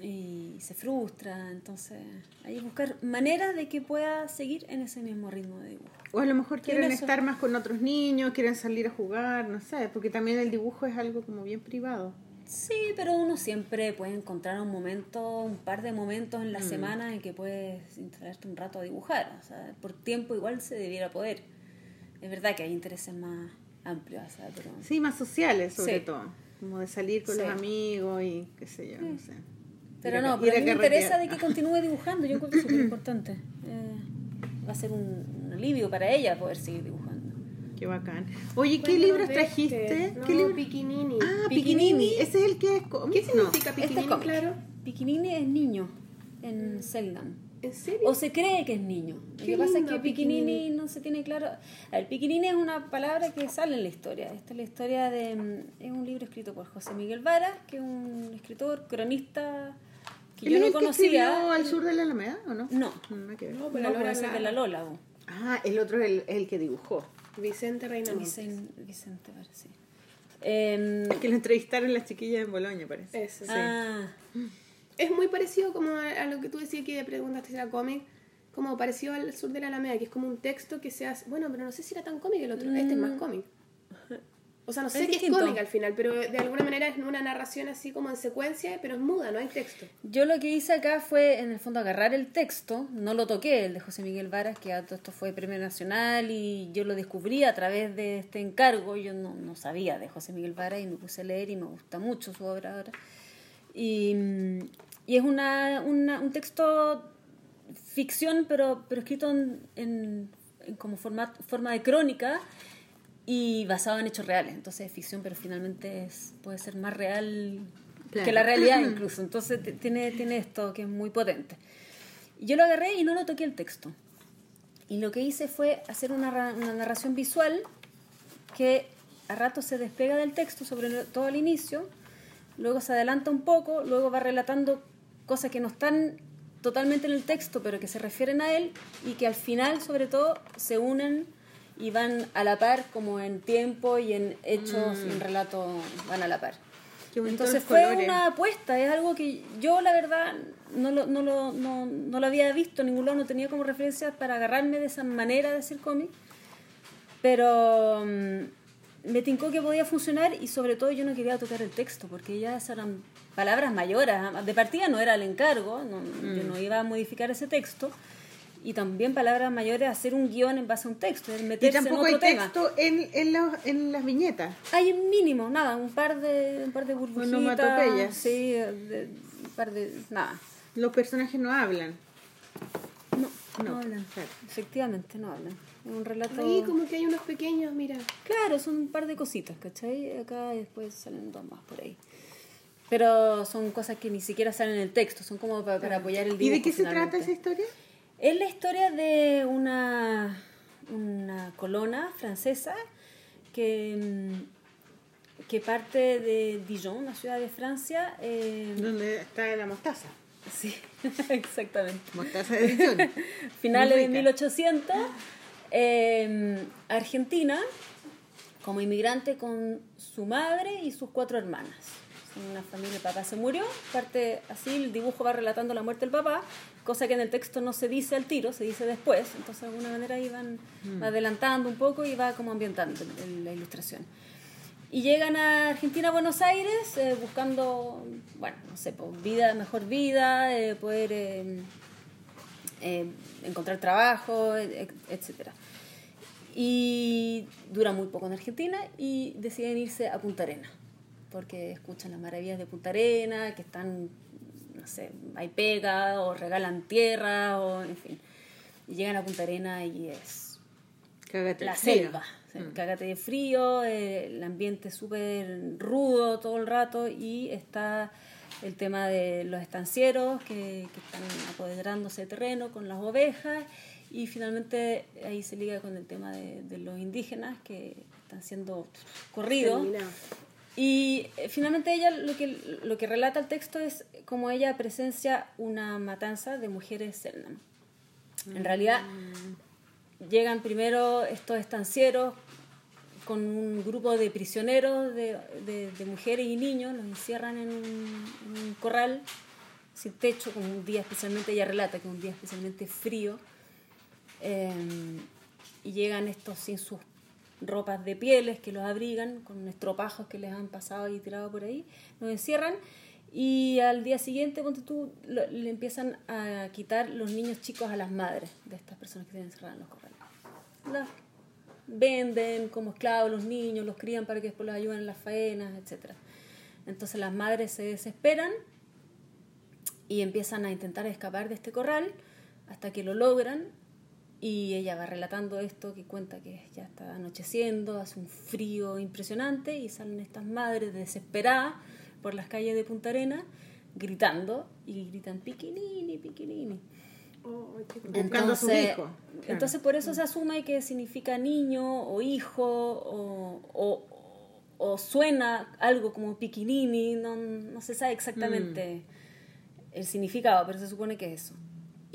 Y se frustra, entonces hay que buscar maneras de que pueda seguir en ese mismo ritmo de dibujo. O a lo mejor quieren estar más con otros niños, quieren salir a jugar, no sé, porque también el dibujo es algo como bien privado. Sí, pero uno siempre puede encontrar un momento, un par de momentos en la semana en que puedes instalarte un rato a dibujar. O sea, por tiempo igual se debiera poder. Es verdad que hay intereses más amplios, o sea, pero... Sí, más sociales sobre Sí. todo, como de salir con Sí. los amigos y qué sé yo, no sé. Pero no, pero a mí me interesa de que continúe dibujando. Yo encuentro súper importante. Eh, va a ser un, un alivio para ella poder seguir dibujando. Qué bacán. Oye, ¿qué libros trajiste? ¿Qué no, libro? Piquinini. Ah, Piquinini. Piquinini. Ese es el que es. ¿Qué significa Este es Piquinini, claro? Piquinini es niño en Seldam. ¿En serio? O se cree que es niño. Lo que pasa es que piquinini, piquinini. no se tiene claro. A ver, piquinini es una palabra que sale en la historia. Esta es la historia de. Es un libro escrito por José Miguel Vara, que es un escritor, cronista que ¿Él yo no conocía. escribió al sur de la Alameda o no? No. nada que ver. No, No, pero la Lola puede ser de la. Lola. Ah, el otro es el, el que dibujó. Vicente Reina Montes. Vicente, Vicente Vara, sí. Que lo entrevistaron las chiquillas en Boloña, parece. Eso. ah, Es muy parecido como a, lo que tú decías que preguntaste si era cómic, como parecido al sur de la Alameda, que es como un texto que se hace... Bueno, pero no sé si era tan cómic el otro. Este es más cómic. O sea, no sé qué es cómic al final, pero de alguna manera es una narración así como en secuencia, pero es muda, no hay texto. Yo lo que hice acá fue, en el fondo, agarrar el texto, no lo toqué, el de José Miguel Varas, que a todo esto fue premio nacional y yo lo descubrí a través de este encargo. Yo no, no sabía de José Miguel Varas y me puse a leer y me gusta mucho su obra ahora. Y, y es una, una- un texto ficción, pero, pero escrito en, en- en como forma, forma de crónica y basado en hechos reales. Entonces es ficción, pero finalmente es, puede ser más real Claro. que la realidad incluso. Entonces tiene, tiene esto que es muy potente. Yo lo agarré y no lo toqué el texto. Y lo que hice fue hacer una, una narración visual que a rato se despega del texto, sobre todo al inicio, luego se adelanta un poco, luego va relatando cosas que no están totalmente en el texto, pero que se refieren a él y que al final, sobre todo, se unen y van a la par, como en tiempo y en hechos y en relato van a la par. Entonces fue colores. una apuesta, es algo que yo la verdad no lo, no, lo, no, no lo había visto en ningún lado, no tenía como referencia para agarrarme de esa manera de hacer cómic, pero mm, me tincó que podía funcionar y sobre todo yo no quería tocar el texto porque ya eran palabras mayores, de partida no era el encargo, no, yo Mm. no iba a modificar ese texto. Y también palabras mayores, hacer un guion en base a un texto, el Y meterse en tampoco otro hay tema. texto en, en, la- en las viñetas. Hay un mínimo, nada, un par de, un par de burbujitas. Onomatopeyas. Sí, de- un par de. Nada. Los personajes no hablan. No, no, No, hablan. claro. Efectivamente, no hablan. Un relato. Ahí como que hay unos pequeños, mira. Claro, son un par de cositas, ¿cachai? Acá después salen dos más por ahí. Pero son cosas que ni siquiera salen en el texto, son como para, para apoyar el ¿Y dibujo. de qué se trata esa historia? Es la historia de una, una colona francesa que, mm, que parte de Dijon, una ciudad de Francia. eh, Donde está la mostaza. sí, exactamente. Mostaza de edición. Finales de Muy rica. 1800, eh, Argentina, como inmigrante con su madre y sus cuatro hermanas. Una familia, el papá se murió, parte así, el dibujo va relatando la muerte del papá, cosa que en el texto no se dice al tiro, se dice después, entonces de alguna manera iban va adelantando un poco y va como ambientando la ilustración. Y llegan a Argentina, a Buenos Aires, eh, buscando, bueno, no sé, pues, vida, mejor vida, eh, poder eh, eh, encontrar trabajo, e- etc. Y dura muy poco en Argentina y deciden irse a Punta Arena, porque escuchan las maravillas de Punta Arena, que están, no sé, hay pega o regalan tierra, o en fin. Y llegan a Punta Arena y es Cágate la selva. Cágate de frío, eh, el ambiente súper rudo todo el rato y está el tema de los estancieros que, que están apoderándose de terreno con las ovejas y finalmente ahí se liga con el tema de, de los indígenas que están siendo corridos. Terminado. Y eh, finalmente ella lo que, lo que relata el texto es como ella presencia una matanza de mujeres Selnam. En realidad llegan primero estos estancieros con un grupo de prisioneros, de, de- de mujeres y niños, los encierran en un, en un corral sin techo, con un día especialmente, ella relata que un día especialmente frío, eh, y llegan estos sin sus ropas de pieles que los abrigan, con estropajos que les han pasado y tirado por ahí, los encierran y al día siguiente, ponte tú, le empiezan a quitar los niños chicos a las madres de estas personas que tienen encerradas en los corrales. Venden como esclavos los niños, los crían para que después los ayuden en las faenas, etc. Entonces las madres se desesperan y empiezan a intentar escapar de este corral hasta que lo logran y ella va relatando esto que cuenta que ya está anocheciendo, hace un frío impresionante y salen estas madres desesperadas por las calles de Punta Arena gritando y gritan piquinini, piquinini. Oh, sus hijos, claro. entonces por eso se asume que significa niño o hijo o, o, o suena algo como piquinini, no, no se sabe exactamente el significado, pero se supone que es eso.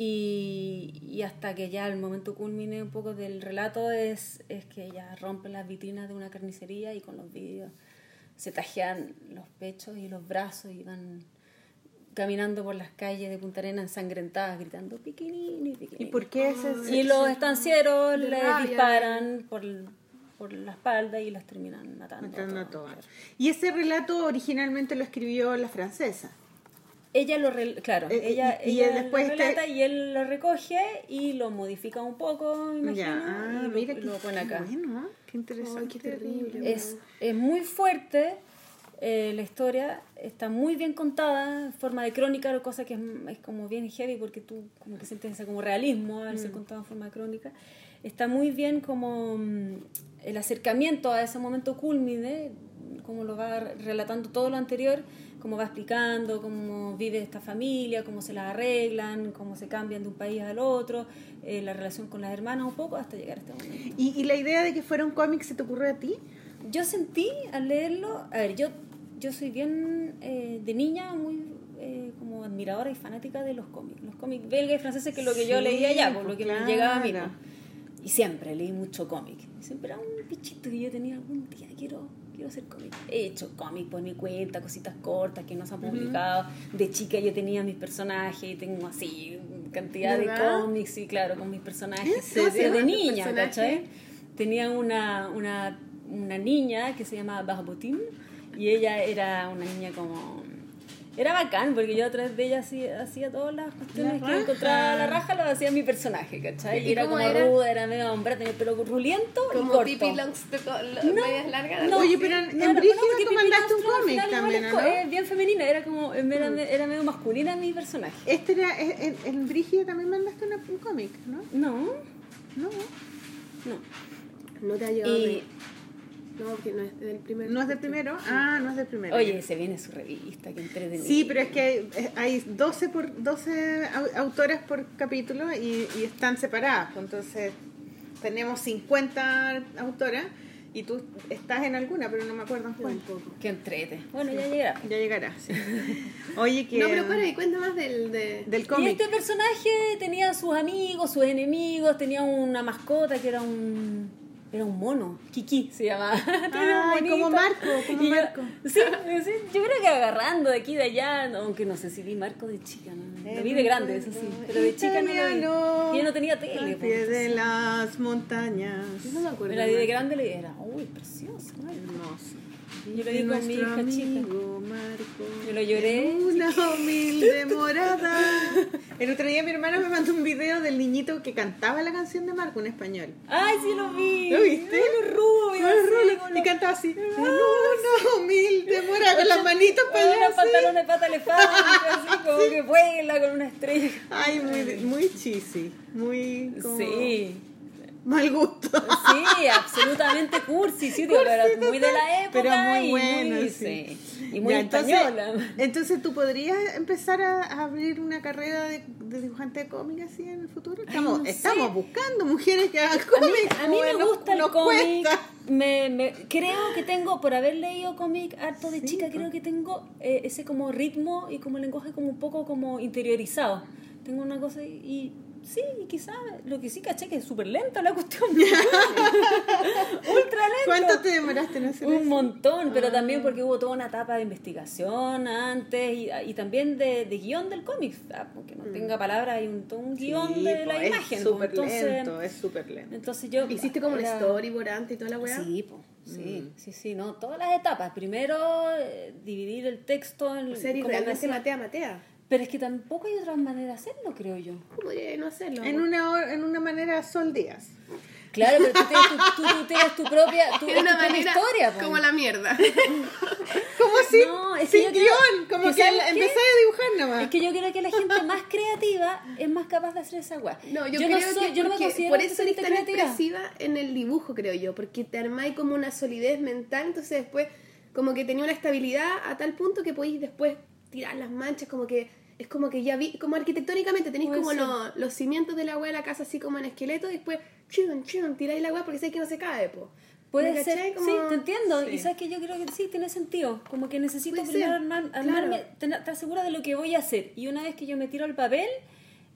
Y, y hasta que ya el momento culmine un poco del relato es, es que ella rompe las vitrinas de una carnicería y con los vídeos se tajean los pechos y los brazos y van caminando por las calles de Punta Arena ensangrentadas gritando piquinini, ¿Y piquinini. por qué ese Y los estancieros le rabia. disparan por, por la espalda y las terminan matando. matando a todas. todas? Y ese relato originalmente lo escribió la francesa. Ella lo, re- claro, Eh, ella, y- y ella después lo este- relata y él lo recoge y lo modifica un poco, me imagino, Ya, ah, y lo, mira y qué lo pone acá. bueno, ¿eh? qué interesante. Ay, qué terrible. Es, es muy fuerte, eh, la historia está muy bien contada, en forma de crónica, lo cosa que es, es como bien heavy porque tú como que sientes ese como realismo al ser contado en forma de crónica. Está muy bien como mm, el acercamiento a ese momento culmine, como lo va relatando todo lo anterior, cómo va explicando cómo vive esta familia, cómo se la arreglan, cómo se cambian de un país al otro, eh, la relación con las hermanas un poco hasta llegar a este momento. ¿Y, y la idea de que fuera un cómic se te ocurrió a ti? Yo sentí al leerlo, a ver, yo, yo soy bien eh, de niña, muy eh, como admiradora y fanática de los cómics, los cómics belgas y franceses, que es lo que yo Sí, leía allá, por lo pues, que me llegaba a mí. claro. ¿no? Y siempre leí mucho cómic. Siempre era un bichito que yo tenía algún día, quiero, quiero hacer cómic. He hecho cómic por mi cuenta, cositas cortas que no se han publicado. De chica yo tenía mis personajes tengo así cantidad ¿Verdad? de cómics, sí, claro, con mis personajes. ¿En serio? Desde ¿Tu niña, personaje? ¿cachai? Tenía una, una, una niña que se llamaba Barbotín y ella era una niña como... Era bacán porque yo a través de ella hacía, hacía todas las cuestiones La que encontraba la raja, lo hacía mi personaje, ¿cachai? ¿Y Y era como era? ruda, era medio hombre, tenía el pelo ruliento y Como corto. Pippi lo- medias largas. No, Oye, pero en- no, en no, Brígida tú mandaste un cómic también, igual ¿o es no? es bien femenina, era como, era, era medio masculina mi personaje. Este era, en, en- en Brígida también mandaste una- un cómic, ¿no? No, No, no. No te ha llegado. Y- No, porque no es del primer. no es del primero. Ah, no es del primero. Oye, se viene su revista, que entretenido. Sí, pero es que hay, eh, hay 12, por, 12 au- autoras por capítulo y, y están separadas. pues, Entonces, tenemos 50 autoras y tú estás en alguna, pero no me acuerdo en cuál. Que entrete. Bueno, ya llegará. Ya llegará. sí. Oye, que. No, pero para, y cuenta más del. De... Del Y cómic. este personaje tenía sus amigos, sus enemigos, tenía una mascota que era un era un mono, Kiki se llamaba. Ay, como. Marco, como yo- Marco. Sí, sí, yo creo que agarrando de aquí y de allá, aunque no sé si vi Marco de chica, ¿no? lo vi de grande, eso sí, pero de chica no lo vi. Y yo no tenía tele. Al pues, pie de las montañas. Yo no me acuerdo. pero la vi de grande le era, uy, precioso. ¿no? Yo lo vi con mi hija chica. Marco. Yo lo lloré. Una humilde morada. El otro día mi hermana me mandó un video del niñito que cantaba la canción de Marco en español. Ay, sí lo vi. ¿Lo viste? Rubos, Con los rulos, y cantaba así. En una humilde morada con las manitos para allá. unos así. pantalones de pata elefante, así como que vuela con una estrella. Ay, muy, muy cheesy. Muy. como Sí, Mal gusto. sí, absolutamente cursi, sí, digo, pero muy de la época Pero muy y bueno, muy, sí. sí, y muy Ya, entonces, española. entonces, ¿tú podrías empezar a, a abrir una carrera de, de dibujante de cómic así en el futuro? Estamos, no sé. estamos buscando mujeres que hagan A mí, cómics. a mí me nos- gusta el cómic. Me, me- creo que tengo, por haber leído cómic harto de Sí, chica, creo que tengo eh, ese como ritmo y como lenguaje como un poco como interiorizado. Tengo una cosa y, y sí, quizás lo que sí caché que es súper lenta la cuestión. Ultra lento. ¿Cuánto te demoraste en hacer Un eso? montón, pero Ah. también porque hubo toda una etapa de investigación antes y, y también de, de guion del cómic, ah, porque no tenga palabras hay un, un guion Mm. Sí, de la po, imagen. Es súper entonces, lento, es súper lento. entonces yo... Hiciste como un era- storyboard antes y toda la weá. Sí, po, sí, Mm. sí, sí, no, todas las etapas. Primero, eh, dividir el texto en... O sea, como realmente decía- matea, matea. Pero es que tampoco hay otra manera de hacerlo, creo yo. Podría no hacerlo. En una, en una manera Díaz. Claro, pero tú tienes tu, tú, tú tienes tu propia, tu, tu manera historia. como la mierda. Como si No, es que sin creo- guion, como que que empecé a dibujar nomás. Es que yo creo que la gente más creativa es más capaz de hacer esa weá. No, yo, creo soy- que yo no me porque considero por eso eres tan creativa. expresiva en el dibujo, creo yo, porque te armáis como una solidez mental, entonces después como que tenía una estabilidad a tal punto que podéis después tirar las manchas, como que es como que ya vi, como arquitectónicamente tenéis como lo- los cimientos de la weá de la casa así como en esqueleto y después chum, chum, tiráis la weá porque sabéis que no se cae, po. Puede ¿Me ser? Como- sí, te entiendo. Sí. Y sabes que yo creo que sí, tiene sentido. Como que necesito Puede primero ser, armar- claro. armarme, tener- estar segura de lo que voy a hacer. Y una vez que yo me tiro al papel,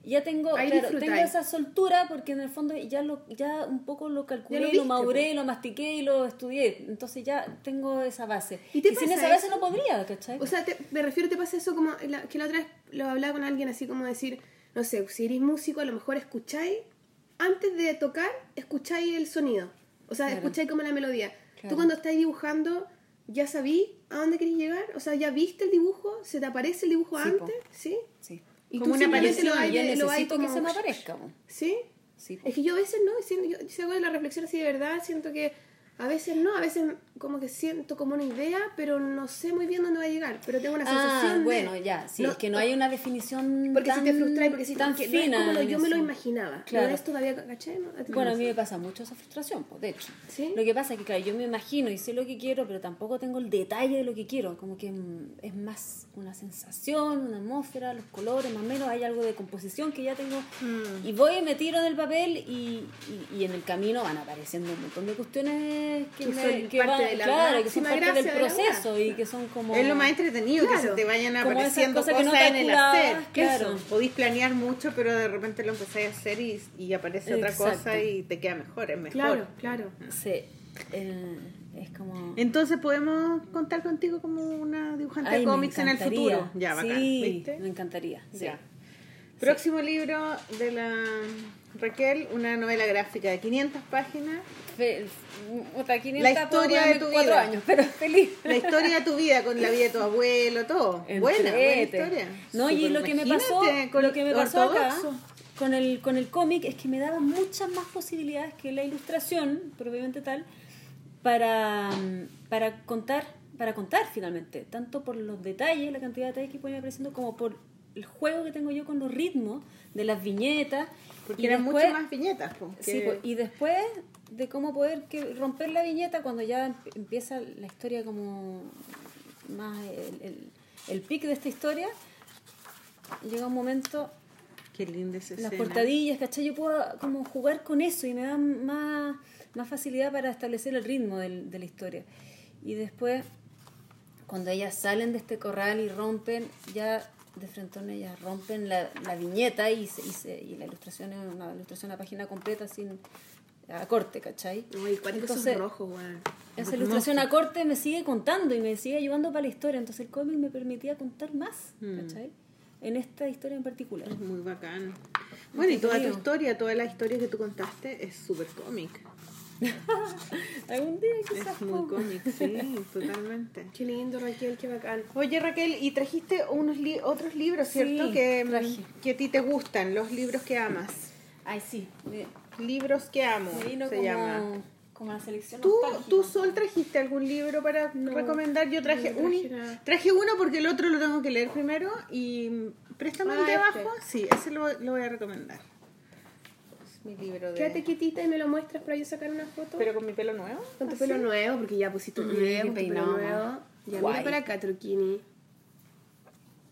ya tengo, Ahí claro, disfrutáis. tengo esa soltura porque en el fondo ya lo, ya un poco lo calculé, lo lo, viste, maduré, lo mastiqué y lo estudié. Entonces ya tengo esa base. ¿Y te sin pasa esa base eso? no podría, ¿cachai? O sea, te- me refiero, te pasa eso como la- que la otra vez lo hablaba con alguien así como decir, no sé, si eres músico a lo mejor escucháis, antes de tocar, escucháis el sonido. O sea, Claro. escucháis como la melodía. Claro. Tú cuando estás dibujando, ya sabí a dónde querés llegar. O sea, ya viste el dibujo, se te aparece el dibujo Sí, po. antes, ¿sí? sí. Y Como una lo aparición, vas Y ya de- lo vas necesito que como- se me aparezca. ¿Sí? Sí. Es que yo a veces no, si, yo, si hago la reflexión así de verdad, siento que A veces no, a veces como que siento como una idea, pero no sé muy bien dónde va a llegar. Pero tengo una sensación. Ah, de- bueno, ya, sí, es que no hay una definición Porque tan, si te frustras, porque si tan no fina. es como lo- yo me lo imaginaba. Claro. Esto todavía, ¿caché? ¿No? ¿A te Bueno, a mí me pasa mucho esa frustración, pues, de hecho. ¿Sí? Lo que pasa es que, claro, yo me imagino y sé lo que quiero, pero tampoco tengo el detalle de lo que quiero. Como que mm, es más una sensación, una atmósfera, los colores, más o menos hay algo de composición que ya tengo. Mm. Y voy y me tiro en el papel y, y, y en el camino van apareciendo un montón de cuestiones que, Que me- son que parte de la claro, que son parte del de proceso y que son como... Es lo más entretenido que se te vayan apareciendo cosas cosas, que no en el hacer. claro. Eso. Planear mucho, pero de repente lo empezáis a hacer y, y aparece otra cosa y te queda mejor, es mejor. Claro, claro. Sí, eh, es como... Entonces podemos contar contigo como una dibujante Ay, de cómics en el futuro. Ya, bacán. Sí, ¿Viste? me encantaría. sí. Ya. Próximo libro de la Raquel, una novela gráfica de 500 páginas. Fe- 500 La historia de tu vida. años, pero feliz. La historia de tu vida con la vida de tu abuelo, todo. Buena, buena historia. No, y Súper, lo que me pasó, con lo que me pasó acá con el, con el cómic es que me daba muchas más posibilidades que la ilustración, propiamente tal, para, mm, para contar, para contar finalmente, tanto por los detalles, la cantidad de detalles que pueden ir apareciendo, como por el juego que tengo yo con los ritmos de las viñetas. Porque y eran después- mucho más viñetas. Sí, pues, y después de cómo poder que romper la viñeta cuando ya em- empieza la historia como más el, el, el pic de esta historia, llega un momento, Qué linda esa las escena. portadillas, ¿cachai? Yo puedo como jugar con eso y me da más, más facilidad para establecer el ritmo del- de la historia. Y después, cuando ellas salen de este corral y rompen, ya de frente a ellas rompen la, la viñeta y, se- y, se- y la ilustración es una ilustración a página completa sin a corte, ¿cachai? Uy, Entonces, rojos, weón. Esa ilustración a corte me sigue contando y me sigue ayudando para la historia. Entonces el cómic me permitía contar más, ¿cachai? En esta historia en particular. Es muy bacán. Bueno, y toda tu historia, toda la historia que tú contaste es súper cómic. Algún día quizás. Es muy po. cómic, sí, totalmente. Qué lindo, Raquel, qué bacán. Oye Raquel, y trajiste unos li- otros libros, ¿cierto? Sí, que, traje. que a ti te gustan, los libros que amas. Ay, sí. Libros que amo, me vino se como, llama. como la selección ¿Tú, nostálgica. ¿Tú, Sol, trajiste algún libro para No, recomendar? Yo traje, no traje un, nada. traje uno porque el otro lo tengo que leer primero y préstame el Ah, de este. abajo. Sí, ese lo, lo voy a recomendar. Es mi libro de... Quédate quietita y me lo muestras para yo sacar una foto. Pero con mi pelo nuevo. con tu ¿así? pelo nuevo, porque ya pusiste tu idea qué con tu pelo peinado, nuevo. Ya Guay. mira para acá, Truquini.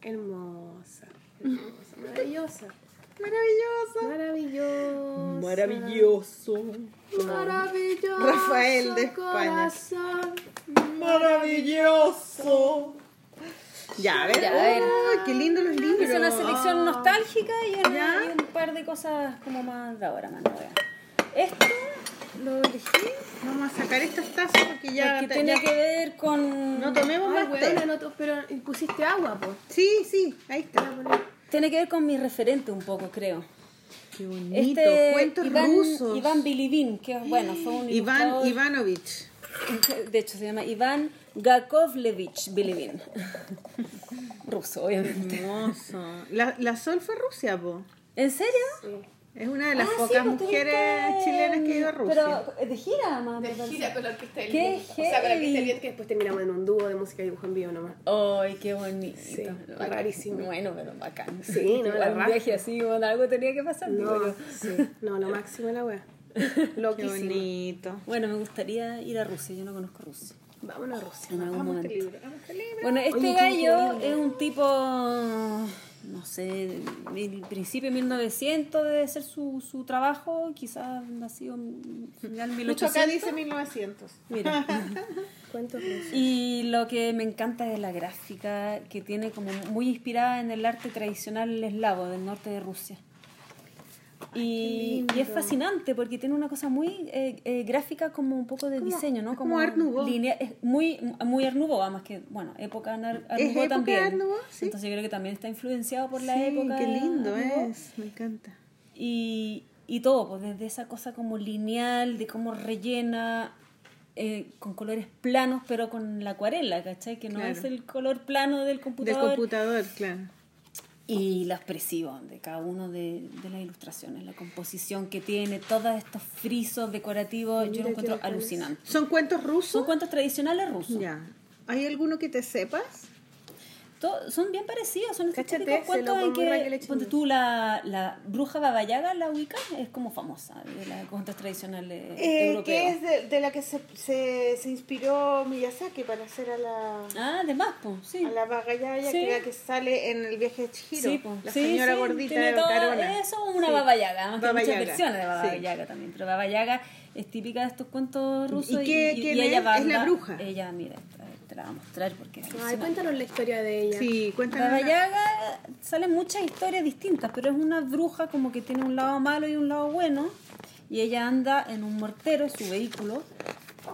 Hermosa. Hermosa. Maravillosa. Maravilloso. Maravillosa. Maravilloso. Maravilloso. Rafael de España. Maravilloso. Ya, a ver. Ya, a ver. Uy, qué lindo los libros. Es una selección nostálgica y, una- Ya. y un par de cosas como más de ahora, más. Esto Lo elegí. Vamos a sacar estas tazas porque ya. que te- tiene ya- que ver con... No tomemos Ay, más weona, no to- pero pusiste agua, po. Sí, sí, ahí está. Tiene que ver con mi referente un poco, creo. Qué bonito. Este Cuentos Iván, rusos. Iván Bilibin, que bueno, fue un Iván Ivanovich. De hecho, se llama Iván Gakovlevich Bilibin. Ruso, obviamente. Hermoso. La, la Sol fue Rusia, po. ¿En serio? Es una de las Ah, pocas pues, mujeres chilenas que ha ido a Rusia. Pero eh, de gira, más. De gira con la orquesta del Qué. O sea, con la orquesta del que después terminamos en un dúo de música y dibujo en vivo nomás. Ay, qué bonito. Sí, Bacán. rarísimo. Bueno, pero bacán. Sí, no, la un viaje así, bueno, algo tenía que pasar. digo No, yo. sí. No, lo máximo la wea. Qué Loquísimo. bonito. Bueno, me gustaría ir a Rusia. Yo no conozco Rusia. Vámonos a Rusia. En algún Vamos a momento. este libro. Vamos este libro. Bueno, este Oye, qué gallo es un tipo, no sé, del principio de 1900 debe ser su, su trabajo, quizás nacido en final Mucho acá 1800. dice 1900. Mira. Y lo que me encanta es la gráfica que tiene como muy inspirada en el arte tradicional eslavo del norte de Rusia. Y, y es fascinante porque tiene una cosa muy eh, eh, gráfica como un poco de Como- diseño, ¿no? como Art Nouveau. linea- es muy, muy Art Nouveau, además que, bueno, época Art Art ¿Es Nouveau época también. Art Nouveau? Sí. Entonces yo creo que también está influenciado por la Sí, época. Qué lindo es. Me encanta. Y, y todo, pues desde esa cosa como lineal, de cómo rellena, eh, con colores planos, pero con la acuarela, ¿cachai? Que no Claro. es el color plano del Del computador. computador, claro. Y lo expresivo de cada uno de, de las ilustraciones, la composición que tiene, todos estos frisos decorativos, yo Mira lo qué encuentro alucinante. ¿Son cuentos rusos? Son cuentos tradicionales rusos. Ya. ¿Hay alguno que te sepas? To- son bien parecidos, son estos Cáchate, típicos cuentos en que, Echenique. ponte tú, la, la bruja babayaga, la ubicas, es como famosa, de los cuentos tradicionales Eh, europeos. que es de, de la que se, se, se inspiró Miyazaki para hacer a la, Ah, de más, sí. a la Bagayaya, Sí. que, era que sale en el viaje de Chihiro. Sí, po. la señora sí, gordita de todo Carona. Eso es una Sí. Baba Yaga, además que hay Baba muchas versiones de Baba sí. Yaga también. Pero Baba Yaga es típica de estos cuentos rusos. ¿Y qué- quién es? ella ¿Es la bruja? Ella, mira, esta- te la voy a mostrar porque Ay, cuéntanos la historia de ella. Sí, cuéntanos. Baba la- Yaga salen muchas historias distintas, pero es una bruja como que tiene un lado malo y un lado bueno. Y ella anda en un mortero, su vehículo,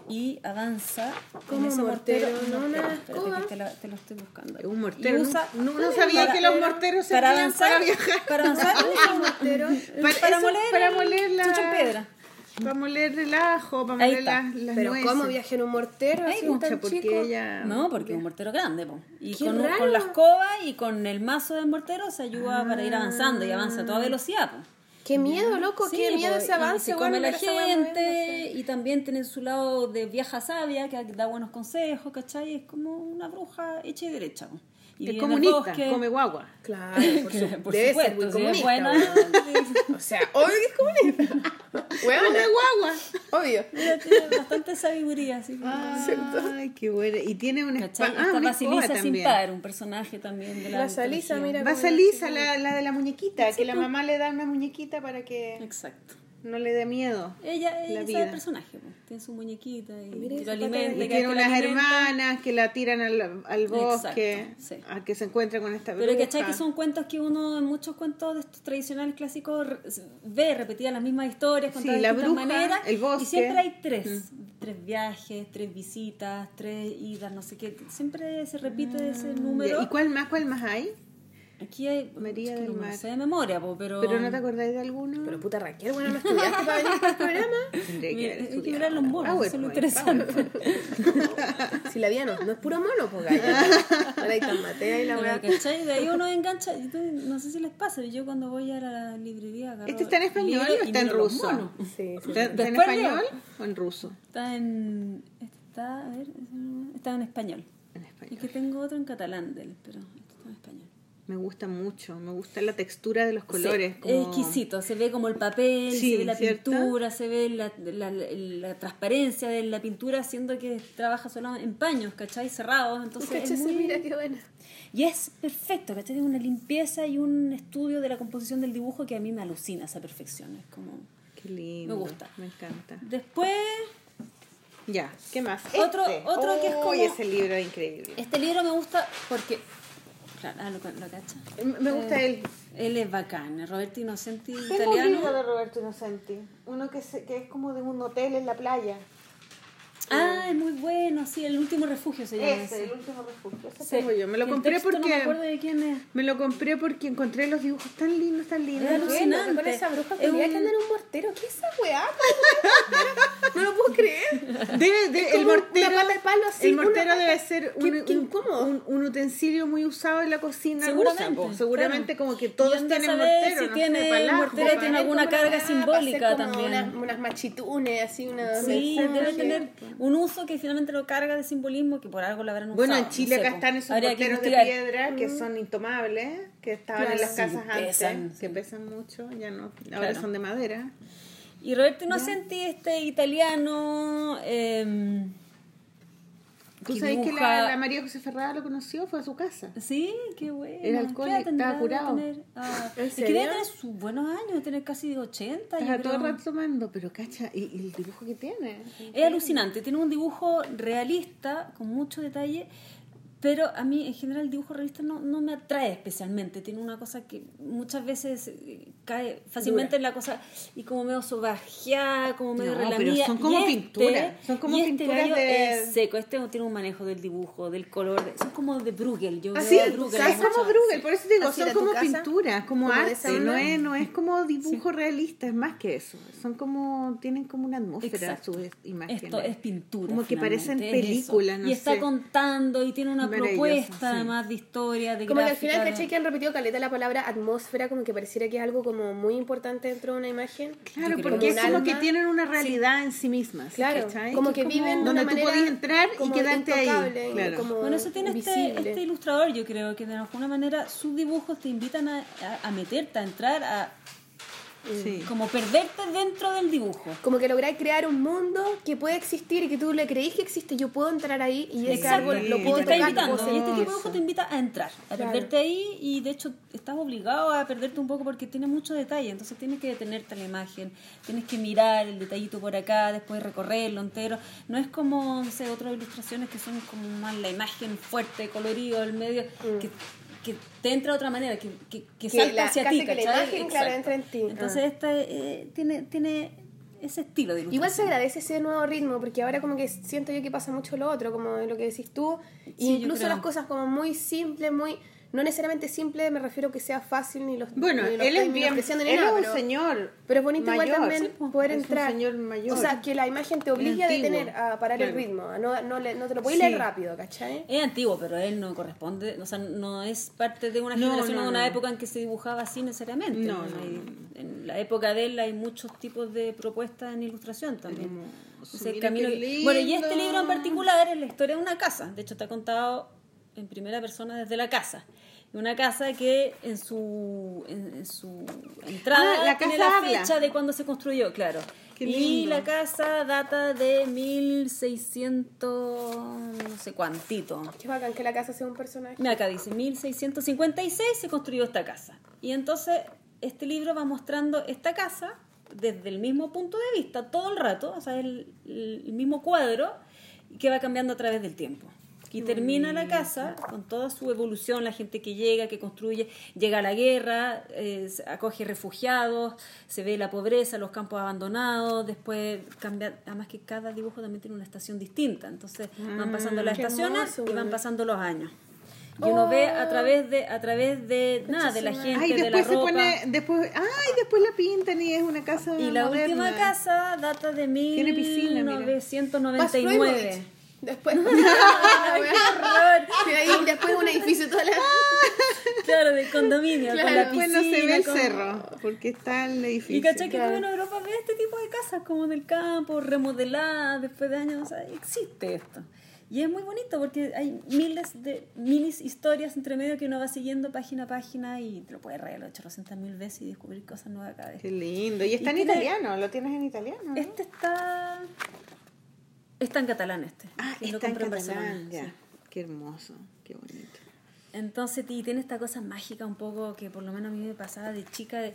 y avanza ¿Cómo en ese mortero. mortero? ¿No una espérate, escoba? que te, la- te lo estoy buscando. Un mortero, usa- no- no- sabía que los morteros para servían avanzar, para viajar. Para avanzar, usa un mortero. Para, Para, eso, moler, para moler la... chucho en piedra. Para moler el ajo, para moler las, las Pero nueces. ¿cómo viaja en un mortero Ay, así Pucha, tan porque chico? ella... No, porque es un mortero grande, po. Y Qué con, con la escoba y con el mazo del mortero se ayuda para ir avanzando y avanza a toda velocidad, po. Qué miedo, loco, Sí, qué miedo po, ese y avance. se come bueno, la gente y también tiene su lado de vieja sabia que da buenos consejos, ¿cachai? Es como una bruja hecha y derecha. po. Y el comunista, bosque. come guagua. Claro, por, Que, su- por debe supuesto, ser muy comunista. buena. O sea, obvio que es comunista. Come Weona, guagua. obvio. Ella tiene bastante sabiduría, así que... Ay, qué buena. Y tiene una ¿Cachai? espada. Ah, una Basilisa sin también. par, un personaje también de la mitología. mira. Basilisa, la, la de la muñequita, que la mamá le da una muñequita para que Exacto. No le dé miedo. Ella, ella es el personaje, po. tiene su muñequita y, Mira lo de- alimenta. Y tiene que unas hermanas que la tiran al, al bosque, Exacto, sí. a que se encuentra con esta bruja. Pero ¿cachai? Que son cuentos que uno en muchos cuentos de estos tradicionales clásicos ve repetidas las mismas historias, Sí, contadas de la distintas bruja, maneras. el bosque. Mm. Y siempre hay tres. Tres viajes, tres visitas, tres idas, no sé qué. Siempre se repite ese número. ¿Y cuál más, cuál más hay? Aquí hay... María es que del no me Mar. sé de memoria, po, pero... ¿Pero no te acordáis de alguno? Pero puta Raquel, bueno, no estudiaste para venir para el programa. Tendría que Mira, haber hay que mirar los monos, eso es lo interesante. Si la vida no, no es puro mono, pues galla. Ahora hay tan matea y la weá. ¿cachai? De ahí uno engancha, y tú- no sé si les pasa, yo cuando voy a la librería agarro ¿Este está en español o y está en ruso? Sí, sí. ¿Está, está en español o en ruso? Está en... Está, a ver, está en español. En Y español. que tengo otro en catalán de él, pero este está en español. Me gusta mucho, me gusta la textura de los colores. Sí, como- Es exquisito, se ve como el papel, Sí, se ve la ¿cierto? pintura, se ve la, la, la- la transparencia de la pintura, siendo que trabaja solo en paños, ¿cachai? Cerrados, entonces es Cáchese, muy... mira qué buena. Y es perfecto, ¿cachai? Tiene una limpieza y un estudio de la composición del dibujo que a mí me alucina esa perfección. Es como... Qué lindo. Me gusta. Me encanta. Después, Ya, ¿qué más? Otro- Este. otro que es como- ese libro es increíble. este libro me gusta porque... Claro, ah, lo, lo cacha. Me gusta él. Él es bacán, Roberto Innocenti, Tengo un italiano. libro de Roberto Innocenti. Uno que, se- que es como de un hotel en la playa. Ah, es muy bueno, sí, el último refugio se llama. Ese, ese. el último refugio. Ese Sí. tengo yo. Me lo El compré porque. No me acuerdo de quién es. Me lo compré porque encontré los dibujos tan lindos, tan lindos. Es alucinante. Con esa bruja Es un- que anda en un mortero. ¿Qué es esa weá? No lo puedo creer. Debe, de- el mortero, una pata de palo así, el mortero pata- debe ser un, Qué- qué incómodo. un- un utensilio muy usado en la cocina Seguramente, rusa. Seguramente claro. como que todos tienen mortero, si no tiene sé, para el ajo, mortero, tiene alguna carga hacer simbólica también. Unas, machitunes, así, una. Sí, debe tener un uso que finalmente lo carga de simbolismo que por algo lo habrán usado. Bueno, en no Chile sé, acá están esos que morteros de piedra que son intomables, que estaban en las sí, casas pesan, antes, que sí. pesan mucho, ya no, ahora Claro. son de madera. Y Roberto Innocenti, este italiano. eh, ¿Tú que sabes que dibuja- la, la María José Ferrada lo conoció? Fue a su casa. Sí, qué bueno. Era alcohólico, estaba curado. Tener, ah, ¿En es que serio? debe tener sus buenos años, tener casi 80. yo Estaba todo el rato tomando, pero cacha, y, y el dibujo que tiene. Es alucinante, tiene un dibujo realista, con mucho detalle, pero a mí en general el dibujo realista no, no me atrae especialmente. Tiene una cosa que muchas veces eh, cae fácilmente en la cosa y como medio sobajeada, como medio No, relamida. pero son como Y pinturas, son como y este pinturas de- es seco, este no tiene un manejo del dibujo, del color, de- son como de Bruegel. Yo Así, veo a Bruegel es como Bruegel, por eso te digo, Así son como pinturas, como, de arte, no es, no es como dibujo realista, es más que eso. Son como, tienen como una atmósfera Exacto. sus imágenes. Esto es pintura. Como que parecen películas, no Y está sé. contando y tiene una una propuesta sí. más de historia, de Como que al gráfica, final, ¿cachai? Que han repetido caleta la palabra atmósfera, como que pareciera que es algo como muy importante dentro de una imagen. Claro, porque que es como que tienen una realidad en sí mismas. Claro, ¿cachai? como que viven de donde una tú podías entrar y como quedarte ahí. Claro. como Bueno, eso tiene este, este ilustrador, yo creo, que de alguna manera sus dibujos te invitan a, a- a meterte, a entrar, a Sí. como perderte dentro del dibujo. Como que lográis crear un mundo que puede existir y que tú le creís que existe. Yo puedo entrar ahí y ese árbol lo Y puedo está tocar. invitando. puedo Y este tipo de dibujo te invita a entrar, a Claro. perderte ahí y de hecho estás obligado a perderte un poco porque tiene mucho detalle. Entonces tienes que detenerte en la imagen, tienes que mirar el detallito por acá, después recorrerlo entero. No es como, no sé, otras ilustraciones que son como más la imagen fuerte, colorido, el medio, que, que te entra de otra manera, que, que, que salta la- hacia ti. en ti. Entonces Ah. esta eh, tiene, tiene ese estilo de Igual se agradece ese nuevo ritmo, porque ahora como que siento yo que pasa mucho lo otro, como lo que decís tú, Sí, incluso las cosas como muy simples, muy... No necesariamente simple, me refiero que sea fácil ni los Bueno, ni los él es bien, creciendo él ni nada, es un pero- señor Pero es bonito igual también sí, po, poder es un entrar. señor mayor. O sea, que la imagen te obligue a detener, a parar el ritmo, a no, no, le- no te lo puedes Sí. leer rápido, ¿cachai? Es antiguo, pero él no corresponde, o sea, no es parte de una No, generación no, o de una época en que se dibujaba así necesariamente. No, Hay-. En la época de él hay muchos tipos de propuestas en ilustración también. O sea, camino Bueno, y este libro en particular es la historia de una casa. De hecho, está contado en primera persona desde la casa. Una casa que en su, en, en su entrada Ah, la tiene casa la habla. fecha de cuando se construyó, claro. Qué y lindo. la casa data de 1600, no sé cuántito. Qué bacán que la casa sea un personaje. Mira, acá dice, 1656 se construyó esta casa. Y entonces este libro va mostrando esta casa desde el mismo punto de vista, todo el rato, o sea, el, el mismo cuadro que va cambiando a través del tiempo. Y termina la casa con toda su evolución, la gente que llega, que construye, llega a la guerra, eh, acoge refugiados, se ve la pobreza, los campos abandonados, después cambia, además que cada dibujo también tiene una estación distinta, entonces van pasando las qué estaciones hermoso, y van pasando los años. Y uno ve a través de, a través de nada, de la gente, Ay, de la después se ropa. pone, después, ay, después la pintan y es una casa Y la moderna. última casa data de Tiene piscina, mira. 1999. Después. ¡Qué horror! Y ahí después un edificio toda la... Claro, del condominio, con Claro, la Después piscina. no se ve el con- cerro, porque está el edificio. Y cachai que tú Claro. en Europa ves este tipo de casas como del campo, remodeladas después de años, o sea, existe esto. Y es muy bonito porque hay miles de minis historias entre medio que uno va siguiendo página a página y te lo puedes reír 800 mil veces y descubrir cosas nuevas cada vez. Qué lindo. Y está Y en tiene- italiano, lo tienes en italiano. ¿no? Este está. Está en catalán este. Ah, lo está en catalán, Barcelona, ya. sí. Qué hermoso, qué bonito. Entonces, y tiene esta cosa mágica un poco que por lo menos a mí me pasaba de chica, de,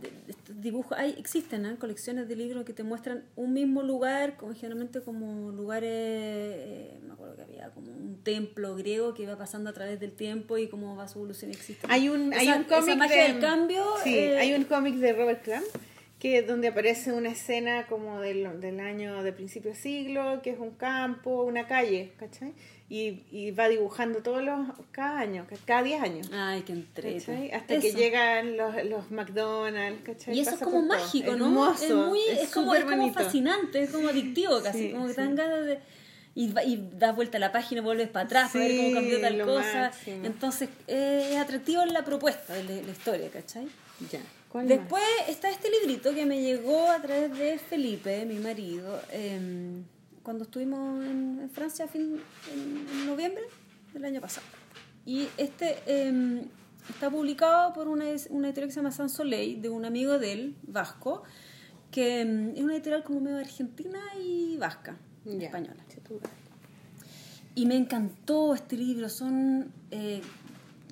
de- de- dibujos. Hay, existen ¿eh? colecciones de libros que te muestran un mismo lugar, como generalmente como lugares, eh, me acuerdo que había como un templo griego que va pasando a través del tiempo y cómo va su evolución existe. Hay un, hay Esa- un cómic esa magia del cambio. Sí, eh, hay un cómic de Robert Crumb que donde aparece una escena como del, del año de principio de siglo, que es un campo, una calle, ¿cachai? Y, y va dibujando todos los, cada año, ca- cada 10 años. Ay, qué entrete. ¿cachai? Hasta que llegan los, los McDonald's, ¿cachai? Y eso es como todo. mágico, ¿no? Hermoso, es, muy, es, como, es como fascinante, es como adictivo casi, Sí, como que sí. dan ganas de... Y, y das vuelta a la página, vuelves para atrás para ver cómo cambió tal cosa. máximo. Entonces, eh, es atractivo la propuesta de la, la historia, ¿cachai? Ya. ¿Cuál Después está este librito que me llegó a través de Felipe, mi marido, em, cuando estuvimos en, en Francia fin, en, en noviembre del año pasado. Y este em, está publicado por una, una editorial que se llama San Soleil, de un amigo de él, vasco, que em, es una editorial como medio argentina y vasca, Ya. española. Y me encantó este libro, son eh,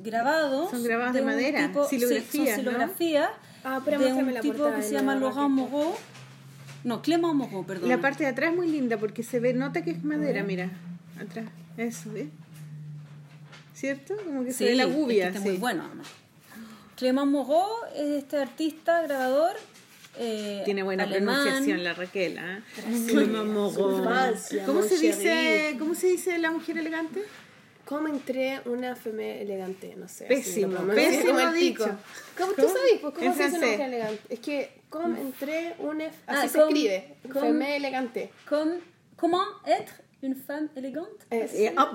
grabados. Son grabados de un madera, tipo- sí, silografías, son ¿no? Ah, pero de un la tipo que se llama Laurent. Moreau. No, Clément Moreau, perdón. La parte de atrás es muy linda porque se ve, nota que es madera, mira, atrás. Eso, ¿ves? ¿Cierto? Como que se ve la es que gubia, está sí. muy bueno. además. Clément Moreau es este artista, grabador. eh, Tiene buena alemán. pronunciación la Raquel, ¿ah? Clément Moreau. ¿Cómo se dice, cómo se dice la mujer elegante? ¿Cómo entré una femme elegante? No sé. Pésimo, así pésimo como dicho. ¿Cómo, tú ¿Cómo? sabes? Pues, ¿Cómo se dice una mujer elegante? Es que, ¿cómo entré una... Así Ah, se com- escribe. com- Femme elegante. Comme- comment être une femme no,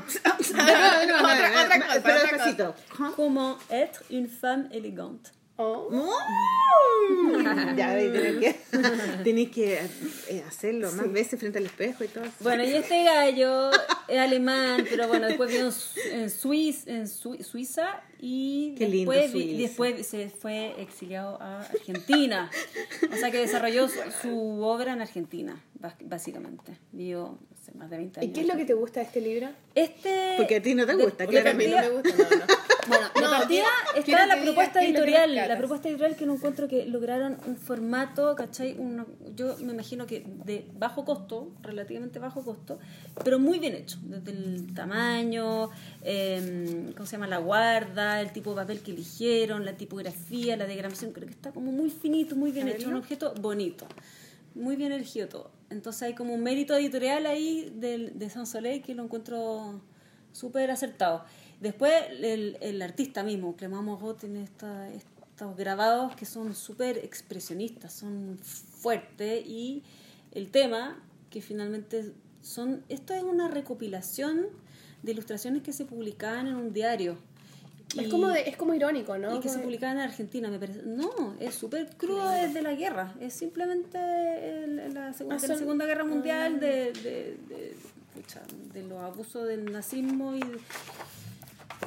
Otra- cosa. Comment être une femme élégante Oh. Ya, ahí tenés que, tenés que eh, hacerlo más veces frente al espejo y todo eso. Bueno, y este gallo es alemán, pero bueno, después vino en Su- en, Suiz- en Su- Suiza y Qué lindo después, después se fue exiliado a Argentina. O sea que desarrolló su, su obra en Argentina, básicamente. Vivió no sé, más de 20 ¿Y qué es lo que te gusta de este libro? Este, Porque a ti no te de- gusta, de claro, a mí no me gusta, no, no. Bueno, de No, partida quiero- está quiero la propuesta editorial. La propuesta editorial que no encuentro que lograron un formato, ¿cachai? Uno- yo me imagino que de bajo costo, relativamente bajo costo, pero muy bien hecho. Desde el tamaño, eh, ¿cómo se llama? La guarda, el tipo de papel que eligieron, la tipografía, la diagramación. Creo que está como muy finito, muy bien hecho. Un objeto bonito. Muy bien elegido todo. Entonces hay como un mérito editorial ahí del, de San Soleil que lo encuentro súper acertado. Después el, el artista mismo, Clément Moreau, tiene esta- estos grabados que son súper expresionistas, son fuertes y el tema que finalmente son, esto es una recopilación de ilustraciones que se publicaban en un diario. Es como, de- es como irónico, ¿no? y que se publicaban en Argentina, me parece. No, es súper crudo desde la guerra. Es simplemente el- la, segu- Ah, de la Segunda Guerra Mundial, de, de, de, pucha, de los abusos del nazismo y.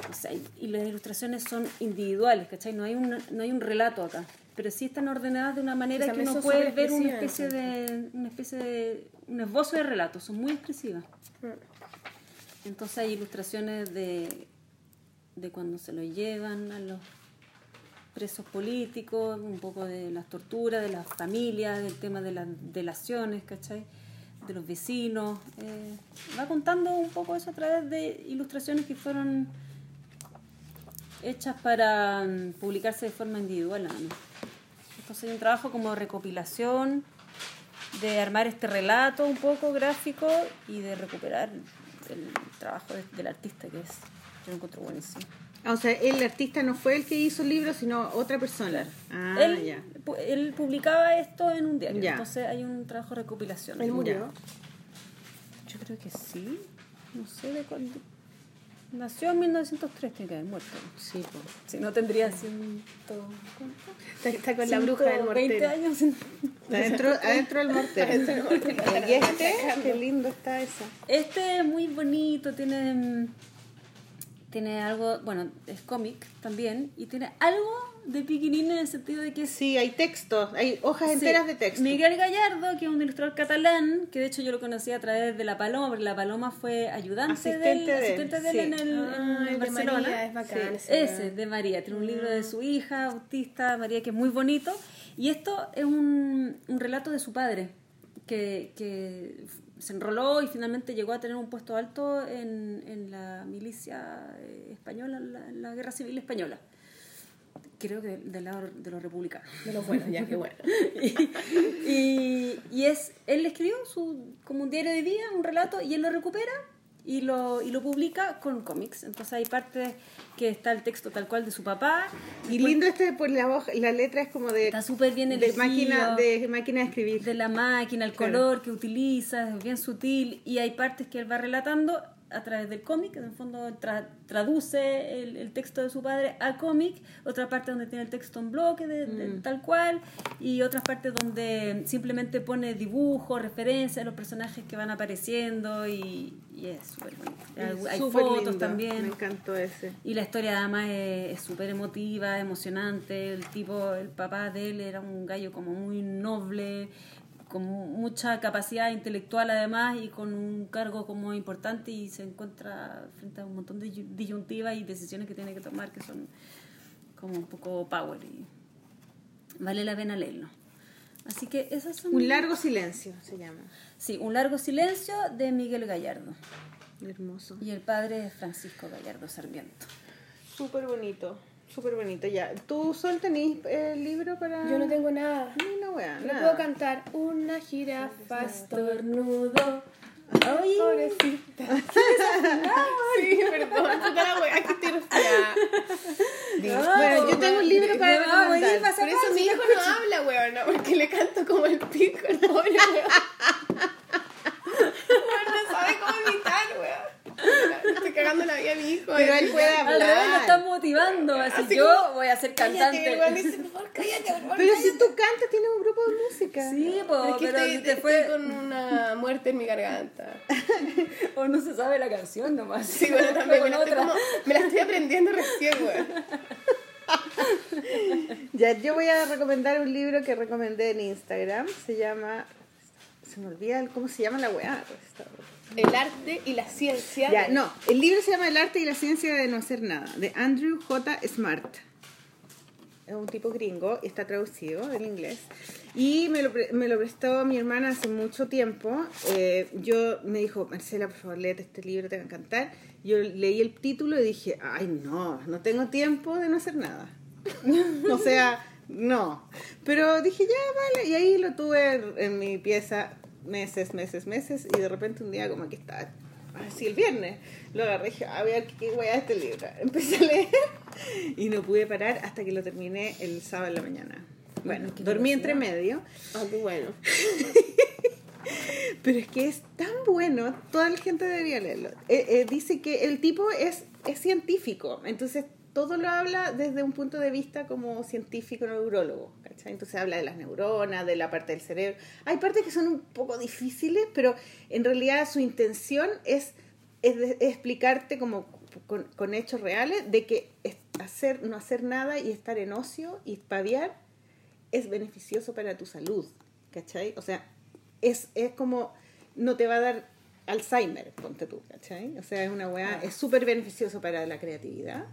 o sea, y- las ilustraciones son individuales, ¿cachai? No hay, un, no hay un relato acá. Pero sí están ordenadas de una manera que uno puede ver una especie de. una especie de. un esbozo de relato. Son muy expresivas. Mm. Entonces hay ilustraciones de, de cuando se lo llevan a los presos políticos, un poco de las torturas, de las familias, del tema de las delaciones, ¿cachai? De los vecinos. eh, va contando un poco eso a través de ilustraciones que fueron hechas para mm, publicarse de forma individual. más. Entonces hay un trabajo como recopilación, de armar este relato un poco gráfico y de recuperar el trabajo de- del artista que es, yo lo encuentro buenísimo. Ah, o sea, el artista no fue el que hizo el libro, sino otra persona. Ah, él, ya. pu- él publicaba esto en un diario, Ya. entonces hay un trabajo de recopilación. Él murió. Yo creo que sí, no sé de cuándo. Nació en 1903, tiene que haber muerto. Sí, po. Si no tendría ciento... ¿cuánto? Está, está con la bruja del 120 mortero. años. Adentro, adentro del mortero. Adentro del mortero. Y este, qué lindo está eso. Este es muy bonito, tiene, tiene algo, bueno, es cómic también, y tiene algo de piquinín en el sentido de que Sí, hay textos, hay hojas Sí. enteras de texto. Miguel Gallardo, que es un ilustrador catalán, que de hecho yo lo conocí a través de La Paloma, porque La Paloma fue ayudante Asistente de él, de él, asistente de él sí. en, el, Ah, en de Barcelona. María, es bacán Sí, ese. Ese, de María. Tiene un libro de su hija, autista, María, que es muy bonito. Y esto es un, un relato de su padre, que, que se enroló y finalmente llegó a tener un puesto alto en, en la milicia eh, española, en la, en la guerra civil española. Creo que del lado de los republicanos. De los buenos, ya, qué bueno. y, y es él escribió su como un diario de vida un relato y él lo recupera y lo, y lo publica con cómics entonces hay partes que está el texto tal cual de su papá Y lindo este, pues la, hoja, la letra es como de, está súper bien de elegido máquina, de máquina de escribir. de la máquina, el Claro. color que utiliza, es bien sutil y hay partes que él va relatando a través del cómic, en el fondo tra- traduce el, el texto de su padre a cómic, otra parte donde tiene el texto en bloque de, de Mm. tal cual y otras partes donde simplemente pone dibujos, referencias a los personajes que van apareciendo y, y es súper bonito. Hay, hay fotos lindo, también. Me encantó ese. Y la historia además es es súper emotiva, emocionante. El tipo, el papá de él era un gallo como muy noble, con mucha capacidad intelectual además y con un cargo como importante y se encuentra frente a un montón de disyun- disyuntivas y decisiones que tiene que tomar que son como un poco power y vale la pena leerlo. Así que esas son... Un largo silencio se llama. Sí, Un largo silencio de Miguel Gallardo. Hermoso. Y el padre es Francisco Gallardo Sarmiento. Súper bonito. Súper bonito. Ya. ¿Tú, Sol, tenés el libro para.? Yo no tengo nada. Ni una wea, No nada. puedo cantar. Una jirafa estornudo. Ay, pobrecita. sí, perdón. Puta la wea, que estoy resfriada. Bueno, yo tengo un libro para vas a Por eso mi hijo no habla, weón, no, porque le canto como el pico, el pobre weón. Weón, no sabe cómo cagando la vida a mi hijo. Pero eh. él puede Al revés, lo hablar. están motivando. Así, Así yo como, voy a ser Cállate, cantante. weón dice, por favor, cállate, por favor. Pero si tú cantas, tienes un grupo de música. Sí, po, Es que pero estoy, te estoy fue. con una muerte en mi garganta. O no se sabe la canción nomás. Sí, bueno, también me la, estoy como- me la estoy aprendiendo recién, güey. Ya, yo voy a recomendar un libro que recomendé en Instagram. Se llama. Se me olvida el- cómo se llama la weá. El arte y la ciencia. Ya, no. El libro se llama El arte y la ciencia de no hacer nada, de Andrew J. Smart. Es un tipo gringo está traducido del inglés. Y me lo, pre- me lo prestó mi hermana hace mucho tiempo. Eh, yo me dijo, Marcela, por favor, léete este libro, te va a encantar. Yo leí el título y dije, ay, no, no tengo tiempo de no hacer nada. o sea, no. Pero dije, ya, vale. Y ahí lo tuve en, en mi pieza meses, meses, meses. Y de repente un día como que estaba así el viernes. Lo agarré y dije, a ver qué voy a este libro. Empecé a leer y no pude parar hasta que lo terminé el sábado en la mañana. Bueno, dormí entre medio. Ah, qué bueno. Pero es que es tan bueno, toda la gente debería leerlo. Eh, eh, dice que el tipo es, es científico, entonces todo lo habla desde un punto de vista como científico neurólogo. ¿cachai? Entonces habla de las neuronas, de la parte del cerebro. Hay partes que son un poco difíciles, pero en realidad su intención es, es, de- es explicarte como con, con hechos reales de que hacer, no hacer nada y estar en ocio y paviar es beneficioso para tu salud, ¿cachai? O sea, es, es como, no te va a dar Alzheimer, ponte tú, ¿cachai? O sea, es una weá, es súper beneficioso para la creatividad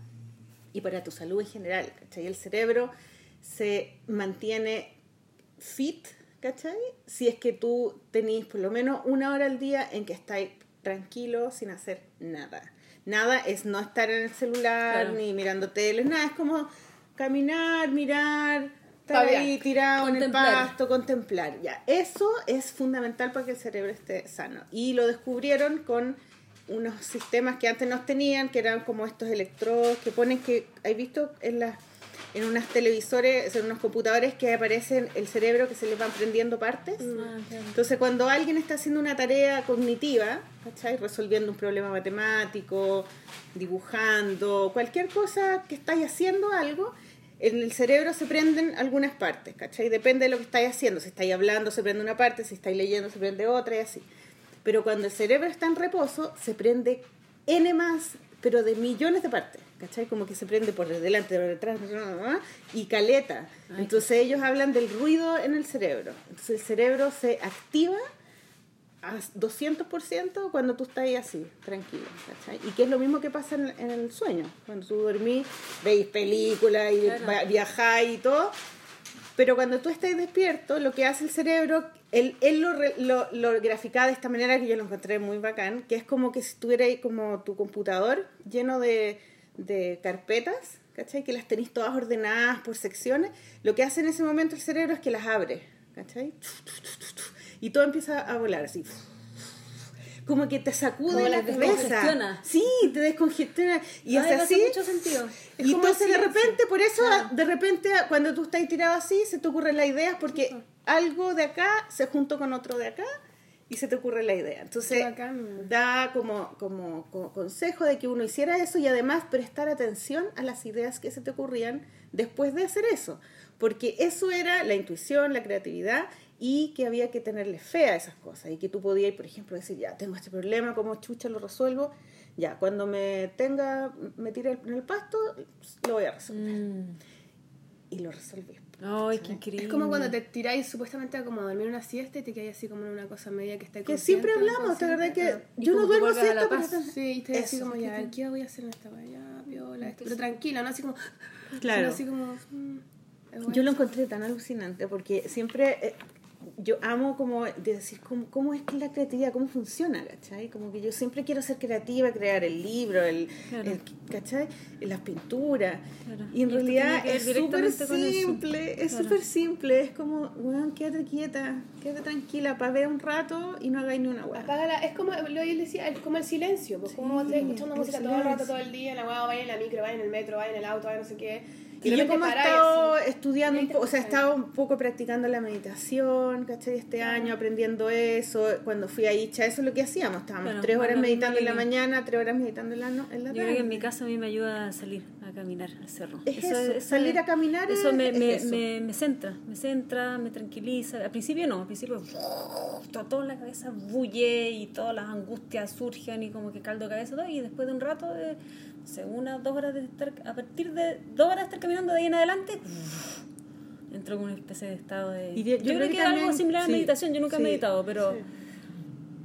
y para tu salud en general, ¿cachai? El cerebro se mantiene fit, ¿cachai? Si es que tú tenés por lo menos una hora al día en que estáis tranquilo sin hacer nada. Nada es no estar en el celular Claro. ni mirando teles, nada, es como caminar, mirar, estar Paviar. ahí tirado en el Contemplar. pasto, contemplar. Ya, eso es fundamental para que el cerebro esté sano. Y lo descubrieron con unos sistemas que antes no tenían, que eran como estos electrodos que ponen que, ¿hay visto en las en unos televisores, en unos computadores que aparecen el cerebro que se les van prendiendo partes? Ah, claro. Entonces, cuando alguien está haciendo una tarea cognitiva, ¿cachai? Resolviendo un problema matemático, dibujando, cualquier cosa que estáis haciendo algo, en el cerebro se prenden algunas partes, ¿cachai? Depende de lo que estáis haciendo. Si estáis hablando, se prende una parte, si estáis leyendo, se prende otra y así. Pero cuando el cerebro está en reposo, se prende N más, pero de millones de partes, ¿cachai? Como que se prende por delante, por detrás, y caleta. Entonces ellos hablan del ruido en el cerebro. Entonces el cerebro se activa a 200% cuando tú estás ahí así, tranquilo, ¿cachai? Y que es lo mismo que pasa en, en el sueño. Cuando tú dormís, veis películas y Claro. viajáis y todo. Pero cuando tú estás despierto, lo que hace el cerebro, él, él lo, lo, lo grafica de esta manera que yo lo encontré muy bacán, que es como que si estuviera ahí como tu computador lleno de, de carpetas, ¿cachai? Que las tenéis todas ordenadas por secciones. Lo que hace en ese momento el cerebro es que las abre, ¿cachai? Y todo empieza a volar así. Como que te sacude Como la cabeza. Sí, te descongestiona. Y Ay, hace me hace así. mucho sentido. Es Y entonces de repente, por eso, Claro. de repente, cuando tú estás tirado así, se te ocurren las ideas porque algo de acá se juntó con otro de acá y se te ocurre la idea. Entonces, da como, como, como consejo de que uno hiciera eso y además prestar atención a las ideas que se te ocurrían después de hacer eso. Porque eso era la intuición, la creatividad y que había que tenerle fe a esas cosas y que tú podías, por ejemplo, decir, ya, tengo este problema, ¿cómo chucha lo resuelvo? Ya, cuando me tenga, me tire en el pasto, lo voy a resolver. Mm. Y lo resolví. Ay, qué increíble. Es como cuando te tiráis supuestamente a como a dormir una siesta y te quedáis así como en una cosa media que está Que siempre hablamos, de verdad que yo no duermo la siesta, pero Sí, y te así como ya, ¿qué voy a hacer en esta vaya? Viola, esto. Pero tranquilo, ¿no? Así como. Claro. sino Así como. mm. Yo lo encontré tan alucinante porque siempre eh, yo amo como de decir cómo, cómo es que la creatividad, cómo funciona, ¿cachai? Como que yo siempre quiero ser creativa, crear el libro, el, Claro. el- ¿cachai? Las pinturas. Claro. Y en Y realidad es súper eso. simple, es Claro. súper simple, es como, weón, quédate quieta, quédate tranquila, para ver un rato y no hagáis ni una hueá. Apágala, es como lo que él decía, es como el silencio, pues como Sí, estás escuchando música todo el rato, todo el día, en la guagua, vaya en la micro, vaya en el metro, vaya en el auto, vaya no sé qué. Y yo como he estado así. estudiando un poco, o sea, estaba un poco practicando la meditación, ¿cachai? Este año aprendiendo eso. Cuando fui a Icha, eso es lo que hacíamos. Estábamos tres horas meditando en la mañana, tres horas meditando en la, no- en la Yo tarde. creo que en mi caso a mí me ayuda a salir a caminar al cerro. Es eso, salir a caminar Eso es- me, es me, eso. Me, me centra, me centra, me tranquiliza. Al principio no, al principio todo, en la cabeza bulle y todas las angustias surgen y como que caldo de cabeza todo. Y después de un rato, de no sé, una, dos horas de estar, a partir de dos horas de estar caminando de ahí en adelante, entro en una especie de estado de... Y yo, yo creo creo que que es algo también- similar a sí, meditación, yo nunca sí, he meditado, pero... sí.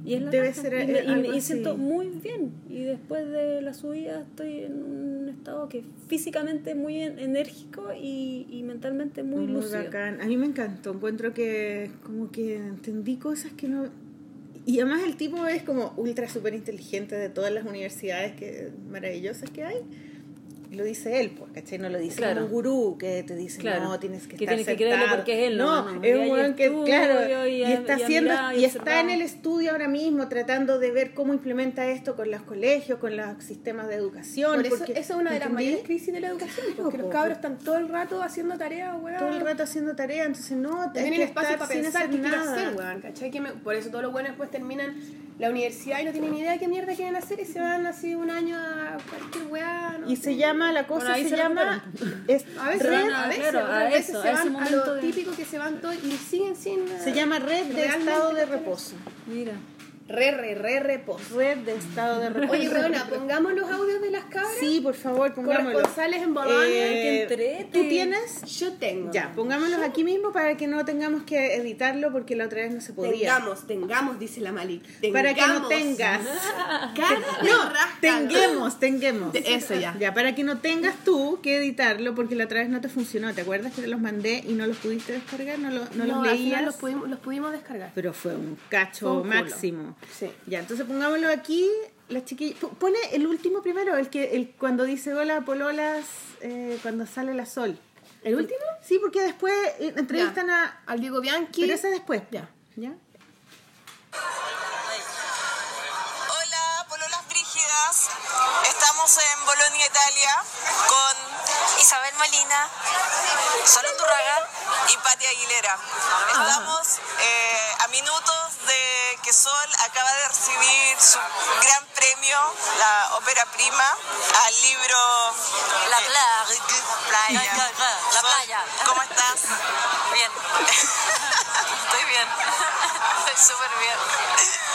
Y es la Debe ser, y, eh, me, y me- algo y siento muy bien. Y después de la subida estoy en un estado que físicamente muy en- enérgico y, y mentalmente muy, Muy lúcido. bacán. A mí me encantó. Encuentro que como que entendí cosas que no... Y además el tipo es como ultra súper inteligente de todas las universidades que maravillosas que hay. Lo dice él, pues, ¿cachai? No lo dice Claro. un gurú que te dice, Claro. no, tienes que, Que estar tienes que creerlo sentado". porque es él, No, no, no. es un weón que, estudio claro, y está haciendo, y y está en el estudio ahora mismo tratando de ver cómo implementa esto con los colegios, con los sistemas de educación. Por eso, porque, eso es una de las mayores crisis de la educación, Claro, porque los cabros están todo el rato haciendo tareas, weón. Todo el rato haciendo tarea, entonces no, hay Tienen que espacio estar para sin pensar qué quiero hacer, weón, ¿cachai? Que me- por eso todos los buenos después terminan la universidad y no tienen ni idea de qué mierda quieren hacer y se van así un año a cualquier weá. no Y sé. se llama, la cosa Bueno, se, se llama... es A veces, red, a veces, claro, a veces eso, se a ese van a lo de- típico que se van todos y siguen sin... se llama red de estado de reposo. Mira. Re, re, re, reposo. Red de estado de reposo. Oye, weona, pongamos los audios de las cabras. Sí, por favor, pongámoslo. Corresponsales en Bolonia. que entrete. ¿Tú tienes? Yo tengo. Ya, pongámoslos aquí mismo para que no tengamos que editarlo porque la otra vez no se podía. Tengamos, tengamos, dice la Malik. Para que no tengas. Cada No, tenguemos, tenguemos. Eso ya. Ya, para que no tengas tú que editarlo porque la otra vez no te funcionó. ¿Te acuerdas que te los mandé y no los pudiste descargar? ¿No, lo- no, No, los al leías? final los pudimos, los pudimos descargar. Pero fue un cacho Fue un culo. Sí. Ya, entonces pongámoslo aquí. La chiquilla. p- Pone el último primero, el que el cuando dice hola pololas, eh, cuando sale la sol. ¿El último? Sí, porque después eh, entrevistan a. Al Diego Bianchi. Pero ese después. Ya. ¿Ya? Estamos en Bolonia, Italia, con Isabel Molina, Sol Undurraga y Patti Aguilera. Estamos eh, a minutos de que Sol acaba de recibir su gran premio, la ópera prima, al libro La playa. Playa. La Sol, playa. ¿Cómo estás? Bien. Estoy bien. Estoy súper bien.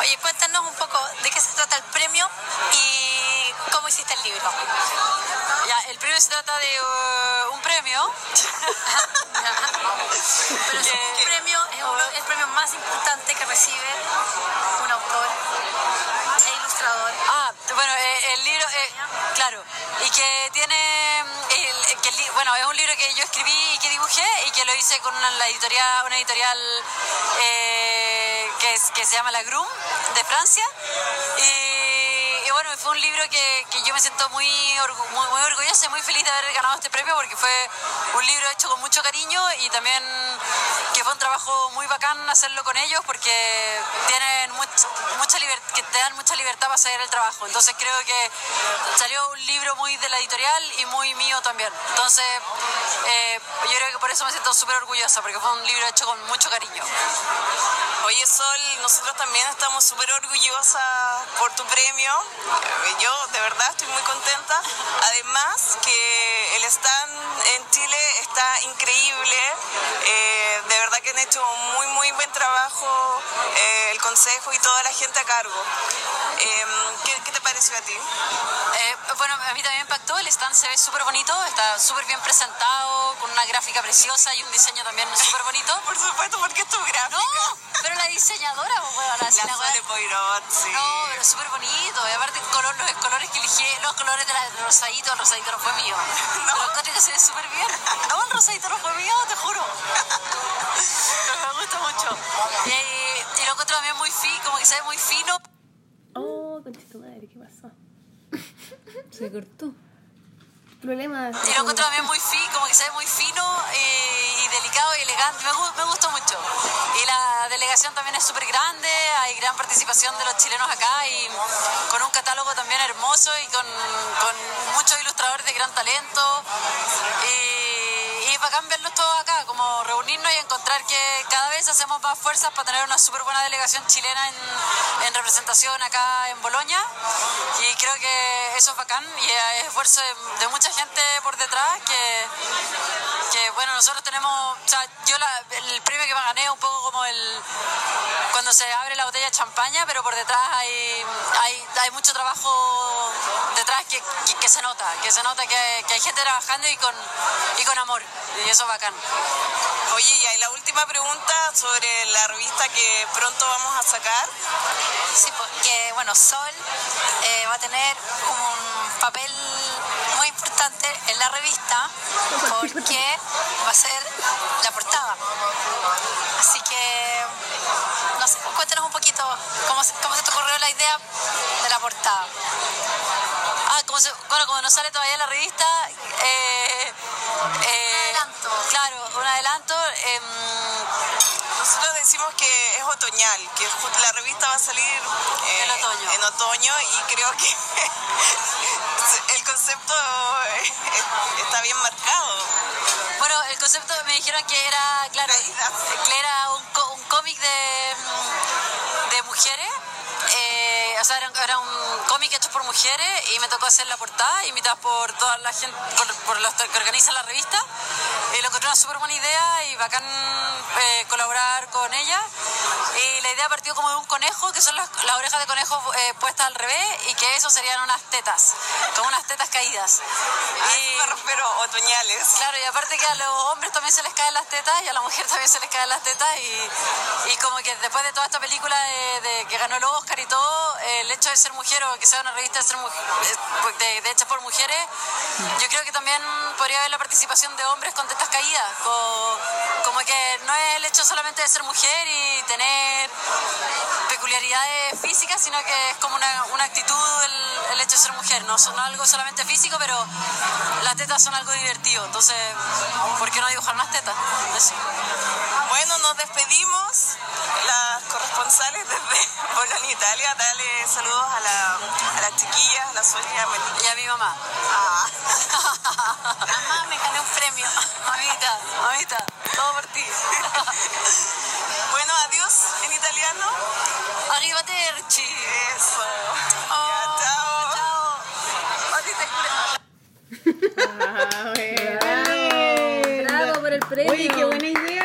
Oye, cuéntanos un poco de qué se trata el premio y cómo hiciste el libro. Ya, el premio se trata de uh, un premio. Pero es un premio, es uno, el premio más importante que recibe un autor e ilustrador. Ah, bueno, eh, el libro, eh, claro, y que tiene, que bueno, es un libro que yo escribí y que dibujé y que lo hice con una, la editorial, una editorial eh, que, es- que se llama La Grum de Francia. Y, bueno, fue un libro que, yo me siento muy, muy, muy orgullosa y muy feliz de haber ganado este premio porque fue un libro hecho con mucho cariño y también que fue un trabajo muy bacán hacerlo con ellos porque tienen much- mucha libertad, que te dan mucha libertad para hacer el trabajo. Entonces creo que salió un libro muy de la editorial y muy mío también. Entonces eh, yo creo que por eso me siento súper orgullosa porque fue un libro hecho con mucho cariño. Oye Sol, nosotros también estamos súper orgullosas por tu premio. Yo de verdad estoy muy contenta. Además que el stand en Chile está increíble. Eh, de verdad que han hecho un muy muy buen trabajo eh, el consejo y toda la gente a cargo. Eh, ¿qué, qué te pareció a ti? Eh, bueno, a mí también me impactó, el stand se ve súper bonito, está súper bien presentado, con una gráfica preciosa y un diseño también súper bonito. Por supuesto, porque es tu gráfica. No, pero la diseñadora, bueno, la, La Sole Poirot, sí. No, pero súper bonito. Y aparte color, los colores que elegí, los colores de la del rosadito, el rosadito no fue mío. No. Pero encontré que se ve súper bien. No, el rosadito no fue mío, te juro. Me gusta mucho. Y, encuentro también muy fino, como que se ve muy fino. Oh, conchito madre, ¿qué pasó? Se cortó. Problemas. Y lo encuentro también muy fino, como que se ve muy fino eh, y delicado y elegante. Me, me gustó mucho. Y la delegación también es súper grande, hay gran participación de los chilenos acá y con un catálogo también hermoso y con, con muchos ilustradores de gran talento. Y bacán verlos todos acá, como reunirnos y encontrar que cada vez hacemos más fuerzas para tener una súper buena delegación chilena en, en representación acá en Boloña. Y creo que eso es bacán y es esfuerzo de, de mucha gente por detrás que, que, bueno, nosotros tenemos, o sea, yo la- el premio que me gané es un poco como el cuando se abre la botella de champaña, pero por detrás hay, hay, hay mucho trabajo detrás que, que, que se nota, que se nota que, que hay gente trabajando y con, y con amor, y eso es bacán. Oye, y ahí la última pregunta sobre la revista que pronto vamos a sacar. Sí, porque bueno, Sol eh, va a tener un papel muy importante en la revista porque va a ser la portada. Así que, no sé, cuéntanos un poquito cómo cómo se te ocurrió la idea de la portada. Ah, como se- bueno, como no sale todavía la revista, eh, eh, claro, un adelanto. em, Nosotros decimos que es otoñal, que la revista va a salir eh, En otoño. en otoño y creo que el concepto eh, está bien marcado. Bueno, el concepto me dijeron que era, claro, que era un, un cómic de, de mujeres. O sea, era, era un cómic hecho por mujeres y me tocó hacer la portada, invitada por toda la gente, por, por los que organizan la revista. Y lo encontré una súper buena idea y bacán eh, colaborar con ella. Y la idea partió como de un conejo, que son las, las orejas de conejo eh, puestas al revés, y que eso serían unas tetas, como unas tetas caídas. A eso me refiero, otoñales. Claro, y aparte que a los hombres también se les caen las tetas y a la mujer también se les caen las tetas y, y como que después de toda esta película de, de que ganó el Oscar y todo, eh, el hecho de ser mujer o que sea una revista de, ser mujer, de, de por mujeres, yo creo que también podría haber la participación de hombres con tetas caídas, co- como que no es el hecho solamente de ser mujer y tener peculiaridades físicas, sino que es como una, actitud el, hecho de ser mujer, no, son algo solamente físico, pero las tetas son algo divertido, entonces, ¿por qué no dibujar más tetas? Bueno, nos despedimos. Las corresponsales desde Bolonia, Italia. Dale saludos a, la, a las chiquillas, a la Sol y a Melissa. Y a mi mamá. Ah. Mamá, me gané un premio. Mamita, mamita, todo por ti. Bueno, adiós en italiano. Arrivederci. Eso. Oh, Ya, chao. Chao. Ah, bueno. Bravo por el premio. Oye, qué buena idea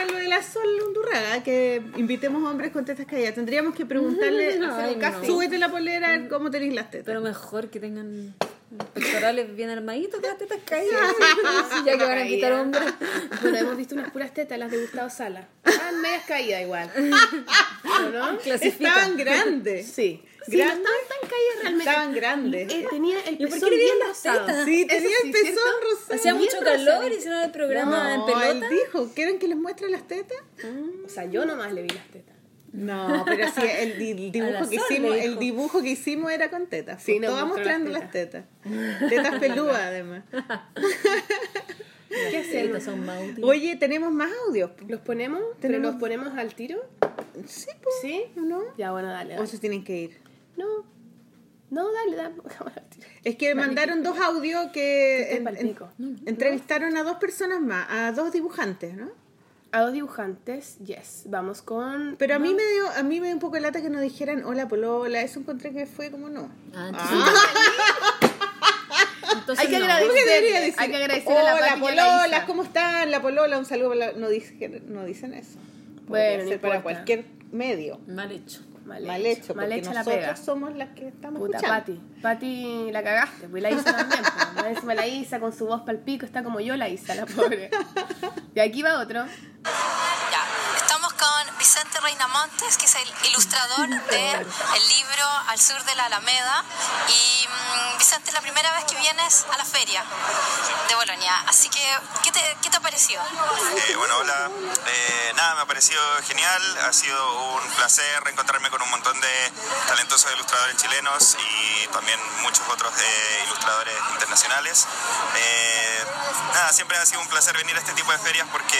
Que invitemos hombres con tetas caídas. Tendríamos que preguntarle, Ay, no. súbete la polera, a ver cómo tenéis las tetas. Pero mejor que tengan pectorales bien armaditos que las tetas caídas. ya que van a invitar hombres. Bueno, hemos visto unas puras tetas, las de Gustavo Sala. Estaban medias caídas igual. ¿O no? Clasifica. Estaban grandes. Sí. Sí, no ¿Grandes? estaban tan caídas realmente. Estaban grandes. Eh, tenía el ¿Y por qué pezón le bien las rosado. tetas? Sí, tenía sí, el pezón rosado. Hacía mucho calor, rosadito. hicieron el programa en No, pelota. él dijo, ¿quieren que les muestre las tetas? O sea, yo nomás le vi las tetas. No, pero sí, el, el dibujo que hicimos, el dibujo que hicimos era con tetas. Sí, Sí, nos todas mostrando las las tetas. Tetas peludas además. ¿Qué hacemos? son más. Oye, tenemos más audios. ¿Los ponemos? ¿Pero Tenemos- los ponemos al tiro? Sí, pues. ¿Sí? ¿O no? Ya, bueno, dale. O se tienen que ir. No. No, dale, dale. Es que mandaron dos audios que en- entrevistaron a dos personas más, a dos dibujantes, ¿no? A dos dibujantes, yes. Vamos con. Pero a mí me dio, a mí me dio un poco de lata que nos dijeran hola polola, eso encontré que fue como no. Ah, entonces, entonces Hay que no. agradecer. ¿Cómo que debería decir? Hay que agradecer a la Hola a la polola. ¿cómo están? La polola, un saludo. No, dicen, no dicen eso. Bueno, Podría no ser para cualquier medio. Mal hecho. Mal, Mal hecho, porque Mal hecha la nosotros pega. somos las que estamos Puta, escuchando. Pati. Pati la cagaste, pues la Isa también. Pues. Encima la Isa con su voz pal pico está como yo la Isa, la pobre. Y aquí va otro. Ya, estamos con Vicente Reina Montes, que es el ilustrador del libro Al sur de la Alameda. Y mm, Vicente, es la primera vez que vienes a la feria de Bolonia. Así que, ¿qué te, qué te ha parecido? Eh, bueno, hola. Eh, nada, me ha parecido genial. Ha sido un placer reencontrarme con un montón de talentosos ilustradores chilenos y también muchos otros eh, ilustradores internacionales. Eh, nada, siempre ha sido un placer venir a este tipo de ferias porque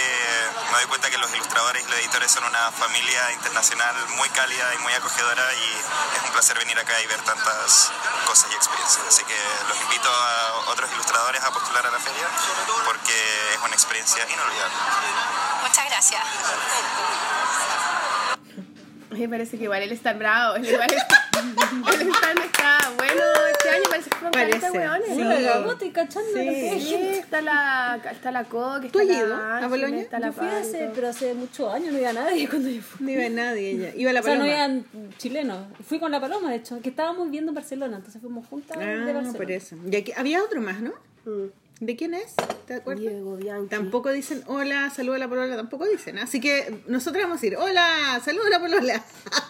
me doy cuenta que los ilustradores y los editores son una familia internacional muy cálida y muy acogedora y es un placer venir acá y ver tantas cosas y experiencias. Así que los invito a otros ilustradores a postular a la feria porque es un una experiencia inolvidable. Muchas gracias. Me parece que igual él está bravo. Él igual está, él está, está bueno este año. Parece que fueron Parece. 40 hueones. Sí. ¿no? Estoy cachando Sí. Sí, está la, está la Coque, ¿Tú está la ido a Boloña? Está la Yo fui hace, pero hace muchos años no iba nadie cuando yo fui. No iba nadie ella. Iba la O sea, no paloma. iban chilenos. Fui con la paloma, de hecho, que estábamos viendo en Barcelona, entonces fuimos juntas de Ah, Barcelona. por eso. Y aquí, había otro más, ¿no? Mm. ¿De quién es? ¿Te acuerdas? Diego Bianchi. Tampoco dicen hola, saluda a la polola, tampoco dicen. Así que nosotros vamos a ir, hola, saluda a la polola.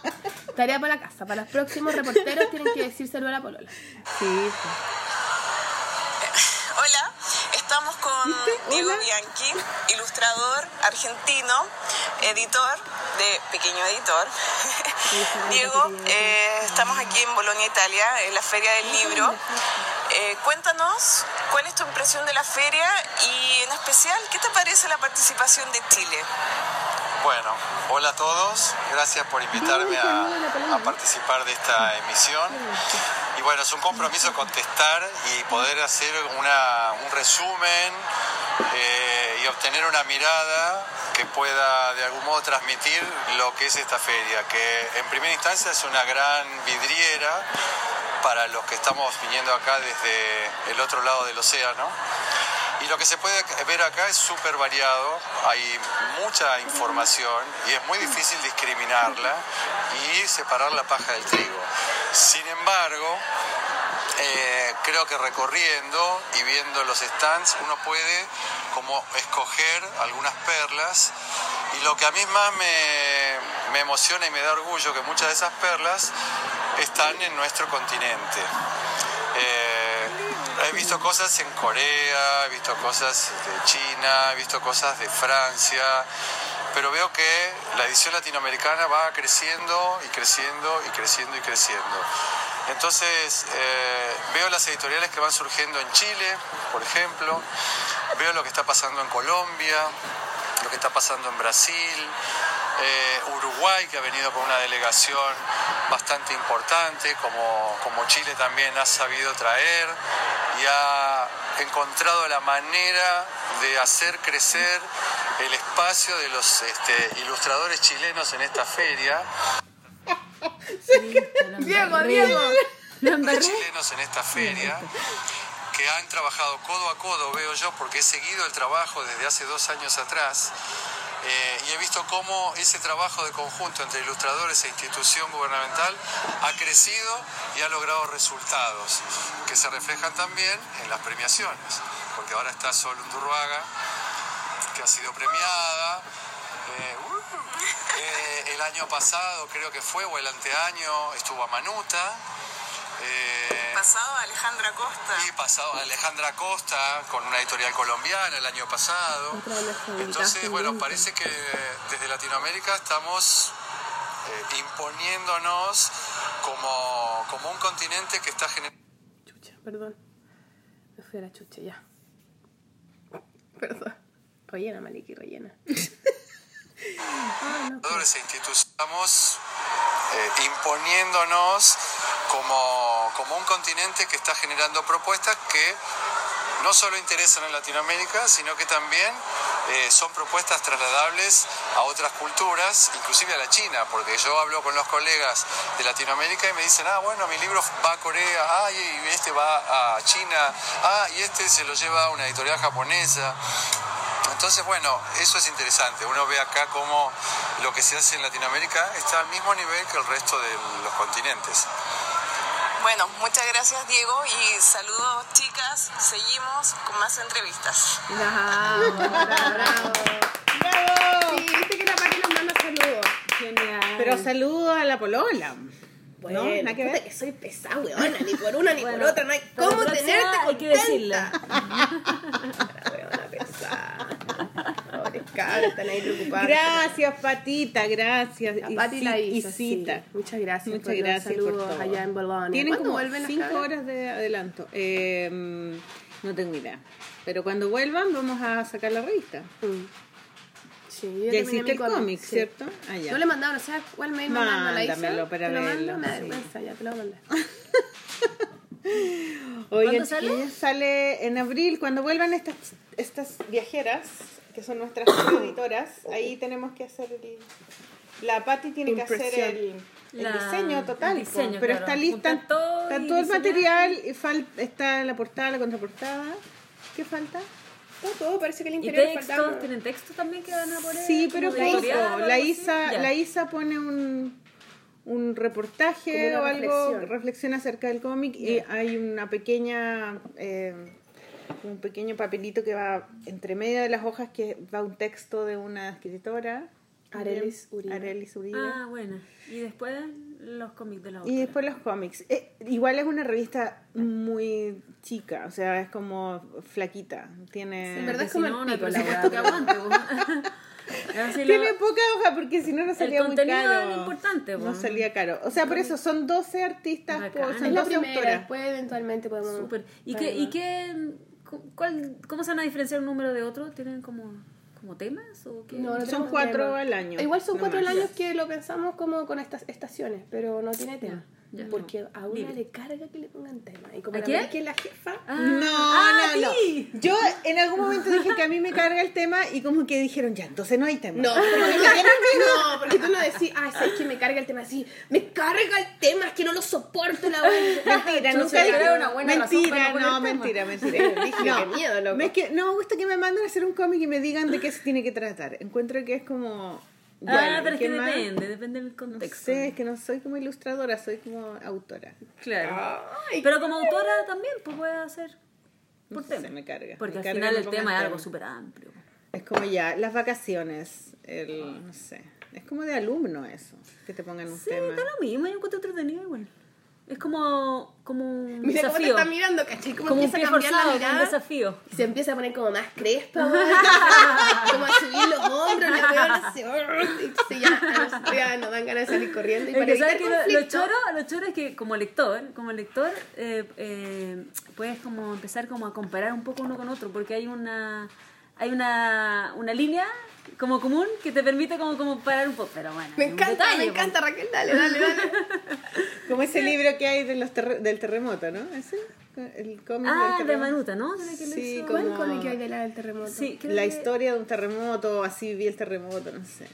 Tarea para la casa. Para los próximos reporteros tienen que decir saludo a la polola. Sí, Hola, estamos con. Diego. Bianchi, ilustrador argentino, editor de Pequeño Editor. Diego, eh, estamos aquí en Bolonia, Italia, en la Feria del Libro. Eh, cuéntanos cuál es tu impresión de la feria y en especial, ¿qué te parece la participación de Chile? Bueno, hola a todos, gracias por invitarme a, participar de esta emisión. Y bueno, es un compromiso contestar y poder hacer una- un resumen eh, y obtener una mirada que pueda de algún modo transmitir lo que es esta feria, que en primera instancia es una gran vidriera para los que estamos viniendo acá desde el otro lado del océano. Y lo que se puede ver acá es súper variado, hay mucha información y es muy difícil discriminarla y separar la paja del trigo. Sin embargo, eh, creo que recorriendo y viendo los stands uno puede como escoger algunas perlas y lo que a mí más me, me emociona y me da orgullo que muchas de esas perlas están en nuestro continente. He visto cosas en Corea, he visto cosas de China, he visto cosas de Francia, pero veo que la edición latinoamericana va creciendo y creciendo y creciendo y creciendo. Entonces, eh, veo las editoriales que van surgiendo en Chile, por ejemplo, veo lo que está pasando en Colombia, lo que está pasando en Brasil, eh, Uruguay, que ha venido con una delegación bastante importante, como, como Chile también ha sabido traer y ha encontrado la manera de hacer crecer el espacio de los este, ilustradores chilenos en esta feria. Diego, Diego. de chilenos en esta feria que han trabajado codo a codo, veo yo, porque he seguido el trabajo desde hace dos años atrás eh, y he visto cómo ese trabajo de conjunto entre ilustradores e institución gubernamental ha crecido y ha logrado resultados que se reflejan también en las premiaciones, porque ahora está Sol Undurraga, que ha sido premiada. eh, uh, eh, el año pasado creo que fue, o el anteaño, estuvo a Manuta. Pasado Alejandra Costa. y pasado a Alejandra Costa con una editorial colombiana el año pasado. Entonces, bueno, parece que desde Latinoamérica estamos eh, imponiéndonos como, como un continente que está generando Chucha, perdón. Me fui a la chucha, ya. Perdón. Rellena, Maliki, rellena. Ah, no. e instituciones estamos eh, imponiéndonos como, como un continente que está generando propuestas que no solo interesan en Latinoamérica, sino que también eh, son propuestas trasladables a otras culturas, inclusive a la China, porque yo hablo con los colegas de Latinoamérica y me dicen, ah, bueno, mi libro va a Corea, ah, y este va a China, ah, y este se lo lleva a una editorial japonesa. Entonces, bueno, eso es interesante. Uno ve acá cómo lo que se hace en Latinoamérica está al mismo nivel que el resto de los continentes. Bueno, muchas gracias Diego y saludos chicas. Seguimos con más entrevistas. Bravo, bravo, bravo. Sí, viste que la Pati nos manda saludos. Genial. Pero saludo a la polola. Bueno, ¿No? Nada que ver. que soy pesada, weona. Ni por una ni Bueno, por otra. No hay cómo tenerte hay contenta. cabros, están ahí preocupados. Gracias, Patita, gracias. La Pati la y hizo, sí. cita. Muchas gracias Muchas por los gracias por saludos todo. allá en Bolonia. Tienen ¿Cuándo como vuelven cinco cabras? horas de adelanto. Eh, no tengo idea. Pero cuando vuelvan vamos a sacar la revista. Mm. Sí, Ya mi el cómic, sí. ¿cierto? Ah, ya. No le he mandado, no sé cuál mail me manda la hizo. Para te lo verlo, mando, me da vergüenza, ya te lo a mandar. Oigan, ¿Cuándo sale? sale en abril, cuando vuelvan estas, estas viajeras, que son nuestras editoras, ahí tenemos que hacer el... La Patti tiene que hacer Impresión. el, el La- diseño total, el diseño, pero claro. está lista, todo está y todo el material, y fal- está la portada, la contraportada. ¿Qué falta? Todo, todo parece que el ¿Y interior textos? faltaba. ¿Tienen textos también que van a poner? Sí, pero poco. La? Isa, Ya. la Isa pone un, un reportaje o algo, reflexión. reflexión acerca del cómic y hay una pequeña, eh, un pequeño papelito que va entre medio de las hojas que va un texto de una escritora. Arelis Uribe. Arelis Uribe. Ah, bueno. Y después los cómics de la otra. Y después los cómics. Eh, igual es una revista muy chica, o sea, es como flaquita. Tiene, en verdad Que es como si el no, pico, la que aguante. lo- Tiene poca hoja porque si no no salía muy contenido caro. lo importante, No salía caro. O sea, por eso son 12 artistas, por, son Es la 12 primera, autoras. después eventualmente podemos... Súper. ¿Y Vale, qué, ¿Y va. qué, cuál, cómo se van a diferenciar un número de otro? ¿Tienen como, como temas? O qué? No, no Son cuatro tema. al año, Igual son no cuatro más. al año que lo pensamos como con estas estaciones, pero no tiene tema. Ya. Porque a una Libre. le carga que le pongan tema. Y como ¿A la quién? Que es la jefa, Ah, No, ah, no, no. Yo en algún momento dije que a mí me carga el tema y como que dijeron, ya, entonces no hay tema. No, porque tú, no, porque tú no decís, ah, sabes que me carga el tema así, me carga el tema, es que no lo soporto la. Mentira, Yo nunca dije una buena mentira, no no, tema. mentira, mentira. Dije, No, qué miedo, loco. Es que no me gusta que me manden a hacer un cómic y me digan de qué se tiene que tratar. Encuentro que es como... Ah, bueno, pero es que ¿qué más? depende, depende del No contexto. sé, es que no soy como ilustradora, soy como autora. Claro. Pero como autora también, pues puede hacer No por sé, tema. me carga. Porque me al carga final el tema es algo súper amplio. Es como ya, las vacaciones, el, no sé, es como de alumno eso, que te pongan un Sí, tema. da lo mismo, yo encuentro entretenido igual. Es como, como un Mira cómo te desafío. está mirando, ¿cachai? Como un empieza pie a cambiar forzado, la como un mirada. desafío. Y se empieza a poner como más crespa, como a subir los hombros, la hace... y ya, ya nos dan ganas de salir corriendo. Y para que sabes que lo, choro, lo choro es que como lector, como lector, eh, eh, puedes como empezar como a comparar un poco uno con otro, porque hay una hay una, una línea como común que te permite como, como parar un poco. Pero bueno, Me encanta, detalle, me po. encanta, Raquel, dale, dale, dale. Como ese libro que hay de los terre- del terremoto, ¿no? Ese, el cómic Ah, del de terremoto. Manuta, ¿no? ¿Tiene que Sí? ¿Cuál Como- cómic hay de la del terremoto? Sí, La que- historia de un terremoto, así vi el terremoto, no sé.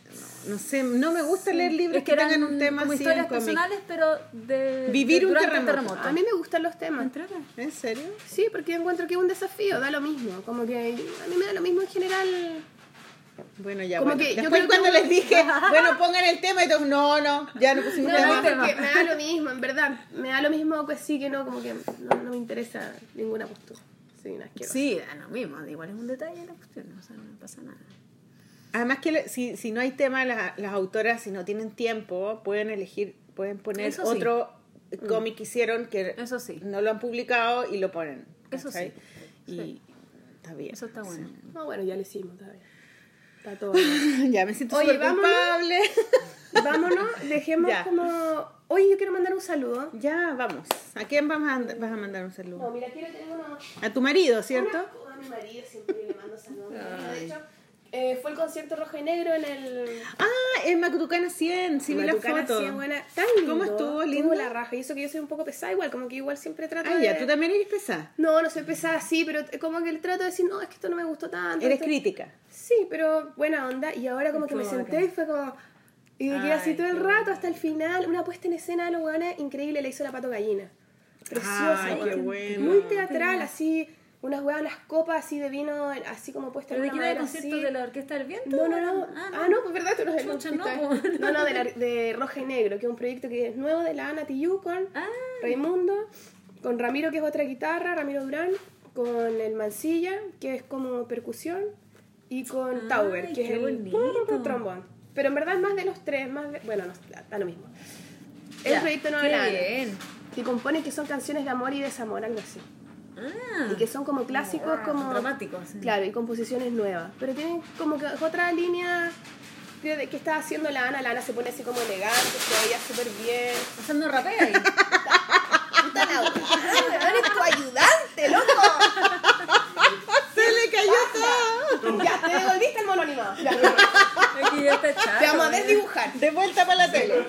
No, no sé, no me gusta leer libros Es que, eran tengan un tema como así historias personales, pero de Vivir de- un el terremoto. A mí me gustan los temas. ¿En serio? Sí, porque encuentro que es un desafío, da lo mismo. Como que a mí me da lo mismo en general. Bueno, ya, Como bueno. que yo Después que cuando uno- les dije, bueno, pongan el tema y todos, no, no, ya no pusimos No, tema. porque me da lo mismo, en verdad. Me da lo mismo que sí, que no, como que no, no me interesa ninguna postura. Sí, una asquerosa. Sí, da lo mismo, igual es un detalle la cuestión, o sea, no pasa nada. Además que si, si no hay tema, las, las autoras, si no tienen tiempo, pueden elegir, pueden poner Eso sí. Mm. otro cómic que hicieron que Eso sí. no lo han publicado y lo ponen. Eso sí. Y Sí. está bien. Eso está bueno. No, bueno, ya lo hicimos todavía. Está todo bien. ya me siento Oye, súper vámonos. culpable. Vámonos, dejemos Ya. como. Oye, yo quiero mandar un saludo. ya, vamos. ¿A quién vas a, vas a mandar un No, saludo? mira, quiero tener uno. A tu marido, ¿cierto? Una- a mi marido siempre le mando saludos. De hecho, eh, fue el concierto rojo y negro en el. Ah, en Matucana 100, sí vi la foto. 100, buena. Tan lindo. ¿Cómo estuvo? ¿Lindo? la raja. Y eso que yo soy un poco pesada igual, como que igual siempre trato Ah, de... ya, tú también eres pesada. No, no soy pesada, sí, pero como que trato de decir, no, es que esto no me gustó tanto. Eres esto- crítica. Sí, pero buena onda. Y ahora como que me senté y fue como... Y me quedé así todo el rato hasta el final. Una puesta en escena de los increíble. La hizo la Pato Gallina. Preciosa. Ay, qué weón. bueno. Muy teatral, así... Unas weas, las copas así de vino, así como puestas ¿Pero en de una el madera concierto así. de la Orquesta del Viento? No, no, no. Ah, no, pues verdad, tú no el Chucha, no, pues. No, no, de, la- de Roja y Negro, que es un proyecto que es nuevo de la Ana Tijoux con Ah. Raimundo, con Ramiro, que es otra guitarra, Ramiro Durán, con el Mancilla, que es como percusión, y con Ay, Tauber, que es el trombón. Pero en verdad más de los tres, más de- bueno, no, da, lo mismo. Es Ya, un proyecto nuevo qué de la Ana, bien. que compone que son canciones de amor y desamor, algo así. Ah, Y que son como clásicos, como... dramáticos. sí. Claro, y composiciones nuevas. Pero tienen como que otra línea que, que está haciendo la Ana. La Ana se pone así como elegante, se veía súper bien. Pasando rapé ahí. Puta la eres tu ayudante, loco. Se le cayó todo. Ya, te devolviste el mono animado. Ya, Aquí ya está chato. te vamos a desdibujar. De vuelta para la tele.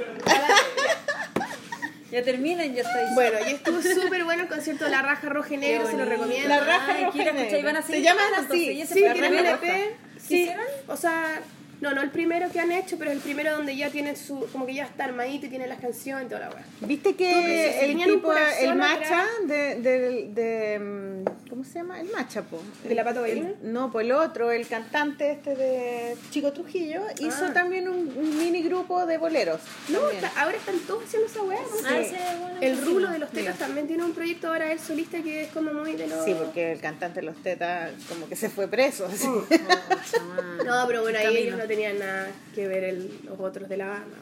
Ya terminen, ya estáis. Bueno, y estuvo súper bueno el concierto de La Raja Roja y Negro, se lo recomiendo. La raja roja y seguir Se llaman así. Sí. EP. Sí, o sea, no, no el primero que han hecho, pero el primero donde ya tienen su, como que ya está armadito y tienen las canciones y toda la weá. ¿Viste que el tipo, el macha de, de, de, mm, ¿cómo se llama? El macha, po. ¿De la Pato El-? No, pues el otro, el cantante este de Chico Trujillo, hizo Ah. también un, un mini grupo de boleros. No, está- ahora están todos haciendo esa weá. ¿no? Ah, es bueno, El sí. rulo de los tetas también tiene un proyecto ahora él solista que es como muy de los... Sí, porque el cantante de los tetas como que se fue preso. así. Oh. No, pero bueno, ahí ellos no tenían nada que ver el- los otros de la banda.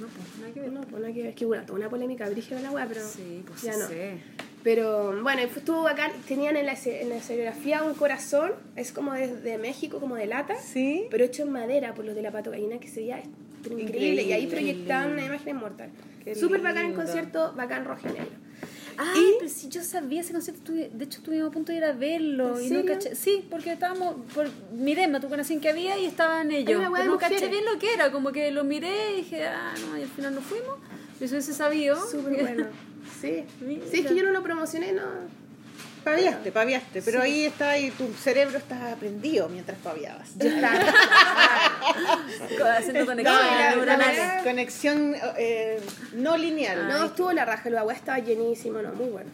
No, pues nada que ver. No, pues nada que ver. Es que una, toda una polémica brígida la weá, pero Sí, pues ya sí no. sé. Pero bueno, estuvo bacán. Tenían en la, en la escenografía un corazón, es como de, de México, como de lata, Sí. pero hecho en madera por los de la pato gallina, que sería increíble. Y ahí proyectaban una imagen inmortal. Súper bacán el concierto, bacán rojo y negro. Ah, Y- pero si yo sabía ese concierto, de hecho estuvimos a punto de ir a verlo. ¿En Y no caché, sí, porque estábamos, por, miré, me tuve que había y estaban ellos. Pero no caché mujeres. bien lo que era, como que lo miré y dije, ah, no, y al final no fuimos. Eso hubiese sabido. Súper bueno. Sí. Sí, es que yo no lo promocioné, no. Paviaste, paviaste, pero ahí está ahí tu cerebro está prendido mientras paviabas. Yo estaba. Haciendo No, conexiones y la- la Conexión eh, no lineal. No, estuvo la raja, el agua estaba llenísimo, no, muy bueno.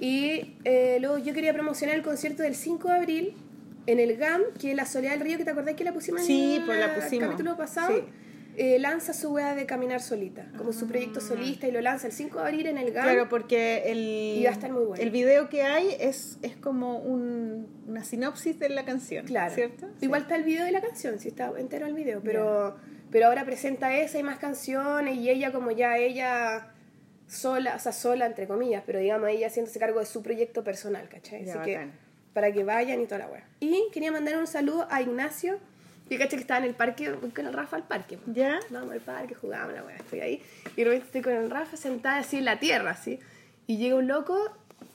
Y eh, luego yo quería promocionar el concierto del 5 de abril en el GAM, que es la Soledad del Río, que te acordás que la pusimos Sí, en pues la el pusimos. capítulo pasado. Sí. Eh, lanza su wea de caminar solita, como su proyecto solista, y lo lanza el 5 de abril en el GAM. Claro, porque el, Y va a estar muy bueno. el video que hay es, es como un, una sinopsis de la canción. Claro. ¿Cierto? Igual está el video de la canción, sí está entero el video, pero, pero ahora presenta esa y más canciones y ella como ya ella sola, o sea, sola entre comillas, pero digamos ella haciéndose cargo de su proyecto personal, ¿cachai? Ya, Así que para que vayan y toda la wea. Y quería mandar un saludo a Ignacio, que caché que estaba en el parque, voy con el Rafa al parque. ¿Ya? Vamos al parque, jugamos la wea, estoy ahí. Y de repente estoy con el Rafa sentada así en la tierra, así. Y llega un loco,